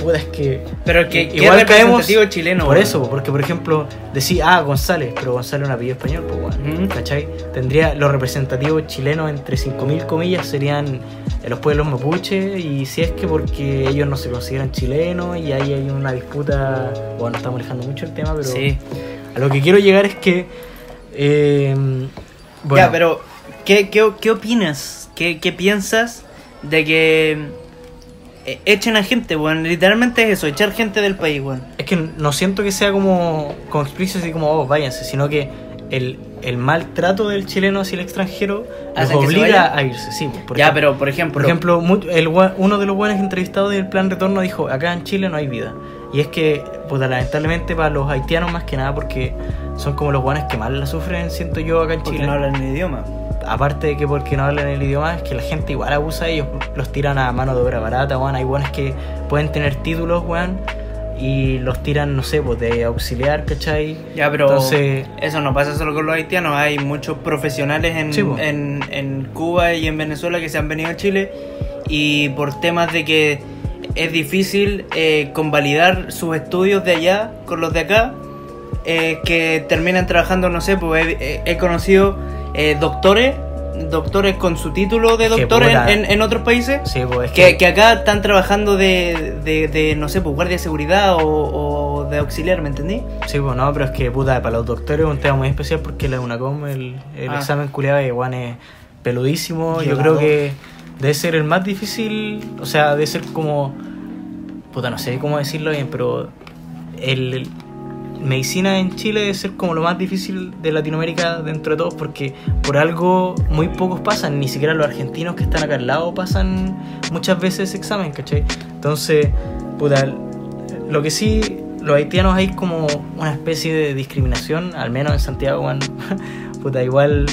Speaker 3: puta, es que...
Speaker 2: Pero que
Speaker 3: I-
Speaker 2: qué
Speaker 3: igual caemos
Speaker 2: chileno,
Speaker 3: Por
Speaker 2: weón.
Speaker 3: eso, porque por ejemplo, decís, ah, González, pero González es un apellido español, pues
Speaker 2: Ujú.
Speaker 3: ¿cachai? Tendría los representativos chilenos entre 5.000 comillas serían eh, los pueblos mapuche y si es que porque ellos no se consideran chilenos y ahí hay una disputa, bueno, estamos alejando mucho el tema, pero
Speaker 2: Sí.
Speaker 3: a lo que quiero llegar es que, eh, bueno,
Speaker 2: Ya, pero ¿qué, qué, qué opinas? ¿Qué, ¿Qué piensas de que eh, echen a gente, weón? Literalmente es eso, echar gente del país, weón.
Speaker 3: es que no siento que sea como, como explícito así como, oh, váyanse, sino que el, el maltrato del chileno hacia el extranjero los
Speaker 2: ¿Hacen que se
Speaker 3: obliga a irse, sí. por
Speaker 2: ya,
Speaker 3: ejemplo.
Speaker 2: pero por ejemplo,
Speaker 3: Por ejemplo, el, uno de los buenos entrevistados del plan retorno dijo, acá en Chile no hay vida. Y es que, puta, lamentablemente para los haitianos más que nada, porque son como los buenos que más la sufren, siento yo, acá en
Speaker 2: porque
Speaker 3: Chile.
Speaker 2: no hablan el idioma.
Speaker 3: Aparte de que porque no hablan el idioma, es que la gente igual abusa de ellos, los tiran a mano de obra barata, weón. Hay buenos que pueden tener títulos, weón, y los tiran, no sé, pues de auxiliar, ¿cachai?
Speaker 2: Ya, pero
Speaker 3: Entonces-
Speaker 2: eso no pasa solo con los haitianos. Hay muchos profesionales en,
Speaker 3: Sí, po.
Speaker 2: en, en Cuba y en Venezuela que se han venido a Chile y por temas de que es difícil eh, convalidar sus estudios de allá con los de acá, eh, que terminan trabajando, no sé, pues he conocido eh, doctores, doctores con su título de doctor en,
Speaker 3: puta.
Speaker 2: en- en otros países.
Speaker 3: Sí, pues es
Speaker 2: Que, que acá están trabajando de, de, de, no sé, pues guardia de seguridad o, o de auxiliar, ¿me entendí?
Speaker 3: Sí, pues no, pero es que puta, para los doctores es un tema muy especial porque la UNACOM, el, el
Speaker 2: Ah.
Speaker 3: examen culiado de Juan es peludísimo. Yo creo que debe ser el más difícil, o sea, debe ser como. Puta, no sé cómo decirlo bien, pero el- medicina en Chile debe ser como lo más difícil de Latinoamérica dentro de todos porque por algo muy pocos pasan, ni siquiera los argentinos que están acá al lado pasan muchas veces ese examen, ¿cachai? Entonces, puta, lo que sí, los haitianos hay como una especie de discriminación, al menos en Santiago, weón. puta, igual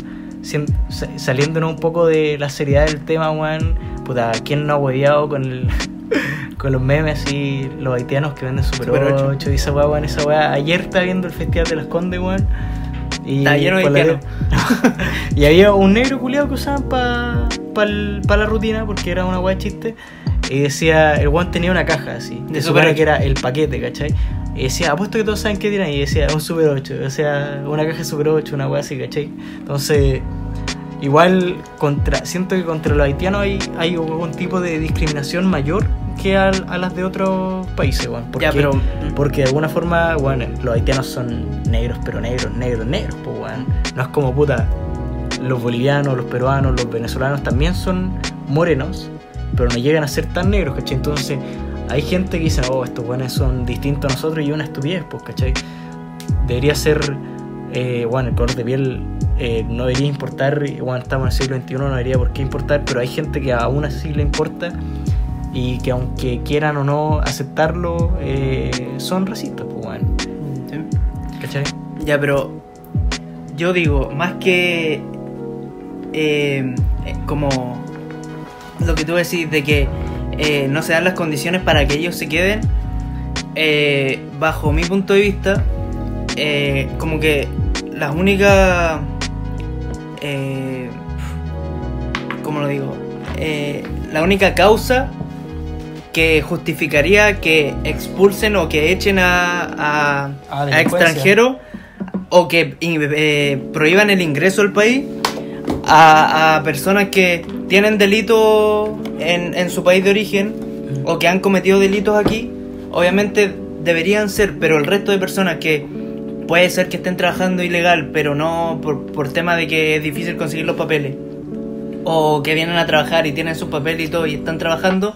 Speaker 3: saliéndonos un poco de la seriedad del tema, weón. Puta, ¿quién no ha hueveado con el, con los memes y los haitianos que venden Super,
Speaker 2: Super
Speaker 3: 8,
Speaker 2: ocho.
Speaker 3: y esa weá, weón, esa weá. Ayer estaba viendo el Festival de las Condes, weón. Y, la- y había un negro culiado que usaban para pa pa la rutina porque era una weá chiste. Y decía, el weón tenía una caja así.
Speaker 2: De
Speaker 3: supone
Speaker 2: 8.
Speaker 3: que era el paquete, ¿cachai? Y decía, apuesto que todos saben qué tiran. Y decía, un Super 8. O sea, una caja Super 8, una weá así, ¿cachai? Entonces, igual, contra siento que contra los haitianos hay, hay algún tipo de discriminación mayor que a, las de otros países, weón. Porque,
Speaker 2: Ya, pero-
Speaker 3: porque de alguna forma, bueno, los haitianos son negros, pero negros, negros, negros, pues, weón. No es como puta. Los bolivianos, los peruanos, los venezolanos también son morenos, pero no llegan a ser tan negros, ¿cachai? Entonces, hay gente que dice, oh, estos buenos son distintos a nosotros y una estupidez, pues, ¿cachai? Debería ser, eh, bueno, el color de piel eh, no debería importar, bueno, estamos en el siglo XXI, no debería por qué importar, pero hay gente que aún así le importa y que aunque quieran o no aceptarlo, eh, son racistas, pues, bueno,
Speaker 2: Sí.
Speaker 3: ¿cachai?
Speaker 2: Ya, pero yo digo, más que eh, eh, como lo que tú decís de que eh, no se dan las condiciones para que ellos se queden, bajo mi punto de vista, como que las únicas, eh, ¿cómo lo digo? La única causa que justificaría que expulsen o que echen a, a, extranjeros o que eh, prohíban el ingreso al país a, a personas que tienen delitos en, en su país de origen o que han cometido delitos aquí, obviamente deberían ser, pero el resto de personas que puede ser que estén trabajando ilegal, pero no por, por tema de que es difícil conseguir los papeles, o que vienen a trabajar y tienen sus papeles y todo y están trabajando,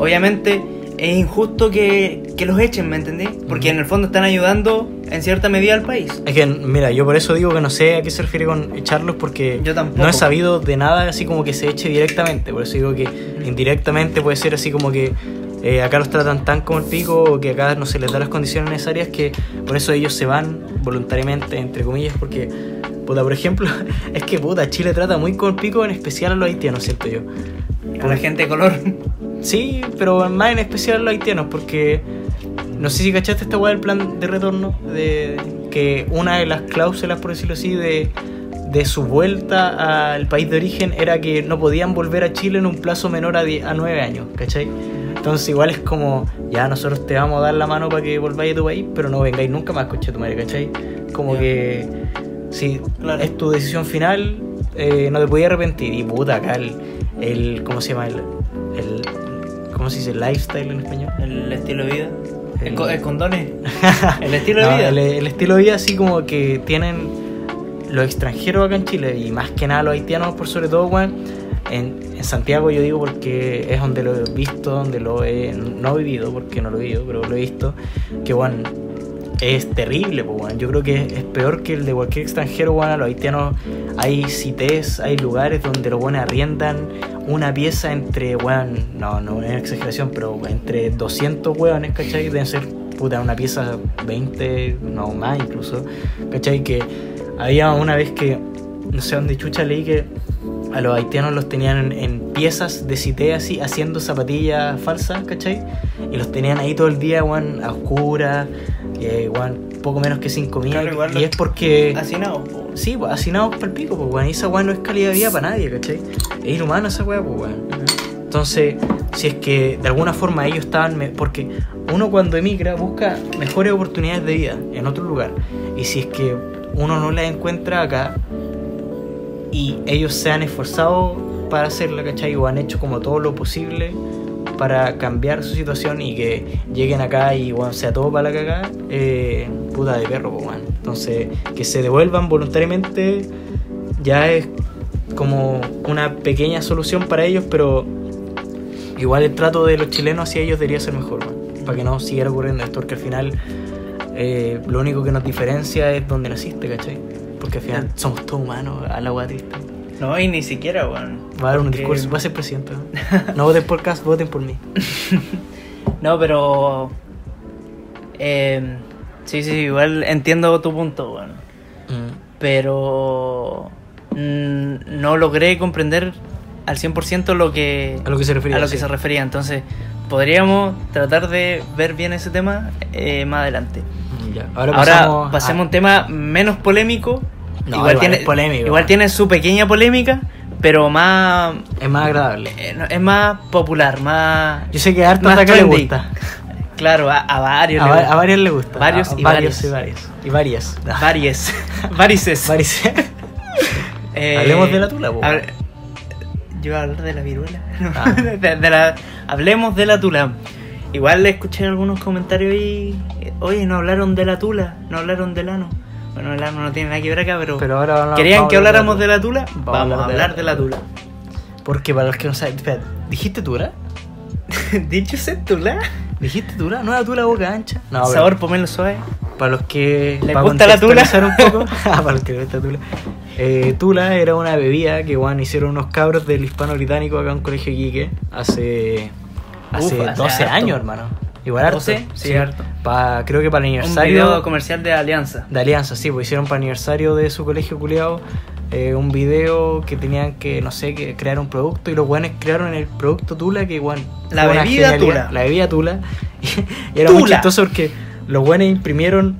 Speaker 2: obviamente es injusto que, que los echen, ¿me entendés? Porque en el fondo están ayudando en cierta medida al país.
Speaker 3: Es que, mira, yo por eso digo que no sé a qué se refiere con echarlos, porque
Speaker 2: Yo
Speaker 3: no he sabido de nada así como que se eche directamente. Por eso digo que indirectamente puede ser así como que eh, acá los tratan tan como el pico, o que acá no se les da las condiciones necesarias, que por eso ellos se van voluntariamente, entre comillas, porque, puta, por ejemplo, es que, puta, Chile trata muy como el pico, en especial a los haitianos, siento yo.
Speaker 2: A la gente de color.
Speaker 3: Sí, pero más en especial los haitianos, porque no sé si cachaste esta weá del plan de retorno, de que una de las cláusulas, por decirlo así, de, de su vuelta al país de origen era que no podían volver a Chile en un plazo menor a, die- a 9 años, ¿cachai? Entonces igual es como, ya nosotros te vamos a dar la mano para que volváis a tu país, pero no vengáis nunca más, coche tu madre, ¿cachai? Como
Speaker 2: Ya.
Speaker 3: que si
Speaker 2: Claro.
Speaker 3: es tu decisión final, eh, no te podías arrepentir. Y puta, acá el, el ¿cómo se llama? El, ¿cómo se dice? Lifestyle en español.
Speaker 2: El estilo de vida. El,
Speaker 3: El-
Speaker 2: co- el condones. El estilo de
Speaker 3: No,
Speaker 2: vida.
Speaker 3: El, el estilo de vida así como que tienen los extranjeros acá en Chile y más que nada los haitianos por sobre todo, weón. En, en Santiago yo digo porque es donde lo he visto, donde lo he no he vivido, porque no lo he vivido, pero lo he visto, que weón, es terrible, pues, weón. Yo creo que es, peor que el de cualquier extranjero. A los haitianos hay cités, hay lugares donde los buenos arriendan una pieza entre, weón, no, no es exageración, pero entre 200 weones, ¿cachai? Deben ser, puta, una pieza 20, no más incluso, ¿cachai? Que había una vez que, no sé dónde chucha leí que a los haitianos los tenían en, en piezas de cité así, haciendo zapatillas falsas, ¿cachai? Y los tenían ahí todo el día, weón, a oscuras, eh, weón, poco menos que sin comida.
Speaker 2: Claro, igual
Speaker 3: y es porque...
Speaker 2: Hacinados, po.
Speaker 3: Sí, pues hacinados para el pico, pues, weón. Y esa weá no es calidad de vida para nadie, ¿cachai? Es inhumano esa weá, pues, weón. Entonces, si es que de alguna forma ellos estaban. Porque uno cuando emigra busca mejores oportunidades de vida en otro lugar. Y si es que uno no las encuentra acá y ellos se han esforzado para hacerla, ¿cachai? O han hecho como todo lo posible para cambiar su situación y que lleguen acá y bueno, sea todo para la cagada, eh, puta de perro, pues, weón. Entonces, que se devuelvan voluntariamente ya es como una pequeña solución para ellos, pero igual el trato de los chilenos hacia ellos debería ser mejor, weón, para que no siguiera ocurriendo esto, porque al final eh, lo único que nos diferencia es donde naciste, ¿cachai? Porque al final somos todos humanos, a la weá triste.
Speaker 2: No, y ni siquiera, weón.
Speaker 3: Va a dar un discurso, va a ser presidente. ¿no? No voten por Cas, voten por mí.
Speaker 2: No, pero. Eh, sí, sí, igual entiendo tu punto, weón.
Speaker 3: Mm.
Speaker 2: Pero. mm, no logré comprender al 100% lo que.
Speaker 3: A lo que se refería.
Speaker 2: a lo que se refería. Entonces, podríamos tratar de ver bien ese tema eh, más adelante.
Speaker 3: Ya. Ahora,
Speaker 2: Ahora,
Speaker 3: pasamos
Speaker 2: pasemos a- un tema menos polémico.
Speaker 3: No, igual es polémico,
Speaker 2: igual tiene su pequeña polémica, pero más.
Speaker 3: Es más agradable.
Speaker 2: eh, es más popular, más.
Speaker 3: Yo sé que a acá le gusta.
Speaker 2: Claro, a, a varios.
Speaker 3: A,
Speaker 2: le
Speaker 3: va-
Speaker 2: gusta.
Speaker 3: a varios le gusta.
Speaker 2: Varios
Speaker 3: A-
Speaker 2: y
Speaker 3: a
Speaker 2: varios.
Speaker 3: y varias. Y varias.
Speaker 2: Varias. Varices.
Speaker 3: Varias.
Speaker 2: Eh,
Speaker 3: Hablemos de la tula, po.
Speaker 2: hable- Yo iba a hablar de la viruela.
Speaker 3: Ah.
Speaker 2: de, de la... Hablemos de la tula. Igual le escuché algunos comentarios y. Oye, no hablaron de la tula, no hablaron del ano. Bueno, el no tiene nada que ver acá, pero.
Speaker 3: Pero ahora vamos-
Speaker 2: ¿Querían
Speaker 3: vamos
Speaker 2: que habláramos de la tula?
Speaker 3: Vamos
Speaker 2: Vamos, a hablar de la tula.
Speaker 3: Porque para los que no saben. Espera, ¿dijiste tura?
Speaker 2: Dicho ser tula,
Speaker 3: ¿Dijiste tura? ¿No era tula boca ancha? No,
Speaker 2: sabor pomelo suave.
Speaker 3: Para los que.
Speaker 2: ¿Les gusta la tula?
Speaker 3: contextualizar un poco. para los que les gusta tula. Eh, tula era una bebida que bueno, hicieron unos cabros del hispano británico acá en un colegio Quique hace. Hace
Speaker 2: Uf, hace
Speaker 3: 12
Speaker 2: harto.
Speaker 3: años, hermano. Igual harto.
Speaker 2: 12, sí, harto.
Speaker 3: Pa- creo que para el
Speaker 2: Un
Speaker 3: aniversario.
Speaker 2: video comercial de Alianza.
Speaker 3: De Alianza, sí, pues hicieron para aniversario de su colegio culiado un video que tenían que, no sé, que crear un producto y los guanes crearon el producto Tula que guan,
Speaker 2: La bebida. Tula.
Speaker 3: La bebida Tula. y era muy
Speaker 2: Tula.
Speaker 3: chistoso porque los guanes imprimieron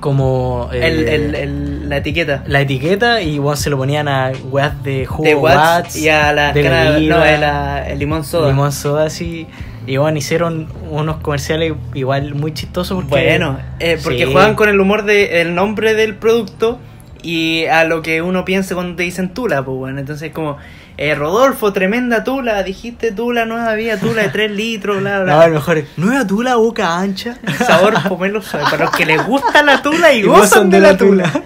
Speaker 3: como eh,
Speaker 2: El, el, el- la etiqueta.
Speaker 3: la etiqueta y guan, se lo ponían a weas de jugo
Speaker 2: de Watts,
Speaker 3: Watts,
Speaker 2: y a la
Speaker 3: de
Speaker 2: cara-
Speaker 3: bebida,
Speaker 2: no, la- el limón soda.
Speaker 3: limón soda así. Y bueno, hicieron unos comerciales igual muy chistosos porque
Speaker 2: Bueno, eh, porque
Speaker 3: Sí.
Speaker 2: juegan con el humor del nombre del producto y a lo que uno piensa cuando te dicen tula, pues bueno. Entonces como, eh, Rodolfo, tremenda tula, dijiste tula, nueva vía, tula de 3 litros, bla, bla.
Speaker 3: No, a lo mejor, ¿nueva tula boca ancha?
Speaker 2: Sabor pomelo suave. Para los que les gusta la tula y,
Speaker 3: Y
Speaker 2: gozan de la tula.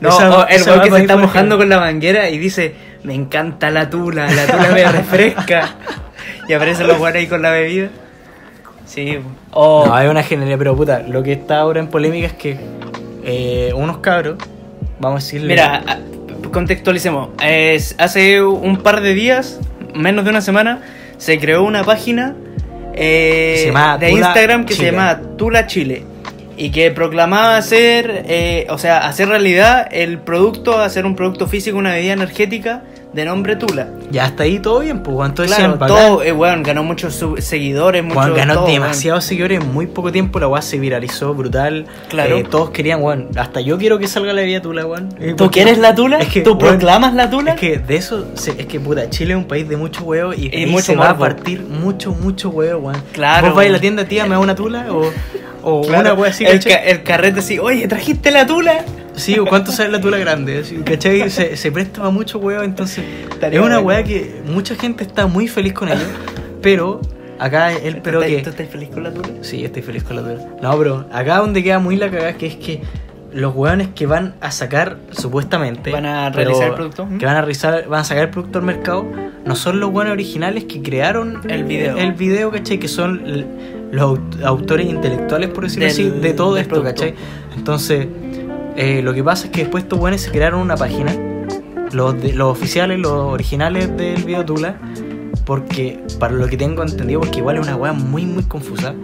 Speaker 2: No,
Speaker 3: Esa-
Speaker 2: o el weón que se está mojando con la manguera y dice, me encanta la tula, la tula me refresca. Y aparecen los weones ahí con la bebida. Sí, o
Speaker 3: No, es una genialidad, pero puta, lo que está ahora en polémica es que eh, unos cabros, vamos a decirle.
Speaker 2: mira, contextualicemos. Es- hace un par de días, menos de una semana, se creó una página eh, de
Speaker 3: Tula
Speaker 2: Instagram que
Speaker 3: Chile.
Speaker 2: se llama Tula Chile. Y que proclamaba hacer, eh, o sea, hacer realidad el producto, hacer un producto físico, una bebida energética de nombre Tula.
Speaker 3: Ya hasta ahí todo bien, pues. Entonces,
Speaker 2: Claro, todo, eh, weón, ganó muchos seguidores, mucho,
Speaker 3: Weón, ganó
Speaker 2: todo,
Speaker 3: demasiados seguidores en muy poco tiempo, la weá se viralizó brutal.
Speaker 2: Claro.
Speaker 3: Eh, todos querían, weón. Hasta yo quiero que salga la vida tula, weón. Eh,
Speaker 2: ¿Tú quieres la tula?
Speaker 3: Es que,
Speaker 2: ¿Tú proclamas la tula?
Speaker 3: Es que de eso, es que puta, Chile es un país de mucho huevo y,
Speaker 2: mucho
Speaker 3: se va a partir mucho, mucho huevo, weón.
Speaker 2: Claro,
Speaker 3: Vos vais a la tienda, tía, me da una tula o, o
Speaker 2: Claro,
Speaker 3: una wea así,
Speaker 2: el, ca- el carrete así, oye, ¿trajiste la tula?
Speaker 3: Sí, o cuánto sale la tula grande, ¿cachai? Se, se presta para mucho huevo, entonces
Speaker 2: Estaría
Speaker 3: es una weá que mucha gente está muy feliz con ello, pero acá el pero
Speaker 2: ¿Tú,
Speaker 3: que...
Speaker 2: ¿Tú estás feliz con la tula?
Speaker 3: Sí, estoy feliz con la tula. No, pero acá donde queda muy la cagada que es que los hueones que van a sacar, supuestamente...
Speaker 2: ¿Van a realizar el producto? ¿Mm?
Speaker 3: Que van a, realizar, van a sacar el producto al mercado, no son los hueones originales que crearon
Speaker 2: El video.
Speaker 3: El video, ¿cachai? Que son los aut- autores intelectuales, por decirlo
Speaker 2: Del-
Speaker 3: así, de todo esto,
Speaker 2: producto.
Speaker 3: ¿cachai? Entonces, eh, lo que pasa es que después estos hueones se crearon una página, los, de- los oficiales, los originales del video Tula, porque para lo que tengo entendido, porque igual es una weá muy muy confusa,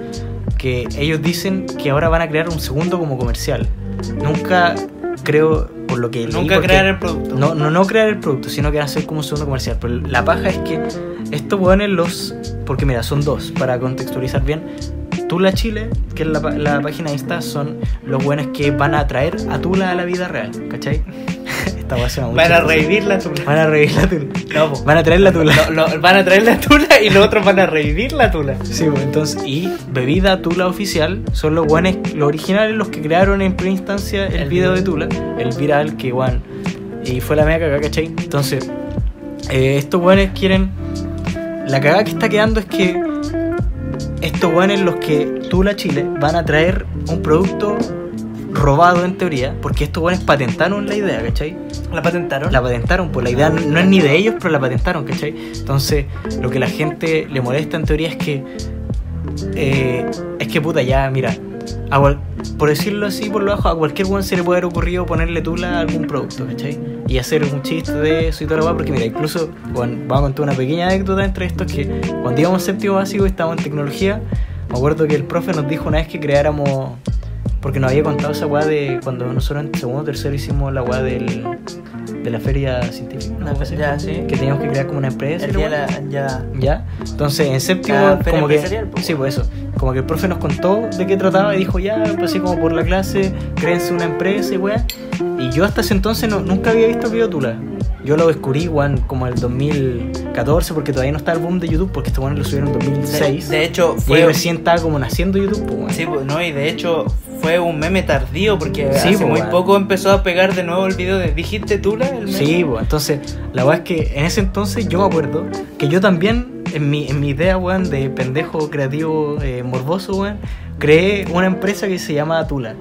Speaker 3: que ellos dicen que ahora van a crear un segundo como comercial. Nunca creo, por lo que
Speaker 2: Nunca crear el producto.
Speaker 3: No, no, no crear el producto, sino que van a hacer como un segundo comercial. Pero la paja es que estos weones los... Porque mira, son dos, para contextualizar bien. Tula Chile, que es la, página de Insta, son los buenos que van a traer a Tula a la vida real, ¿cachai? Esta suena muy
Speaker 2: Van a revivir la tula.
Speaker 3: Van a revivir la Tula.
Speaker 2: No, po.
Speaker 3: Van a traer la Tula.
Speaker 2: Van a traer la tula y los otros van a revivir la tula.
Speaker 3: Sí, pues, entonces, y bebida Tula oficial son los buenos, los originales, los que crearon en primera instancia el,
Speaker 2: El
Speaker 3: video de. Tula, el viral que igual, y fue la mega cagada, ¿cachai? Entonces, eh, estos buenos quieren, la cagada que está quedando es que estos buenos los que Tula Chile van a traer un producto robado en teoría, porque estos buenos patentaron la idea, ¿cachai?
Speaker 2: ¿La patentaron?
Speaker 3: La patentaron, pues la idea no, no es ni de ellos, pero la patentaron, ¿cachai? Entonces, lo que la gente le molesta en teoría es que. eh, es que puta, ya, mira. A cual- por decirlo así, por lo bajo, a cualquier one se le puede haber ocurrido ponerle tula a algún producto, ¿cachai? Y hacer un chiste de eso y toda la weá, porque mira, incluso, bueno, vamos a contar una pequeña anécdota entre esto: es que cuando íbamos séptimo básico y estábamos en tecnología, me acuerdo que el profe nos dijo una vez que creáramos. Porque nos había contado esa weá de cuando nosotros en segundo o tercero hicimos la weá del, de la feria científica. ¿no?
Speaker 2: Ah,
Speaker 3: así.
Speaker 2: ya, sí.
Speaker 3: Que teníamos que crear como una empresa.
Speaker 2: El día la- ya.
Speaker 3: ¿Ya? Entonces en séptimo,
Speaker 2: Ah,
Speaker 3: como que.
Speaker 2: pues,
Speaker 3: Sí, pues eso. Como que el profe nos contó de qué trataba y dijo, ya, pues así como por la clase, créense una empresa y weá. Y yo hasta ese entonces no, nunca había visto el video Tula. Yo lo descubrí, weón, como el 2014, porque todavía no estaba el boom de YouTube, porque este weón lo subieron en 2006.
Speaker 2: De, de hecho,
Speaker 3: y
Speaker 2: fue.
Speaker 3: recién estaba como naciendo YouTube, pues, weón.
Speaker 2: Sí, pues, no, y de hecho fue un meme tardío porque
Speaker 3: Sí,
Speaker 2: hace
Speaker 3: pues,
Speaker 2: muy poco empezó a pegar de nuevo el video de ¿Dijiste Tula? El meme?
Speaker 3: Sí, pues entonces, la weá es que en ese entonces yo me acuerdo que yo también, en mi, en mi idea, weón, de pendejo creativo eh, morboso, weón, creé una empresa que se llama Tula.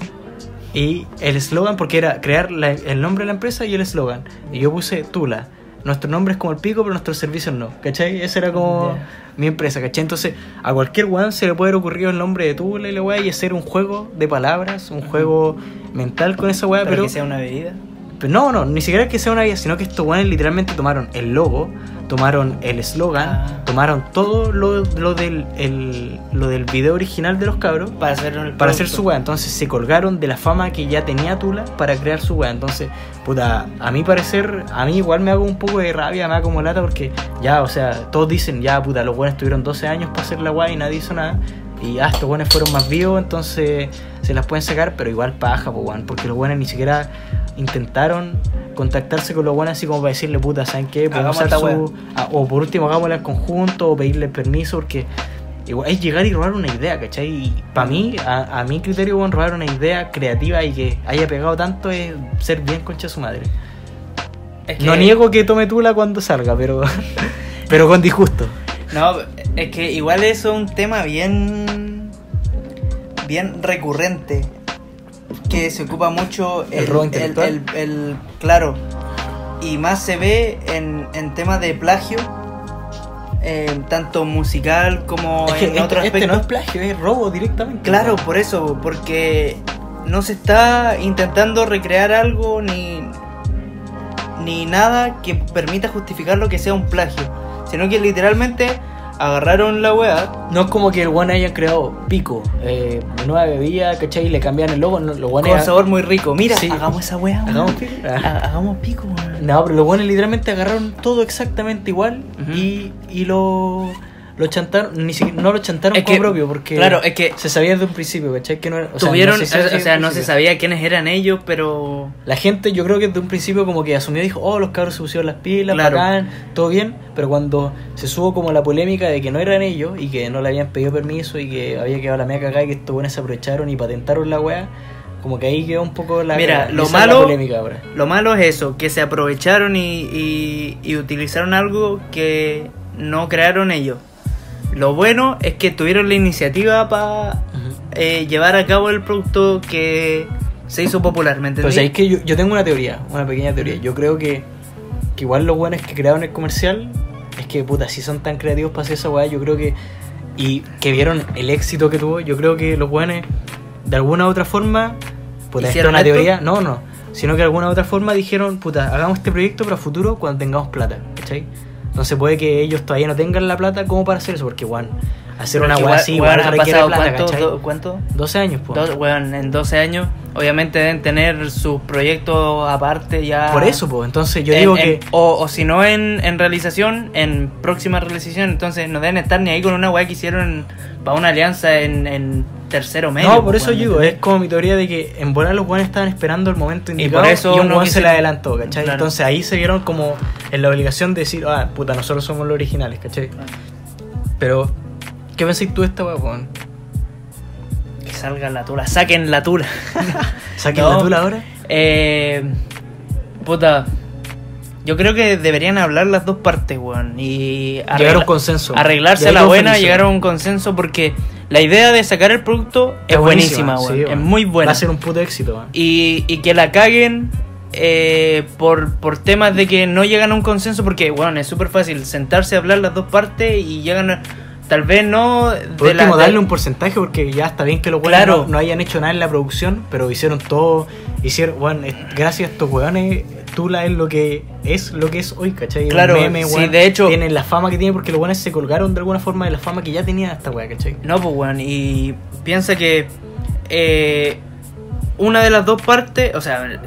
Speaker 3: Y el eslogan, porque era crear la- el nombre de la empresa y el eslogan. Y yo puse Tula. Nuestro nombre es como el pico, pero nuestros servicios no. ¿Cachai? Esa era como
Speaker 2: Ya.
Speaker 3: mi empresa, ¿cachai? Entonces, a cualquier weón se le puede haber ocurrido el nombre de Tula y la weá y hacer un juego de palabras, un juego mental con esa weá,
Speaker 2: Pero,
Speaker 3: pero
Speaker 2: que sea una bebida.
Speaker 3: Pero no, no, ni siquiera que sea una guía, sino que estos guanes literalmente tomaron el logo, tomaron el eslogan,
Speaker 2: Ah.
Speaker 3: tomaron todo lo, lo del, el- lo del video original de los cabros
Speaker 2: Para hacer el
Speaker 3: para hacer su weá. Entonces se colgaron de la fama que ya tenía Tula para crear su weá. Entonces, puta, a mi parecer, a mí igual me hago un poco de rabia, me hago como lata porque ya, o sea, todos dicen, ya, puta, los buenos tuvieron 12 años para hacer la weá y nadie hizo nada. Y ah, estos buenos fueron más vivos, entonces se las pueden sacar, pero igual paja, weón, porque los buenos ni siquiera intentaron contactarse con los buenos así como para decirle, puta, ¿saben qué? Podemos usar su... ah, o por último, hagámosla en conjunto, o pedirle permiso, porque igual es llegar y robar una idea, ¿cachai? Y para mí, a, a mi criterio, weón, robar una idea creativa y que haya pegado tanto es ser bien concha su madre.
Speaker 2: Es que-
Speaker 3: No niego que tome tula cuando salga, pero, pero con disgusto.
Speaker 2: No, es que igual eso es un tema bien. bien recurrente. Que se ocupa mucho
Speaker 3: ¿El robo intelectual?
Speaker 2: el- el- claro. Y más se ve en, en temas de plagio. eh, tanto musical como
Speaker 3: Es que
Speaker 2: en
Speaker 3: este,
Speaker 2: otro
Speaker 3: este
Speaker 2: aspecto.
Speaker 3: no es plagio, es robo directamente.
Speaker 2: Claro, por eso, porque no se está intentando recrear algo ni, ni nada que permita justificar lo que sea un plagio, sino que literalmente agarraron la weá.
Speaker 3: No es como que el one hayan creado pico, eh, nueva bebida, ¿cachai? Y le cambian el logo. No, los
Speaker 2: Con
Speaker 3: guanes-
Speaker 2: sabor muy rico. Mira,
Speaker 3: Sí.
Speaker 2: hagamos esa weá.
Speaker 3: Hagamos pico.
Speaker 2: Ha- Hagamos pico.
Speaker 3: No, pero los buenos literalmente agarraron todo exactamente igual y, y lo, lo chantaron, ni siquiera, no lo chantaron
Speaker 2: Es
Speaker 3: como
Speaker 2: que-
Speaker 3: propio porque
Speaker 2: claro, es que
Speaker 3: se sabía desde un principio, ¿cachai? Que no era, o sea,
Speaker 2: Tuvieron,
Speaker 3: no
Speaker 2: o
Speaker 3: se sabía
Speaker 2: sea, no se sabía quiénes eran ellos, pero
Speaker 3: La gente yo creo que desde un principio como que asumió, dijo, oh, los cabros se pusieron las pilas,
Speaker 2: Claro.
Speaker 3: bacán, todo bien, pero cuando se subo como la polémica de que no eran ellos y que no le habían pedido permiso y que había quedado la mea cagada y que estos buenos se aprovecharon y patentaron la weá, como que ahí quedó un poco la,
Speaker 2: Mira,
Speaker 3: esa
Speaker 2: lo
Speaker 3: es la
Speaker 2: malo-
Speaker 3: polémica ahora.
Speaker 2: Lo malo es eso, que se aprovecharon y, y- y utilizaron algo que no crearon ellos. Lo bueno es que tuvieron la iniciativa para
Speaker 3: Ujú.
Speaker 2: llevar a cabo el producto que se hizo popular, ¿me entendés?
Speaker 3: sabéis que yo, yo tengo una teoría, una pequeña teoría. Yo creo que, que igual los buenos que crearon el comercial, es que puta, si son tan creativos para hacer esa weá, yo creo que. Y que vieron el éxito que tuvo, yo creo que los buenos, de alguna u otra forma, puta, es
Speaker 2: ¿Hicieron
Speaker 3: una
Speaker 2: esto?
Speaker 3: teoría, no, no. Sino que de alguna u otra forma dijeron, puta, hagamos este proyecto para futuro cuando tengamos plata, ¿cachai? Entonces puede que ellos todavía no tengan la plata como para hacer eso, porque, weón, hacer una weá así,
Speaker 2: han
Speaker 3: requiere
Speaker 2: pasado
Speaker 3: plata,
Speaker 2: ¿cuánto? Do- ¿Cuánto?
Speaker 3: 12 años, pues.
Speaker 2: Weón, en 12 años, obviamente deben tener sus proyectos aparte ya.
Speaker 3: Por eso, pues. Entonces yo
Speaker 2: En-
Speaker 3: digo
Speaker 2: en-
Speaker 3: que.
Speaker 2: o, o si no en, en realización, en próxima realización, entonces no deben estar ni ahí con una weá que hicieron para una alianza en, en tercero medio.
Speaker 3: No, por
Speaker 2: pues,
Speaker 3: eso
Speaker 2: weón,
Speaker 3: yo digo,
Speaker 2: ¿me
Speaker 3: es como mi teoría de que en volar los buenos estaban esperando el momento
Speaker 2: Y
Speaker 3: indicado
Speaker 2: por eso
Speaker 3: y un
Speaker 2: no
Speaker 3: weón se le adelantó, ¿cachai?
Speaker 2: Claro.
Speaker 3: Entonces ahí se vieron como en la obligación de decir, ah, puta, nosotros somos los originales, ¿cachai? Pero, ¿qué pensáis tú de esta weón?
Speaker 2: Que salga la tula, saquen la tula.
Speaker 3: ¿Saquen
Speaker 2: No.
Speaker 3: la tula ahora?
Speaker 2: Eh, puta, yo creo que deberían hablar las dos partes, weón. Y
Speaker 3: Llegar a un consenso.
Speaker 2: Arreglarse a la buena, llegar a un consenso porque la idea de sacar el producto es, buenísima, weón.
Speaker 3: sí,
Speaker 2: es
Speaker 3: weón.
Speaker 2: muy buena.
Speaker 3: Va a ser un puto éxito, weón.
Speaker 2: y, y que la caguen eh, por, por temas de que no llegan a un consenso porque, bueno, es súper fácil sentarse a hablar las dos partes y llegan a- tal vez no de
Speaker 3: último, darle un porcentaje porque ya está bien que los weones
Speaker 2: Claro.
Speaker 3: no, no hayan hecho nada en la producción, pero hicieron todo, hicieron, es- gracias a estos weones, Tula es lo que es lo que es hoy, ¿cachai?
Speaker 2: Claro, sí, de hecho-
Speaker 3: Tienen la fama que tienen porque los weones se colgaron de alguna forma de la fama que ya tenía esta weá, ¿cachai?
Speaker 2: No, pues, weón, y piensa que eh, una de las dos partes, o sea,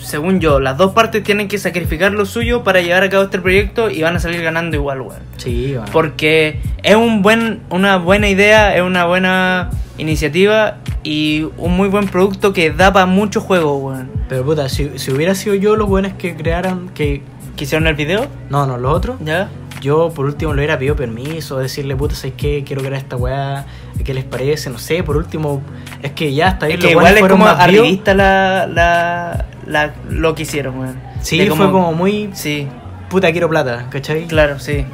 Speaker 2: según yo, las dos partes tienen que sacrificar lo suyo para llevar a cabo este proyecto y van a salir ganando igual, weón.
Speaker 3: Sí, weón.
Speaker 2: Porque es un buen, una buena idea, es una buena iniciativa y un muy buen producto que da para mucho juego, weón.
Speaker 3: Pero puta, si, si hubiera sido yo los weones que crearan, que...
Speaker 2: ¿Quisieron el video?
Speaker 3: No, no, los otros.
Speaker 2: ¿Ya?
Speaker 3: Yo por último le hubiera pedido permiso, decirle, puta, ¿sabes qué? Quiero crear esta weá, ¿qué les parece? No sé, por último, es que ya está
Speaker 2: Es
Speaker 3: bien,
Speaker 2: que igual es como
Speaker 3: más vivos.
Speaker 2: arribista la, la, la, lo que hicieron, weón.
Speaker 3: Sí, fue como muy
Speaker 2: Sí,
Speaker 3: puta quiero plata, ¿cachai?
Speaker 2: claro, sí.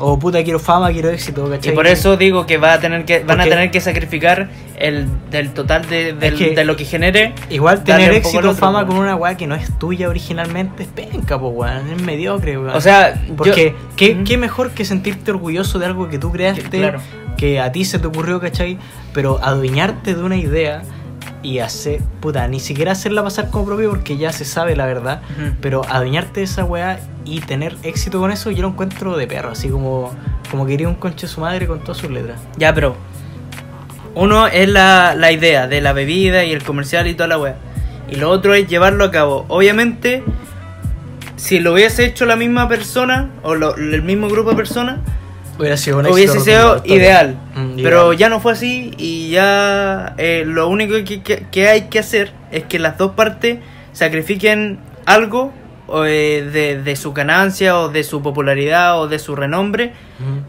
Speaker 3: O puta quiero fama, quiero éxito,
Speaker 2: Y
Speaker 3: ¿cachai?
Speaker 2: por eso digo que va a tener que, van
Speaker 3: Porque-
Speaker 2: a tener que sacrificar el del total de, del-
Speaker 3: que-
Speaker 2: de lo que genere.
Speaker 3: Igual tener éxito,
Speaker 2: otro,
Speaker 3: fama con una weá que no es tuya originalmente es penca, pues weón, es mediocre, weón.
Speaker 2: O sea, yo-
Speaker 3: porque ¿qué,
Speaker 2: Ujú.
Speaker 3: qué mejor que sentirte orgulloso de algo que tú creaste,
Speaker 2: Que- claro.
Speaker 3: que a ti se te ocurrió, ¿cachai? Pero adueñarte de una idea y hacer, puta, ni siquiera hacerla pasar como propio porque ya se sabe la verdad, pero adueñarte de esa weá y tener éxito con eso, yo lo encuentro de perro, así como, como quería un conche de su madre con todas sus letras.
Speaker 2: Ya, pero. Uno es la, la idea de la bebida y el comercial y toda la wea. Y lo otro es llevarlo a cabo. Obviamente, si lo hubiese hecho la misma persona o lo- el mismo grupo de personas,
Speaker 3: Hubiera sido un
Speaker 2: hubiese sido ideal.
Speaker 3: Mm,
Speaker 2: Pero
Speaker 3: ideal.
Speaker 2: ya no fue así y ya eh, lo único que, que- que hay que hacer es que las dos partes sacrifiquen algo eh, de, de su ganancia o de su popularidad o de su renombre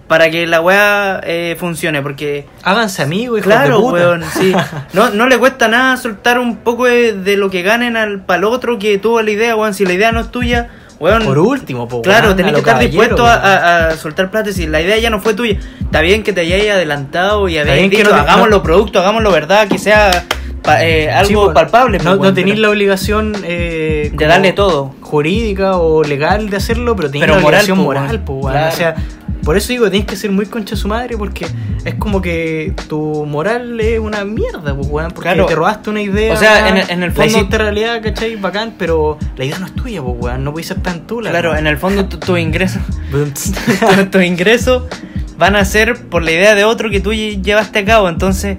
Speaker 2: para que la weá eh, funcione. Porque,
Speaker 3: Háganse amigos,
Speaker 2: claro, weón, sí. No, no le cuesta nada soltar un poco de, de lo que ganen al pal otro que tuvo la idea, weón. Si la idea no es tuya,
Speaker 3: Por último, po,
Speaker 2: Claro, tenés que estar dispuesto a,
Speaker 3: weón.
Speaker 2: a- a soltar plata si la idea ya no fue tuya. Está bien que te hayáis adelantado y habéis dicho,
Speaker 3: no te-
Speaker 2: hagámoslo producto, hagámoslo verdad, que sea pa- eh, algo
Speaker 3: Sí, po,
Speaker 2: palpable.
Speaker 3: No,
Speaker 2: pues,
Speaker 3: no tenéis
Speaker 2: pero-
Speaker 3: la obligación eh,
Speaker 2: De darle todo.
Speaker 3: jurídica o legal de hacerlo, pero tenéis la
Speaker 2: moral,
Speaker 3: obligación
Speaker 2: po,
Speaker 3: moral, po, weón.
Speaker 2: Claro.
Speaker 3: O sea, por eso digo, tenéis que ser muy concha de su madre porque es como que tu moral es una mierda, pues, weón, porque
Speaker 2: Claro.
Speaker 3: te robaste una idea.
Speaker 2: O sea, en el- en el
Speaker 3: La
Speaker 2: fondo-
Speaker 3: hiciste realidad, ¿cachai? Bacán, pero la idea no es tuya, pues, weón. No puedes ser tan tula.
Speaker 2: Claro, en el fondo tu- tus ingresos
Speaker 3: el...
Speaker 2: tus ingresos van a ser por la idea de otro que tú lle- llevaste a cabo. Entonces,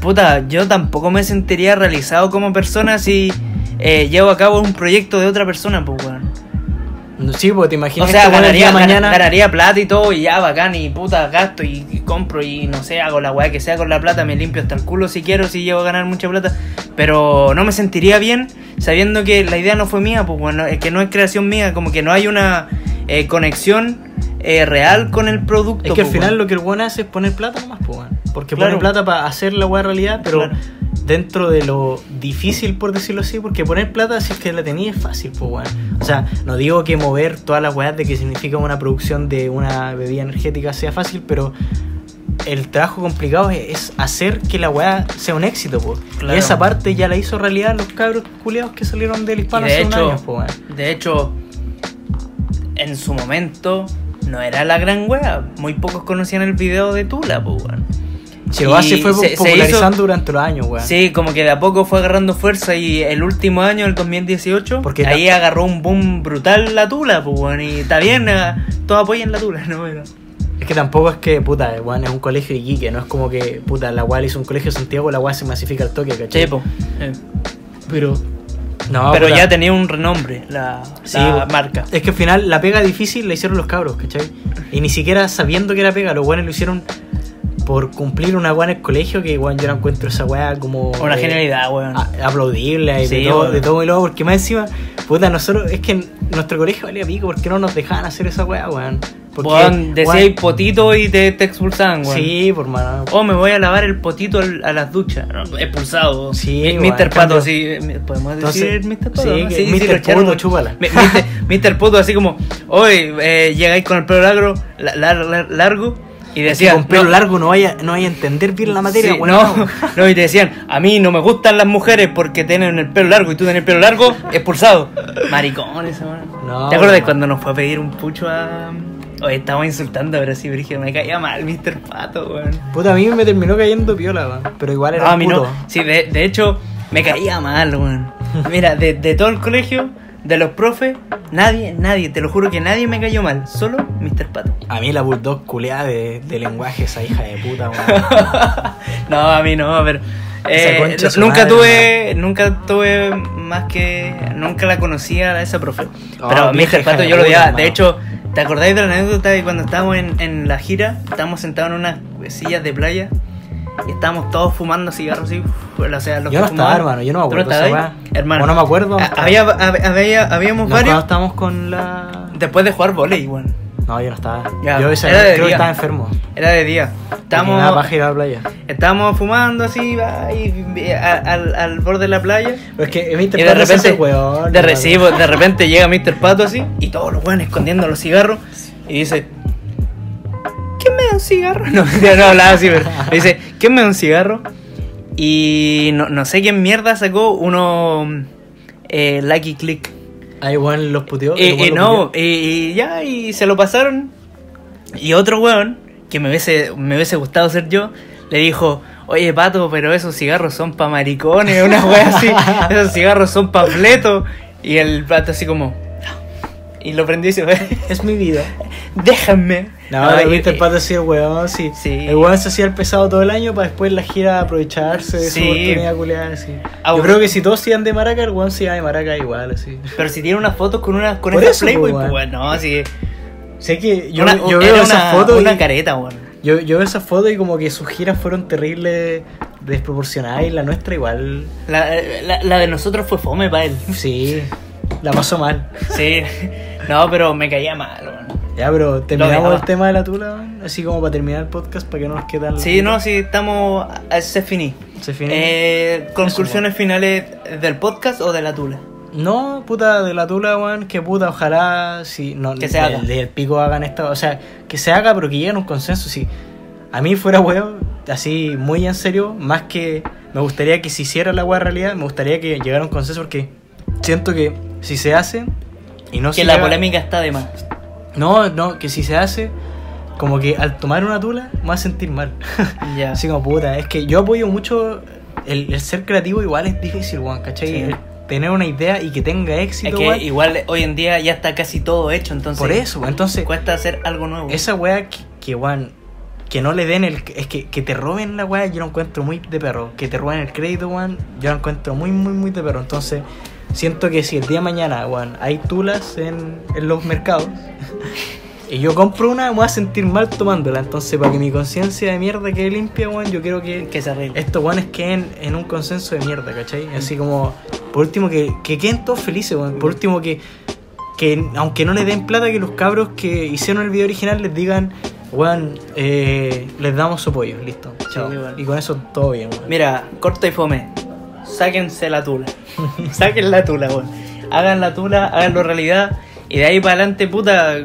Speaker 2: puta, yo tampoco me sentiría realizado como persona si eh, llevo a cabo un proyecto de otra persona, pues, weón.
Speaker 3: Sí, pues te
Speaker 2: O
Speaker 3: imaginas
Speaker 2: sea,
Speaker 3: bueno, el día
Speaker 2: ganaría,
Speaker 3: mañana.
Speaker 2: ganaría plata y todo, y ya bacán, y puta, gasto y, y compro y no sé, hago la weá que sea con la plata, me limpio hasta el culo si quiero, si llego a ganar mucha plata, pero no me sentiría bien sabiendo que la idea no fue mía, pues bueno, es que no es creación mía, como que no hay una eh, conexión eh, real con el producto.
Speaker 3: Es que al
Speaker 2: pues,
Speaker 3: final lo que el weón hace es poner plata nomás, pues. Porque
Speaker 2: Claro.
Speaker 3: pone plata para hacer la weá realidad, pero
Speaker 2: Claro.
Speaker 3: Dentro de lo difícil, por decirlo así, porque poner plata, si es que la tenía, es fácil, pues, weón. O sea, no digo que mover todas las weas de que significa una producción de una bebida energética sea fácil, pero el trabajo complicado es, hacer que la weá sea un éxito, pues.
Speaker 2: Claro.
Speaker 3: Y esa parte ya la hizo realidad los cabros culiados que salieron del hispano
Speaker 2: de
Speaker 3: hace un
Speaker 2: hecho,
Speaker 3: año, pues, weón.
Speaker 2: de hecho, en su momento no era la gran wea, muy pocos conocían el video de Tula, pues weón.
Speaker 3: Fue
Speaker 2: se- se
Speaker 3: popularizando
Speaker 2: hizo-
Speaker 3: durante los años, weón.
Speaker 2: Sí, como que de a poco fue agarrando fuerza y el último año, el 2018,
Speaker 3: Porque
Speaker 2: ahí agarró un boom brutal la tula, pues bueno, y está bien, eh, todos apoyan la tula, ¿no? Pero-
Speaker 3: Es que tampoco es que, puta, weón, es un colegio de Iquique, no es como que, puta, la weá hizo un colegio de Santiago, la weá se masifica al toque, ¿cachai?
Speaker 2: Sí. Eh.
Speaker 3: Pero. No,
Speaker 2: Pero
Speaker 3: puta,
Speaker 2: ya tenía un renombre la,
Speaker 3: sí,
Speaker 2: la
Speaker 3: po.
Speaker 2: marca.
Speaker 3: Es que al final la pega difícil la hicieron los cabros, ¿cachai? Y ni siquiera sabiendo que era pega, los weones lo hicieron por cumplir una weá en el colegio, que weón, yo no encuentro esa weá como.
Speaker 2: Una
Speaker 3: eh,
Speaker 2: genialidad, weón.
Speaker 3: aplaudible y
Speaker 2: Sí,
Speaker 3: de, todo, de todo y luego, porque más encima, puta, nosotros, es que en nuestro colegio valía pico, ¿por qué no nos dejaban hacer esa weá, weón? Porque,
Speaker 2: Weón, decíais
Speaker 3: weón,
Speaker 2: potito y te, te expulsaban, weón.
Speaker 3: Sí, por mano.
Speaker 2: Oh, me voy a lavar el potito a las duchas. Expulsado.
Speaker 3: Sí, weón,
Speaker 2: Mr. Pato, sí. eh, ¿Podemos
Speaker 3: Entonces,
Speaker 2: decir Mr. Pato?
Speaker 3: sí,
Speaker 2: no?
Speaker 3: que
Speaker 2: lo
Speaker 3: Mr.
Speaker 2: weón.
Speaker 3: chúpala.
Speaker 2: Mr. Puto, así como, hoy eh, llegáis con el pelo largo, la- la- la- largo, y decían.
Speaker 3: con pelo
Speaker 2: no,
Speaker 3: largo no vaya, no vaya a entender bien la materia,
Speaker 2: sí, no, no, y te decían, a mí no me gustan las mujeres porque tienen el pelo largo y tú tenés el pelo largo, expulsado. Maricones, weón.
Speaker 3: No,
Speaker 2: ¿Te acuerdas cuando nos fue a pedir un pucho a. Oye, estábamos insultando, pero sí, Brígido, me caía mal Mr. Pato, weón.
Speaker 3: Puta, a mí me terminó cayendo piola, weón. Pero igual era
Speaker 2: No, a
Speaker 3: un
Speaker 2: mí
Speaker 3: puto.
Speaker 2: no. Sí, de, de hecho, me caía mal, weón. Mira, de, de todo el colegio, de los profes, nadie, nadie, te lo juro que nadie me cayó mal. Solo Mr. Pato.
Speaker 3: A mí la bulldog culeada de, de lenguaje, esa hija de puta,
Speaker 2: no, a mí no.
Speaker 3: Esa
Speaker 2: eh, nunca
Speaker 3: madre,
Speaker 2: tuve, nunca tuve más que, nunca la conocía a esa profe.
Speaker 3: Oh,
Speaker 2: Pero Mr. Pato yo lo odiaba. De hecho, ¿te acordáis de la anécdota de cuando estábamos en, en la gira? Estábamos sentados en unas sillas de playa y estábamos todos fumando cigarros así. o sea, los
Speaker 3: Yo
Speaker 2: que
Speaker 3: no estaba,
Speaker 2: fumaban.
Speaker 3: hermano, yo no me
Speaker 2: ¿Tú
Speaker 3: acuerdo.
Speaker 2: Hermano.
Speaker 3: O no me acuerdo.
Speaker 2: Había, hab- había, habíamos
Speaker 3: No,
Speaker 2: varios
Speaker 3: estábamos con la.
Speaker 2: después de jugar volei, weón.
Speaker 3: No, yo no estaba.
Speaker 2: Ya,
Speaker 3: yo
Speaker 2: de
Speaker 3: creo que
Speaker 2: día.
Speaker 3: estaba enfermo.
Speaker 2: Era de día.
Speaker 3: Estábamos. Nada paja ir a la playa.
Speaker 2: estábamos fumando así, al, al borde de la playa.
Speaker 3: Pero es que me
Speaker 2: Y de repente, de, re- sí, pues, de repente llega Mr. Pato así y todos los weones escondiendo los cigarros y dice, ¿quién me da un cigarro? No, ya no hablaba así, pero dice, ¿quién me da un cigarro? Y no, no sé quién mierda sacó uno eh, Lucky Click.
Speaker 3: Ahí, weón, los puteó.
Speaker 2: Y
Speaker 3: lo
Speaker 2: no,
Speaker 3: puteó.
Speaker 2: y, y ya, y se lo pasaron. Y otro weón, que me hubiese, me hubiese gustado ser yo, le dijo, oye pato, pero esos cigarros son pa' maricones, una wea así, esos cigarros son pa' fleto. Y el pato así como, y lo prendió y se fue,
Speaker 3: Es mi vida.
Speaker 2: déjame.
Speaker 3: No,
Speaker 2: No,
Speaker 3: lo viste el pato así, weón, sí.
Speaker 2: Sí.
Speaker 3: El weón se hacía el pesado todo el año para después la gira aprovecharse de
Speaker 2: Sí.
Speaker 3: su oportunidad culiada, así.
Speaker 2: Ah,
Speaker 3: Yo creo que si todos iban de Maraca, el weón se iba de Maraca igual, así.
Speaker 2: Pero si tiene unas fotos con una con esa Playboy,
Speaker 3: pues,
Speaker 2: pues
Speaker 3: weón.
Speaker 2: bueno, así
Speaker 3: Sé que yo,
Speaker 2: una-
Speaker 3: yo
Speaker 2: era
Speaker 3: veo esas fotos
Speaker 2: una
Speaker 3: y,
Speaker 2: careta, weón.
Speaker 3: yo, yo veo esas fotos y como que sus giras fueron terribles, desproporcionadas y la nuestra igual,
Speaker 2: La, la, la de nosotros fue fome para él.
Speaker 3: sí. La pasó mal.
Speaker 2: Sí, no, pero me caía mal, weón.
Speaker 3: Ya, pero terminamos el tema de la tula. Así como para terminar el podcast, para que no nos quede
Speaker 2: Sí, no, sí, estamos. a- Se finí.
Speaker 3: Se finí.
Speaker 2: Eh, conclusiones finales del podcast o de la tula.
Speaker 3: No, puta, de la tula, weón, que puta, ojalá si no,
Speaker 2: Que se haga.
Speaker 3: del pico hagan esto, o sea, que se haga, pero que lleguen a un consenso. Si a mí fuera weón, así muy en serio, más que me gustaría que se hiciera la weá realidad, me gustaría que llegara a un consenso porque siento que si se hace y no
Speaker 2: Que
Speaker 3: se
Speaker 2: la
Speaker 3: llega-
Speaker 2: polémica está de más.
Speaker 3: No, no, que si se hace, como que al tomar una tula me va a sentir mal.
Speaker 2: Ya.
Speaker 3: Así como puta, es que yo apoyo mucho el, el ser creativo, igual es difícil, weón, ¿cachai?
Speaker 2: Sí.
Speaker 3: El tener una idea y que tenga
Speaker 2: Es
Speaker 3: éxito,
Speaker 2: que
Speaker 3: weón.
Speaker 2: igual hoy en día ya está casi todo hecho, entonces.
Speaker 3: Por eso, entonces,
Speaker 2: Cuesta hacer algo nuevo.
Speaker 3: esa weá que, que, weón, que no le den el. Es que, que te roben la weá, yo lo encuentro muy de perro. Que te roben el crédito, weón, yo lo encuentro muy, muy, muy de perro. Entonces, siento que si el día de mañana, weón, hay tulas en, en los mercados. Y yo compro una, me voy a sentir mal tomándola. Entonces, para que mi conciencia de mierda quede limpia, weón, yo quiero que,
Speaker 2: Que se arregle.
Speaker 3: estos weones queden en un consenso de mierda, ¿cachai? Así como, por último, que, que queden todos felices, weón. Por último, que, que aunque no le den plata, que los cabros que hicieron el video original les digan, weón, eh, les damos su apoyo, listo. Chao. y con eso todo bien, weón.
Speaker 2: Mira, corta y fome. Sáquense la tula. Saquen la tula, weón. Hagan la tula, háganlo realidad. Y de ahí para adelante, puta.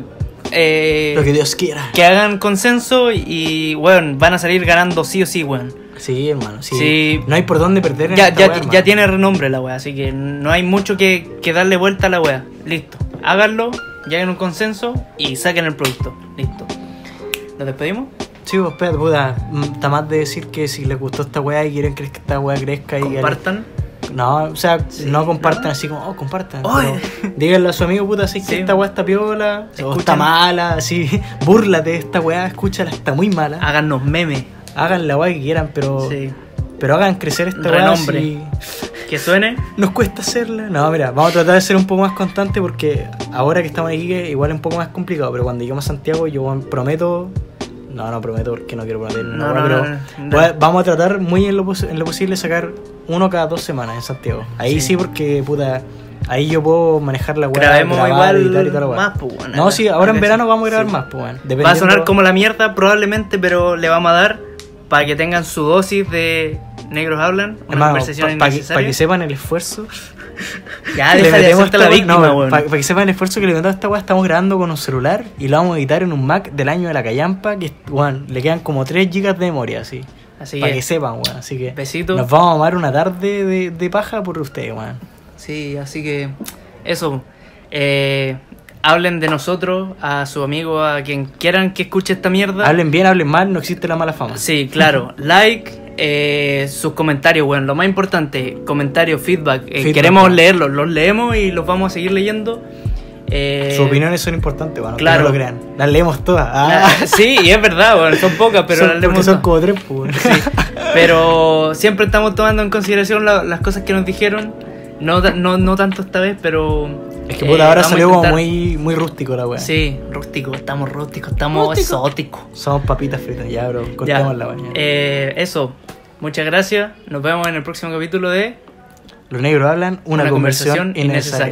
Speaker 2: eh,
Speaker 3: Lo que Dios quiera.
Speaker 2: que hagan consenso y, weón, van a salir ganando sí o sí, weón.
Speaker 3: Sí, hermano, sí.
Speaker 2: Sí.
Speaker 3: No hay por dónde perder en
Speaker 2: Ya,
Speaker 3: esta
Speaker 2: ya,
Speaker 3: weá,
Speaker 2: ya tiene renombre la wea, así que no hay mucho que, que darle vuelta a la wea. Listo. Háganlo, lleguen a un consenso y saquen el producto. Listo. ¿Nos despedimos?
Speaker 3: Sí, pues, espérate, puta. mm, Está más de decir que si les gustó esta weá y quieren que esta weá crezca y...
Speaker 2: Compartan.
Speaker 3: No, o sea,
Speaker 2: Sí,
Speaker 3: no compartan
Speaker 2: ¿no?
Speaker 3: así como, oh, compartan. Díganle a su amigo, puta, así
Speaker 2: Sí.
Speaker 3: que esta weá está piola, o está mala, así, búrlate de esta weá, escúchala, está muy mala.
Speaker 2: Háganos memes.
Speaker 3: Hagan la weá que quieran, pero,
Speaker 2: Sí.
Speaker 3: pero hagan crecer esta weá.
Speaker 2: Que suene.
Speaker 3: Nos cuesta hacerla. No, mira, vamos a tratar de ser un poco más constantes porque ahora que estamos aquí, igual es un poco más complicado, pero cuando lleguemos a Santiago, yo prometo. No, no prometo porque no quiero prometer.
Speaker 2: No,
Speaker 3: No,
Speaker 2: no,
Speaker 3: pero
Speaker 2: no,
Speaker 3: vamos a tratar muy en lo, en lo posible sacar uno cada dos semanas en Santiago. Ahí sí,
Speaker 2: Sí.
Speaker 3: porque, puta, ahí yo puedo manejar la weá.
Speaker 2: Grabemos
Speaker 3: grabar,
Speaker 2: igual
Speaker 3: editar y weá.
Speaker 2: más, pues, bueno,
Speaker 3: No, sí, ahora en verano vamos a grabar
Speaker 2: Sí.
Speaker 3: más, pues, bueno.
Speaker 2: Va a sonar como la mierda probablemente, pero le vamos a dar para que tengan su dosis de negros hablan. Una conversación
Speaker 3: para que,
Speaker 2: innecesaria.
Speaker 3: pa' que sepan el esfuerzo.
Speaker 2: Ya, deja de hacerte la víctima,
Speaker 3: no,
Speaker 2: weón.
Speaker 3: Para que sepan el esfuerzo que le metemos a esta weá, estamos grabando con un celular y lo vamos a editar en un Mac del año de la callampa, que weón, le quedan como 3 GB de memoria, así.
Speaker 2: Así
Speaker 3: para
Speaker 2: que,
Speaker 3: sepan, weón. Así que
Speaker 2: Besitos.
Speaker 3: nos vamos a amar una tarde de, de paja por ustedes, weón.
Speaker 2: Sí, así que eso. Eh, hablen de nosotros a su amigo, a quien quieran que escuche esta mierda.
Speaker 3: Hablen bien, hablen mal, no existe la mala fama.
Speaker 2: Sí, claro. Like, eh, sus comentarios, bueno, lo más importante, comentarios, feedback. eh,
Speaker 3: Feedback,
Speaker 2: queremos
Speaker 3: bueno.
Speaker 2: leerlos, los leemos y los vamos a seguir leyendo. Eh,
Speaker 3: Sus opiniones son importantes, weón.
Speaker 2: claro.
Speaker 3: No lo crean. Las leemos todas.
Speaker 2: la-
Speaker 3: Ah,
Speaker 2: sí, y es verdad, bueno, son pocas, pero
Speaker 3: son,
Speaker 2: las leemos
Speaker 3: son como tres, pues.
Speaker 2: Sí, pero siempre estamos tomando en consideración la- las cosas que nos dijeron. No, no, no tanto esta vez, pero.
Speaker 3: Es que
Speaker 2: eh,
Speaker 3: puta, ahora salió como muy, muy rústico la weá.
Speaker 2: Sí, rústico, estamos rústicos, estamos
Speaker 3: Rústico.
Speaker 2: exóticos.
Speaker 3: Somos papitas fritas, ya, bro.
Speaker 2: Ya.
Speaker 3: Cortemos la weá.
Speaker 2: Eh, eso, muchas gracias. Nos vemos en el próximo capítulo de
Speaker 3: Los negros hablan una, conversación innecesaria.